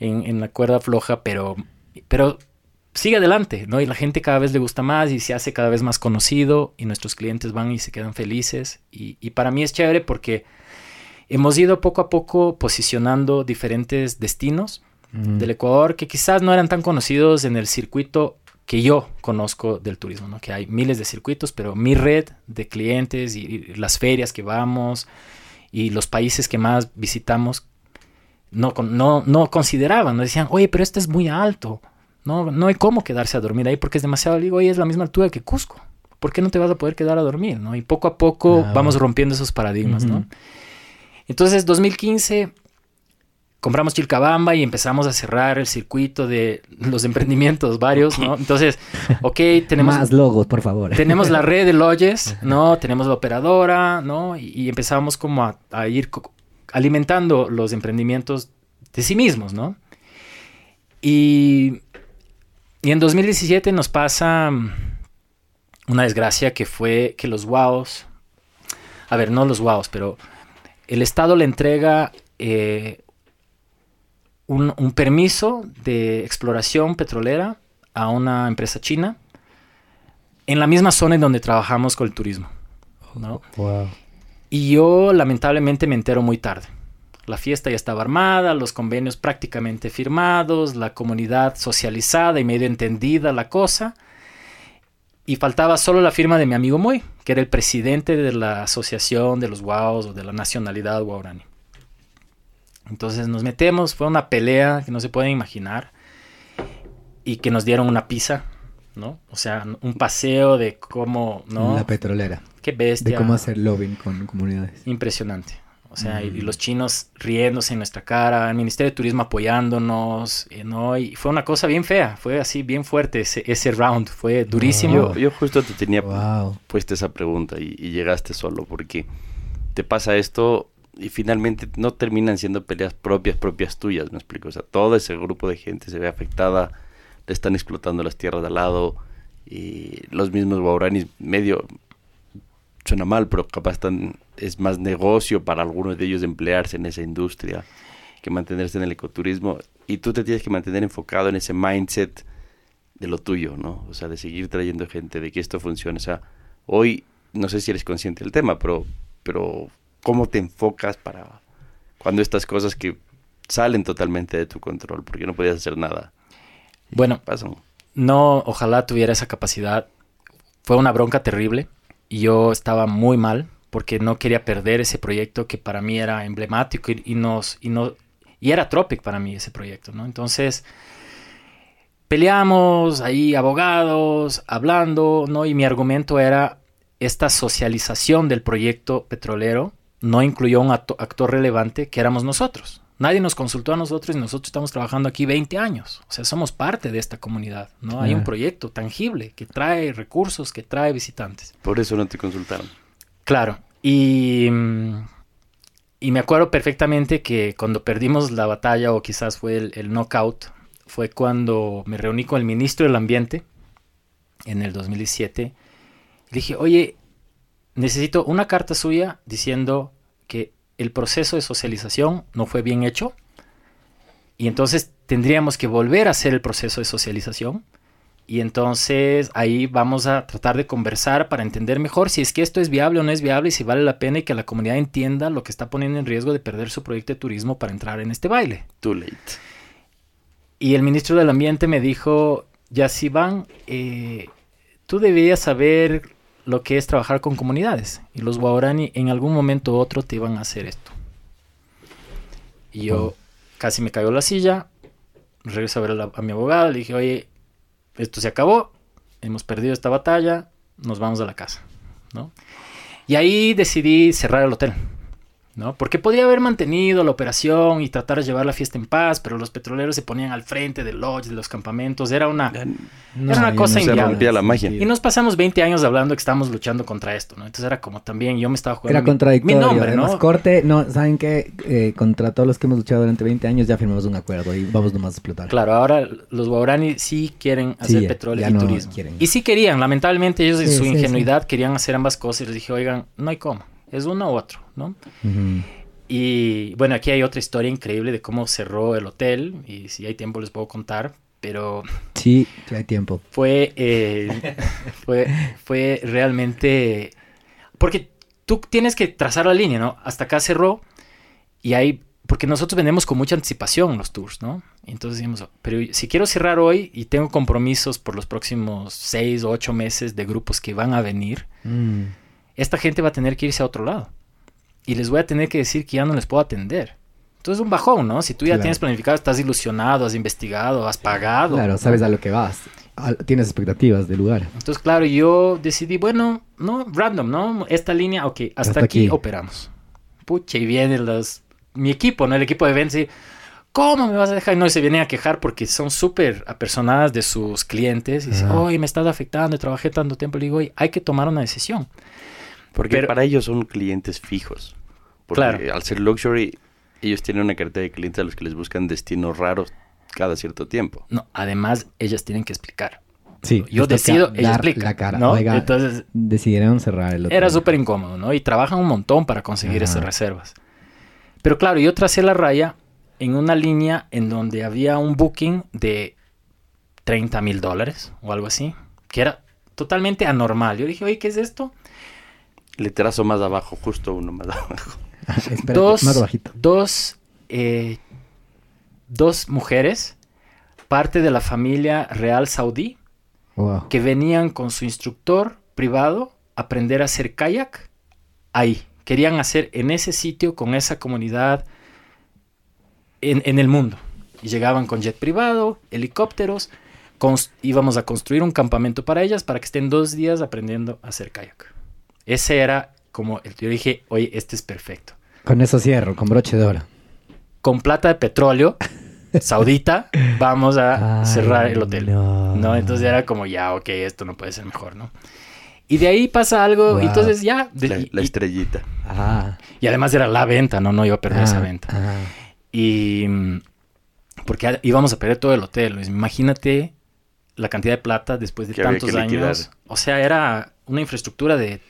en, en la cuerda floja, pero, pero sigue adelante, ¿no? Y la gente cada vez le gusta más y se hace cada vez más conocido y nuestros clientes van y se quedan felices. Y, y para mí es chévere porque hemos ido poco a poco posicionando diferentes destinos del Ecuador que quizás no eran tan conocidos en el circuito que yo conozco del turismo, ¿no? Que hay miles de circuitos, pero mi red de clientes y, y las ferias que vamos y los países que más visitamos no, no, no consideraban, no decían, oye, pero este es muy alto, no, no hay cómo quedarse a dormir ahí porque es demasiado, digo, oye, es la misma altura que Cusco, ¿por qué no te vas a poder quedar a dormir, no? Y poco a poco Ah, vamos bueno. rompiendo esos paradigmas, ¿no? Ujú. Entonces, 2015 compramos Chilcabamba y empezamos a cerrar el circuito de los emprendimientos varios, ¿no? Entonces, ok, tenemos, Más logos, por favor. tenemos la red de lodges, ¿no? Tenemos la operadora, ¿no? Y, y empezamos como a, a ir alimentando los emprendimientos de sí mismos, ¿no? Y, en 2017 nos pasa mm, una desgracia que fue que los WOWs, a ver, no los WOWs, pero el Estado le entrega eh, un, un permiso de exploración petrolera a una empresa china en la misma zona en donde trabajamos con el turismo. ¿no? Wow. Y yo lamentablemente me entero muy tarde. La fiesta ya estaba armada, los convenios prácticamente firmados, la comunidad socializada y medio entendida la cosa. Y faltaba solo la firma de mi amigo Moy, que era el presidente de la asociación de los Guaos o de la nacionalidad guaurani. Entonces nos metemos, fue una pelea que no se pueden imaginar. Y que nos dieron una pizza, ¿no? O sea, un paseo de cómo, ¿no? La petrolera. Qué bestia. De cómo hacer lobbying con comunidades. Impresionante. O sea, y, y Mm. los chinos riéndose en nuestra cara, el Ministerio de Turismo apoyándonos, eh, ¿no? Y fue una cosa bien fea, fue así bien fuerte ese, ese round, fue durísimo. Yo, yo justo te tenía Wow. puesta esa pregunta y, y llegaste solo porque te pasa esto y finalmente no terminan siendo peleas propias, propias tuyas, me explico. O sea, todo ese grupo de gente se ve afectada, le están explotando las tierras de al lado y los mismos guauranis medio suena mal, pero capaz están, es más negocio para algunos de ellos emplearse en esa industria que mantenerse en el ecoturismo y tú te tienes que mantener enfocado en ese mindset de lo tuyo, ¿no? O sea, de seguir trayendo gente, de que esto funcione. O sea, hoy no sé si eres consciente del tema, pero, pero ¿cómo te enfocas para cuando estas cosas que salen totalmente de tu control, porque no podías hacer nada, Bueno, pasan? no, ojalá tuviera esa capacidad. Fue una bronca terrible y yo estaba muy mal porque no quería perder ese proyecto que para mí era emblemático y, y no, y era Tropic para mí ese proyecto, ¿no? Entonces peleamos ahí abogados, hablando, ¿no? Y mi argumento era esta socialización del proyecto petrolero no incluyó un acto- actor relevante que éramos nosotros. Nadie nos consultó a nosotros y nosotros estamos trabajando aquí 20 años. O sea, somos parte de esta comunidad, ¿no? Hay un proyecto tangible que trae recursos, que trae visitantes. Por eso no te consultaron. Claro, y, mm, y me acuerdo perfectamente que cuando perdimos la batalla, o quizás fue el, el knockout, fue cuando me reuní con el ministro del Ambiente en el 2017. Le dije, oye, necesito una carta suya diciendo que el proceso de socialización no fue bien hecho y entonces tendríamos que volver a hacer el proceso de socialización y entonces ahí vamos a tratar de conversar para entender mejor si es que esto es viable o no es viable y si vale la pena y que la comunidad entienda lo que está poniendo en riesgo de perder su proyecto de turismo para entrar en este baile. Too late. Y el ministro del Ambiente me dijo, Yasivan, eh, tú deberías saber lo que es trabajar con comunidades. Y los Guarani en algún momento u otro te iban a hacer esto. Y yo casi me cayó la silla, regreso a ver a, la- a mi abogada, le dije, oye, esto se acabó, hemos perdido esta batalla, nos vamos a la casa, ¿no? Y ahí decidí cerrar el hotel, ¿no? Porque podía haber mantenido la operación y tratar de llevar la fiesta en paz, pero los petroleros se ponían al frente del lodge, de los campamentos, era una... No, Era una cosa no Se inviable. rompía la magia. Y nos pasamos 20 años hablando que estábamos luchando contra esto, ¿no? Entonces era como también, yo me estaba jugando Era mi- contradictorio. mi nombre, Además, ¿no? corte, no, ¿saben qué? Eh, contra todos los que hemos luchado durante 20 años ya firmamos un acuerdo y vamos nomás a explotar. Claro, ahora los Guarani sí quieren hacer petróleo ya y no turismo. quieren. Y sí querían, lamentablemente ellos en Sí, su sí, ingenuidad querían hacer ambas cosas y les dije, oigan, no hay cómo, es uno u otro, ¿no? Y bueno, aquí hay otra historia increíble de cómo cerró el hotel y si hay tiempo les puedo contar, pero Sí, sí hay tiempo. fue, eh, fue, fue realmente... Porque tú tienes que trazar la línea, ¿no? Hasta acá cerró y hay... Porque nosotros vendemos con mucha anticipación los tours, ¿no? Entonces decimos, pero si quiero cerrar hoy y tengo compromisos por los próximos seis o ocho meses de grupos que van a venir, Mm. Esta gente va a tener que irse a otro lado. Y les voy a tener que decir que ya no les puedo atender. Entonces es un bajón, ¿no? Si tú ya Claro. tienes planificado, estás ilusionado, has investigado, has pagado. Claro, sabes a lo que vas. Tienes expectativas del lugar. Entonces, claro, yo decidí, bueno, no, random, ¿no? Esta línea, ok, hasta, Hasta aquí. aquí. operamos. Pucha, y vienen los... Mi equipo, ¿no? El equipo de y... ¿Cómo me vas a dejar? Y no, y se vienen a quejar porque son súper apersonadas de sus clientes. Y dicen, oye, me estás afectando, trabajé tanto tiempo. Le digo, oye, hay que tomar una decisión. Porque Pero- para ellos son clientes fijos. Porque Claro. al ser luxury, ellos tienen una cartera de clientes a los que les buscan destinos raros cada cierto tiempo. No, además, ellas tienen que explicar. Sí. Yo decido, ella explica. la cara. ¿no? Oiga, Entonces, decidieron cerrar el hotel. era súper incómodo, ¿no? Y trabajan un montón para conseguir Ajá. esas reservas. Pero claro, yo tracé la raya en una línea en donde había un booking de 30 mil dólares o algo así, que era totalmente anormal. Yo dije, oye, ¿qué es esto? Le trazo más abajo, justo uno más abajo. Espérate, dos, más bajito. Dos, eh, dos mujeres, parte de la familia real saudí, Wow. que venían con su instructor privado a aprender a hacer kayak ahí. Querían hacer en ese sitio, con esa comunidad, en, en el mundo. Y llegaban con jet privado, helicópteros, íbamos a construir un campamento para ellas para que estén dos días aprendiendo a hacer kayak. Ese era como, el, yo dije, oye, este es perfecto. Con eso cierro, con broche de oro. Con plata de petróleo saudita, vamos a Ay, cerrar el hotel. no. No, entonces era como, ya, ok, esto no puede ser mejor, ¿no? Y de ahí pasa algo, Wow. y entonces ya. de- La, y, la y- estrellita. Ah. y además era la venta, ¿no? No iba a perder esa ah, venta. ah. Y. mm, Porque íbamos a perder todo el hotel. Luis. Imagínate la cantidad de plata después de Que tantos años. O sea, era una infraestructura de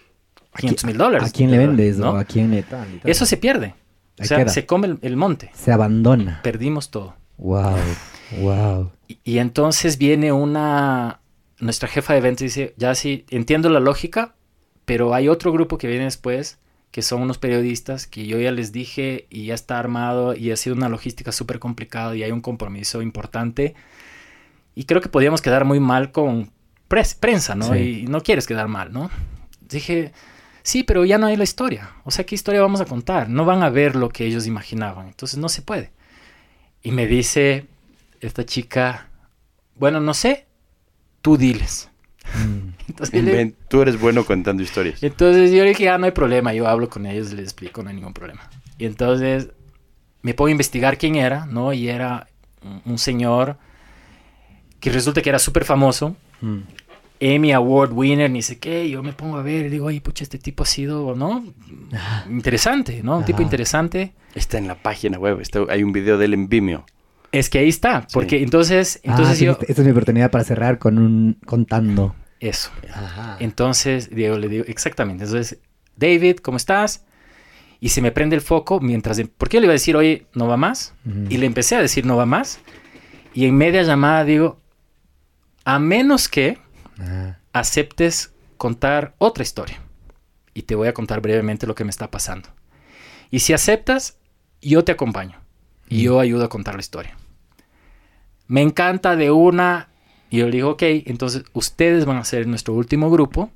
500 mil dólares. ¿A quién le vendes ¿no? a quién le tal? Eso se pierde. O sea, se come el, el monte. Se abandona. Perdimos todo. Wow. Wow. Y, y entonces viene una, nuestra jefa de eventos dice, ya sí, entiendo la lógica, pero hay otro grupo que viene después, que son unos periodistas, que yo ya les dije y ya está armado y ha sido una logística súper complicada y hay un compromiso importante. Y creo que podíamos quedar muy mal con prensa, ¿no? Sí. Y no quieres quedar mal, ¿no? Dije, sí, pero ya no hay la historia. O sea, ¿qué historia vamos a contar? No van a ver lo que ellos imaginaban. Entonces no se puede. Y me dice esta chica, bueno, no sé, tú diles. Mm. Entonces, le- Tú eres bueno contando historias. entonces yo le dije, ah, no hay problema, yo hablo con ellos, les explico, no hay ningún problema. Y entonces me pongo a investigar quién era, ¿no? Y era un, un señor que resulta que era súper famoso, Mm. Emmy Award winner, ni sé qué, yo me pongo a ver y digo, oye, pucha, este tipo ha sido, ¿no? Interesante, ¿no? Un tipo interesante. Está en la página web. está- hay un video de él en Vimeo. Es que ahí está, porque entonces, entonces Ah, sí, yo... esta esta es mi oportunidad para cerrar con un contando. Eso. Ajá. Entonces, Diego le digo, exactamente. Entonces, David, ¿cómo estás? Y se me prende el foco mientras... Porque yo le iba a decir, oye, ¿no va más? Y le empecé a decir, ¿no va más? Y en media llamada digo, a menos que Aceptes contar otra historia. Y te voy a contar brevemente lo que me está pasando. Y si aceptas, yo te acompaño. Y yo ayudo a contar la historia. Me encanta de una. Y yo le digo, ok, entonces ustedes van a ser nuestro último grupo.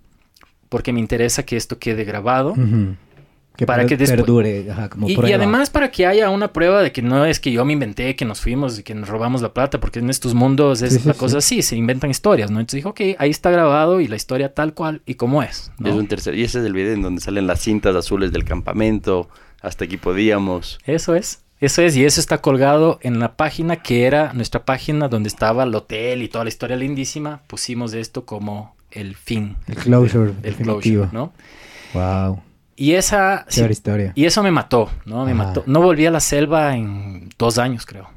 Porque me interesa que esto quede grabado. Que Para que después- perdure, ajá, como Y, además para que haya una prueba de que no es que yo me inventé, que nos fuimos y que nos robamos la plata, porque en estos mundos es Sí, sí, la sí. cosa así, se inventan historias, ¿no? Entonces dijo, ok, ahí está grabado y la historia tal cual y como es, ¿no? Es un tercer, y ese es el video en donde salen las cintas azules del campamento. Hasta aquí podíamos. Eso es, eso es, y eso está colgado en la página que era nuestra página donde estaba el hotel y toda la historia lindísima. Pusimos esto como el fin, El closure, el definitivo. closure, ¿no? Wow. Y esa... sí, historia. y eso me mató, ¿no? Me Ajá. mató. No volví a la selva en dos años, creo.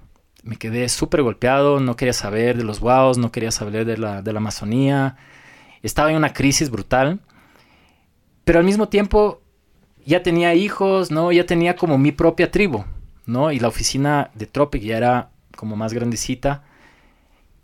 Me quedé súper golpeado, no quería saber de los guaos, no quería saber de la, de la Amazonía. Estaba en una crisis brutal. Pero al mismo tiempo ya tenía hijos, ¿no? Ya tenía como mi propia tribu, ¿no? Y la oficina de Tropic ya era como más grandecita.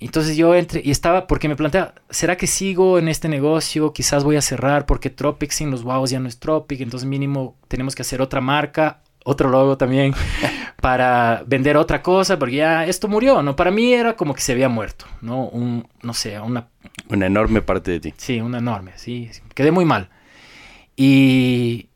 Entonces yo entré y estaba, porque me planteaba, ¿será que sigo en este negocio? Quizás voy a cerrar porque Tropic sin los guaos ya no es Tropic, entonces mínimo tenemos que hacer otra marca, otro logo también, para vender otra cosa, porque ya esto murió, ¿no? Para mí era como que se había muerto, ¿no? Un, no sé, una Una enorme parte de ti. Sí, una enorme, sí, sí, Quedé muy mal. Y,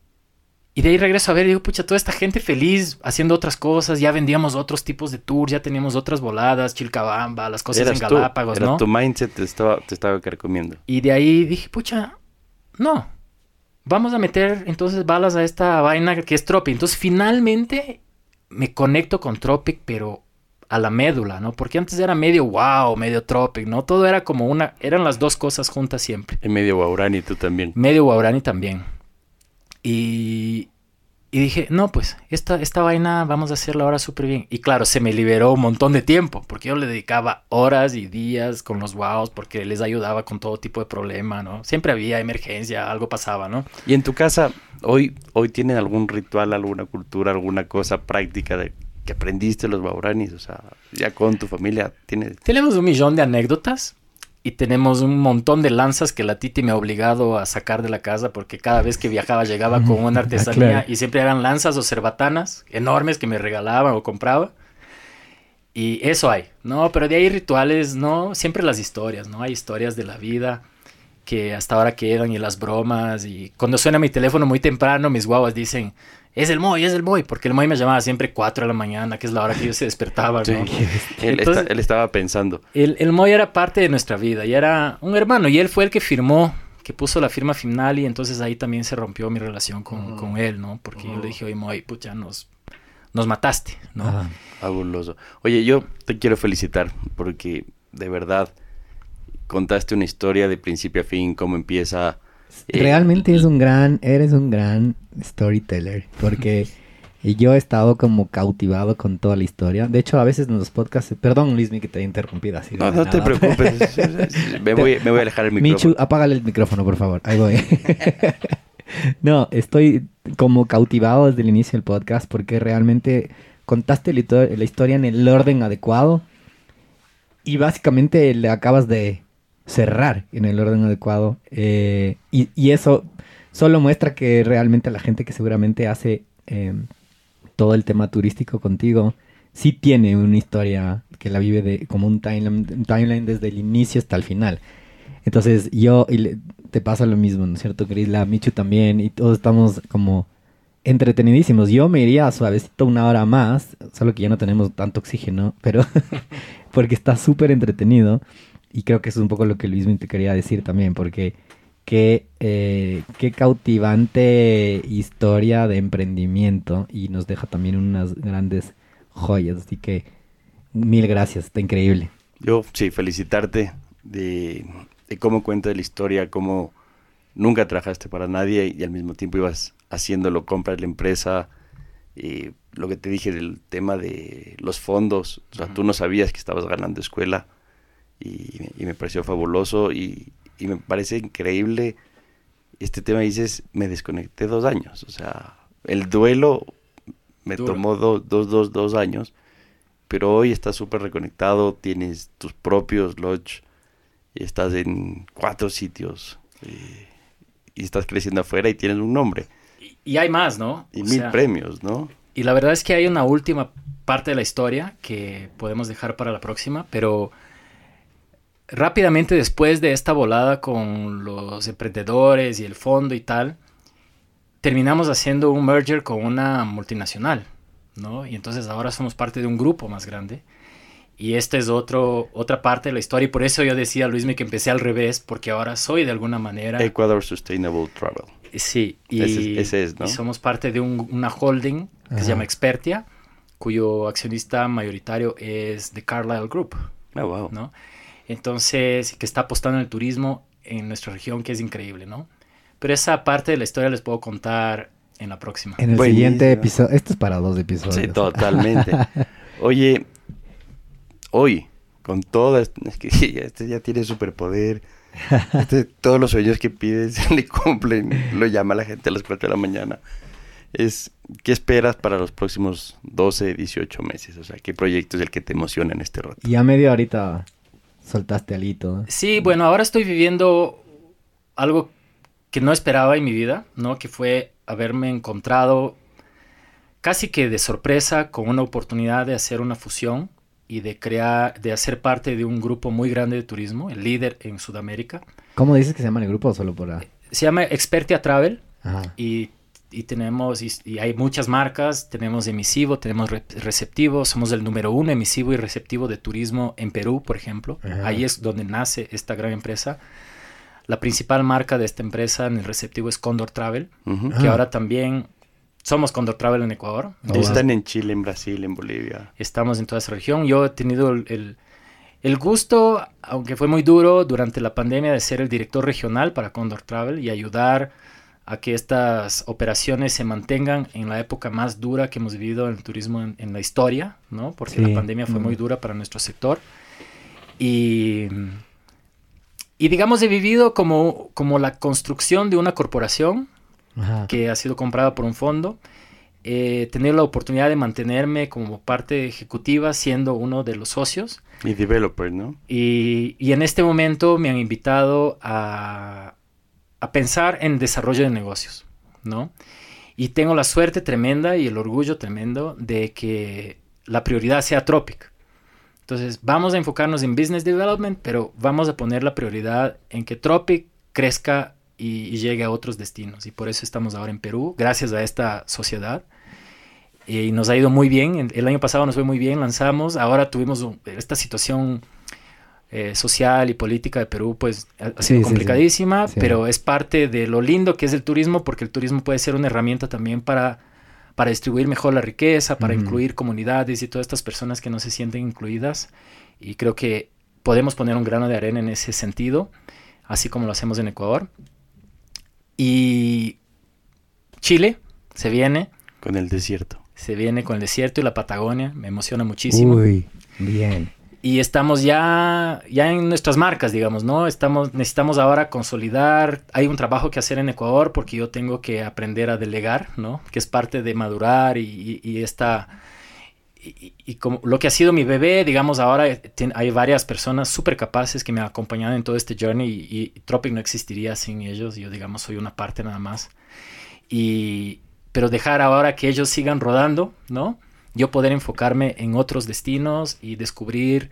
y de ahí regreso a ver y digo, pucha, toda esta gente feliz haciendo otras cosas, ya vendíamos otros tipos de tours, ya teníamos otras voladas, Chilcabamba, las cosas Eras en tú, Galápagos, era ¿no? tu mindset te estaba, te estaba carcomiendo. Y de ahí dije, pucha, no, vamos a meter entonces balas a esta vaina que es Tropic. Entonces finalmente me conecto con Tropic, pero a la médula, ¿no? Porque antes era medio wow, medio Tropic, ¿no? Todo era como una, eran las dos cosas juntas siempre. En medio Guaurani tú también. Medio Guaurani también. Y, y dije, no, pues, esta, esta vaina vamos a hacerla ahora súper bien. Y claro, se me liberó un montón de tiempo, porque yo le dedicaba horas y días con los wows, porque les ayudaba con todo tipo de problema, ¿no? Siempre había emergencia, algo pasaba, ¿no? Y en tu casa, hoy, hoy tienen algún ritual, alguna cultura, alguna cosa práctica de que aprendiste los Guauranis, o sea, ya con tu familia tienes. Tenemos un millón de anécdotas y tenemos un montón de lanzas que la Titi me ha obligado a sacar de la casa porque cada vez que viajaba llegaba con una Ah, artesanía claro. y siempre eran lanzas o cerbatanas enormes que me regalaban o compraba. Y eso hay, ¿no? Pero de ahí rituales, ¿no? Siempre las historias, ¿no? Hay historias de la vida que hasta ahora quedan y las bromas y cuando suena mi teléfono muy temprano mis guaguas dicen es el Moy, es el Moy, porque el Moy me llamaba siempre 4 de la mañana, que es la hora que yo se despertaba, ¿no? Sí. Él, Entonces- está- él estaba pensando. El, el Moy era parte de nuestra vida y era un hermano y él fue el que firmó, que puso la firma final y entonces ahí también se rompió mi relación con, con él, ¿no? Porque yo le dije, oye Moy, pucha, nos, nos mataste, ¿no? Fabuloso. Oye, yo te quiero felicitar porque de verdad contaste una historia de principio a fin, cómo empieza. Realmente es un gran, eres un gran storyteller, porque yo he estado como cautivado con toda la historia. De hecho, a veces en los podcasts, perdón Luismi que te he interrumpido así. No, no te preocupes. me, voy, me voy a alejar el micrófono. Michu, apágale el micrófono, por favor. Ahí voy. no, estoy como cautivado desde el inicio del podcast porque realmente contaste la historia en el orden adecuado y básicamente le acabas de cerrar en el orden adecuado. eh, y, eso solo muestra que realmente la gente que seguramente hace eh, todo el tema turístico contigo sí tiene una historia que la vive de, como un timeline, un timeline desde el inicio hasta el final. Entonces yo, te pasa lo mismo, ¿no es cierto, Chris? La Michu también, y todos estamos como entretenidísimos. Yo me iría suavecito una hora más, solo que ya no tenemos tanto oxígeno, pero porque está súper entretenido. Y creo que eso es un poco lo que Luis te quería decir también, porque qué, eh, qué cautivante historia de emprendimiento y nos deja también unas grandes joyas. Así que mil gracias, está increíble. Yo, sí, felicitarte de, de cómo cuentas la historia, cómo nunca trabajaste para nadie y al mismo tiempo ibas haciéndolo, compras la empresa. Y lo que te dije del tema de los fondos, o sea, tú no sabías que estabas ganando escuela y, y me pareció fabuloso y, y me parece increíble este tema. Dices, me desconecté dos años, o sea, el duelo me Duro. tomó do- dos, dos, dos años, pero hoy estás súper reconectado, tienes tus propios lodge, estás en cuatro sitios eh, y estás creciendo afuera y tienes un nombre Y, y hay más, ¿no? y O mil sea, premios, ¿no? Y la verdad es que hay una última parte de la historia que podemos dejar para la próxima, pero rápidamente después de esta volada con los emprendedores y el fondo y tal, terminamos haciendo un merger con una multinacional, ¿no? Y entonces ahora somos parte de un grupo más grande. Y esta es otro, otra parte de la historia y por eso yo decía Luismi que empecé al revés, porque ahora soy de alguna manera... Ecuador Sustainable Travel. Sí, y, Ese- ese es, ¿no? y somos parte de un- una holding que Ajá. se llama Expertia, cuyo accionista mayoritario es The Carlyle Group, Ah, wow. ¿no? Entonces, que está apostando en el turismo en nuestra región, que es increíble, ¿no? Pero esa parte de la historia les puedo contar en la próxima. En el Buenísimo. siguiente episodio, esto es para dos episodios. Sí, totalmente. Oye, hoy, con todas, es que ya- este ya tiene superpoder. Este, todos los sueños que pides se le cumplen. Lo llama la gente a las 4 de la mañana. Es, ¿Qué esperas para los próximos 12, 18 meses? O sea, ¿qué proyecto es el que te emociona en este rato? Y a medio ahorita soltaste alito. Sí, bueno, ahora estoy viviendo algo que no esperaba en mi vida, ¿no? Que fue haberme encontrado casi que de sorpresa con una oportunidad de hacer una fusión y de crear, de hacer parte de un grupo muy grande de turismo, el líder en Sudamérica. ¿Cómo dices que se llama el grupo solo por... Se llama Expertia Travel Ajá. y, y tenemos, y, y hay muchas marcas, tenemos emisivo, tenemos re- receptivo, somos el número uno emisivo y receptivo de turismo en Perú, por ejemplo. Ajá. Ahí es donde nace esta gran empresa. La principal marca de esta empresa en el receptivo es Condor Travel, Ujú. Ah. que ahora también somos Condor Travel en Ecuador. Oh, Están en Chile, en Brasil, en Bolivia. estamos en toda esa región. Yo he tenido el, el- el gusto, aunque fue muy duro durante la pandemia, de ser el director regional para Condor Travel y ayudar a que estas operaciones se mantengan en la época más dura que hemos vivido en el turismo en, en la historia, ¿no? Porque Sí. la pandemia fue Mm. muy dura para nuestro sector. Y, y digamos, he vivido como, como la construcción de una corporación Ajá. que ha sido comprada por un fondo. He tenido la oportunidad de mantenerme como parte ejecutiva siendo uno de los socios. Y developer, ¿no? Y, y en este momento me han invitado a, a pensar en desarrollo de negocios, ¿no? Y tengo la suerte tremenda y el orgullo tremendo de que la prioridad sea Tropic. Entonces, vamos a enfocarnos en business development, pero vamos a poner la prioridad en que Tropic crezca y, y llegue a otros destinos. Y por eso estamos ahora en Perú, gracias a esta sociedad. Y nos ha ido muy bien. El, año pasado nos fue muy bien, lanzamos. Ahora tuvimos esta situación eh, social y política de Perú, pues ha, Sí, sido sí, complicadísima, sí. pero es parte de lo lindo que es el turismo, porque el turismo puede ser una herramienta también para, para distribuir mejor la riqueza, para incluir comunidades y todas estas personas que no se sienten incluidas. Y creo que podemos poner un grano de arena en ese sentido, así como lo hacemos en Ecuador. Y Chile se viene, Con el desierto. se viene con el desierto y la Patagonia, me emociona muchísimo. Uy, bien. Y estamos ya, ya en nuestras marcas, digamos, ¿no? Estamos, necesitamos ahora consolidar. Hay un trabajo que hacer en Ecuador porque yo tengo que aprender a delegar, ¿no? Que es parte de madurar y, y- y esta... Y, como lo que ha sido mi bebé, digamos, ahora hay varias personas súper capaces que me han acompañado en todo este journey y Tropic no existiría sin ellos. Yo, digamos, soy una parte nada más. Y, pero dejar ahora que ellos sigan rodando, ¿no? Yo poder enfocarme en otros destinos y descubrir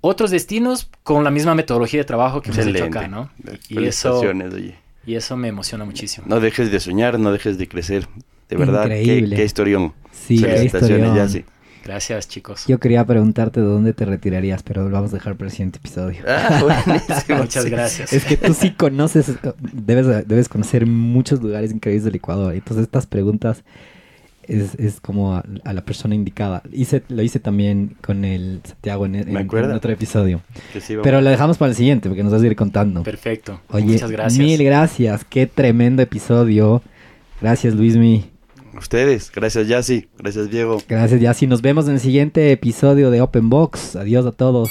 otros destinos con la misma metodología de trabajo que hemos hecho Excelente. acá, ¿no? Y eso, oye. y eso me emociona muchísimo. No dejes de soñar, no dejes de crecer. De verdad, qué, Increíble. qué historión. Sí, qué Felicitaciones, historión. Yassi. Gracias, chicos. Yo quería preguntarte de dónde te retirarías, pero lo vamos a dejar para el siguiente episodio. Ah, buenísimo. Muchas sí. gracias. Es que tú sí conoces, debes, debes conocer muchos lugares increíbles del Ecuador. Entonces estas preguntas es, es como a, a la persona indicada. Hice, lo hice también con el Santiago en, en- Me acuerdo. en otro episodio. Sí. Pero lo dejamos para el siguiente porque nos vas a ir contando. Perfecto. Oye, Muchas gracias. mil gracias. Qué tremendo episodio. Gracias, Luismi. Ustedes, gracias Yassi, gracias Diego. Gracias, Yassi. Nos vemos en el siguiente episodio de Open Box. Adiós a todos.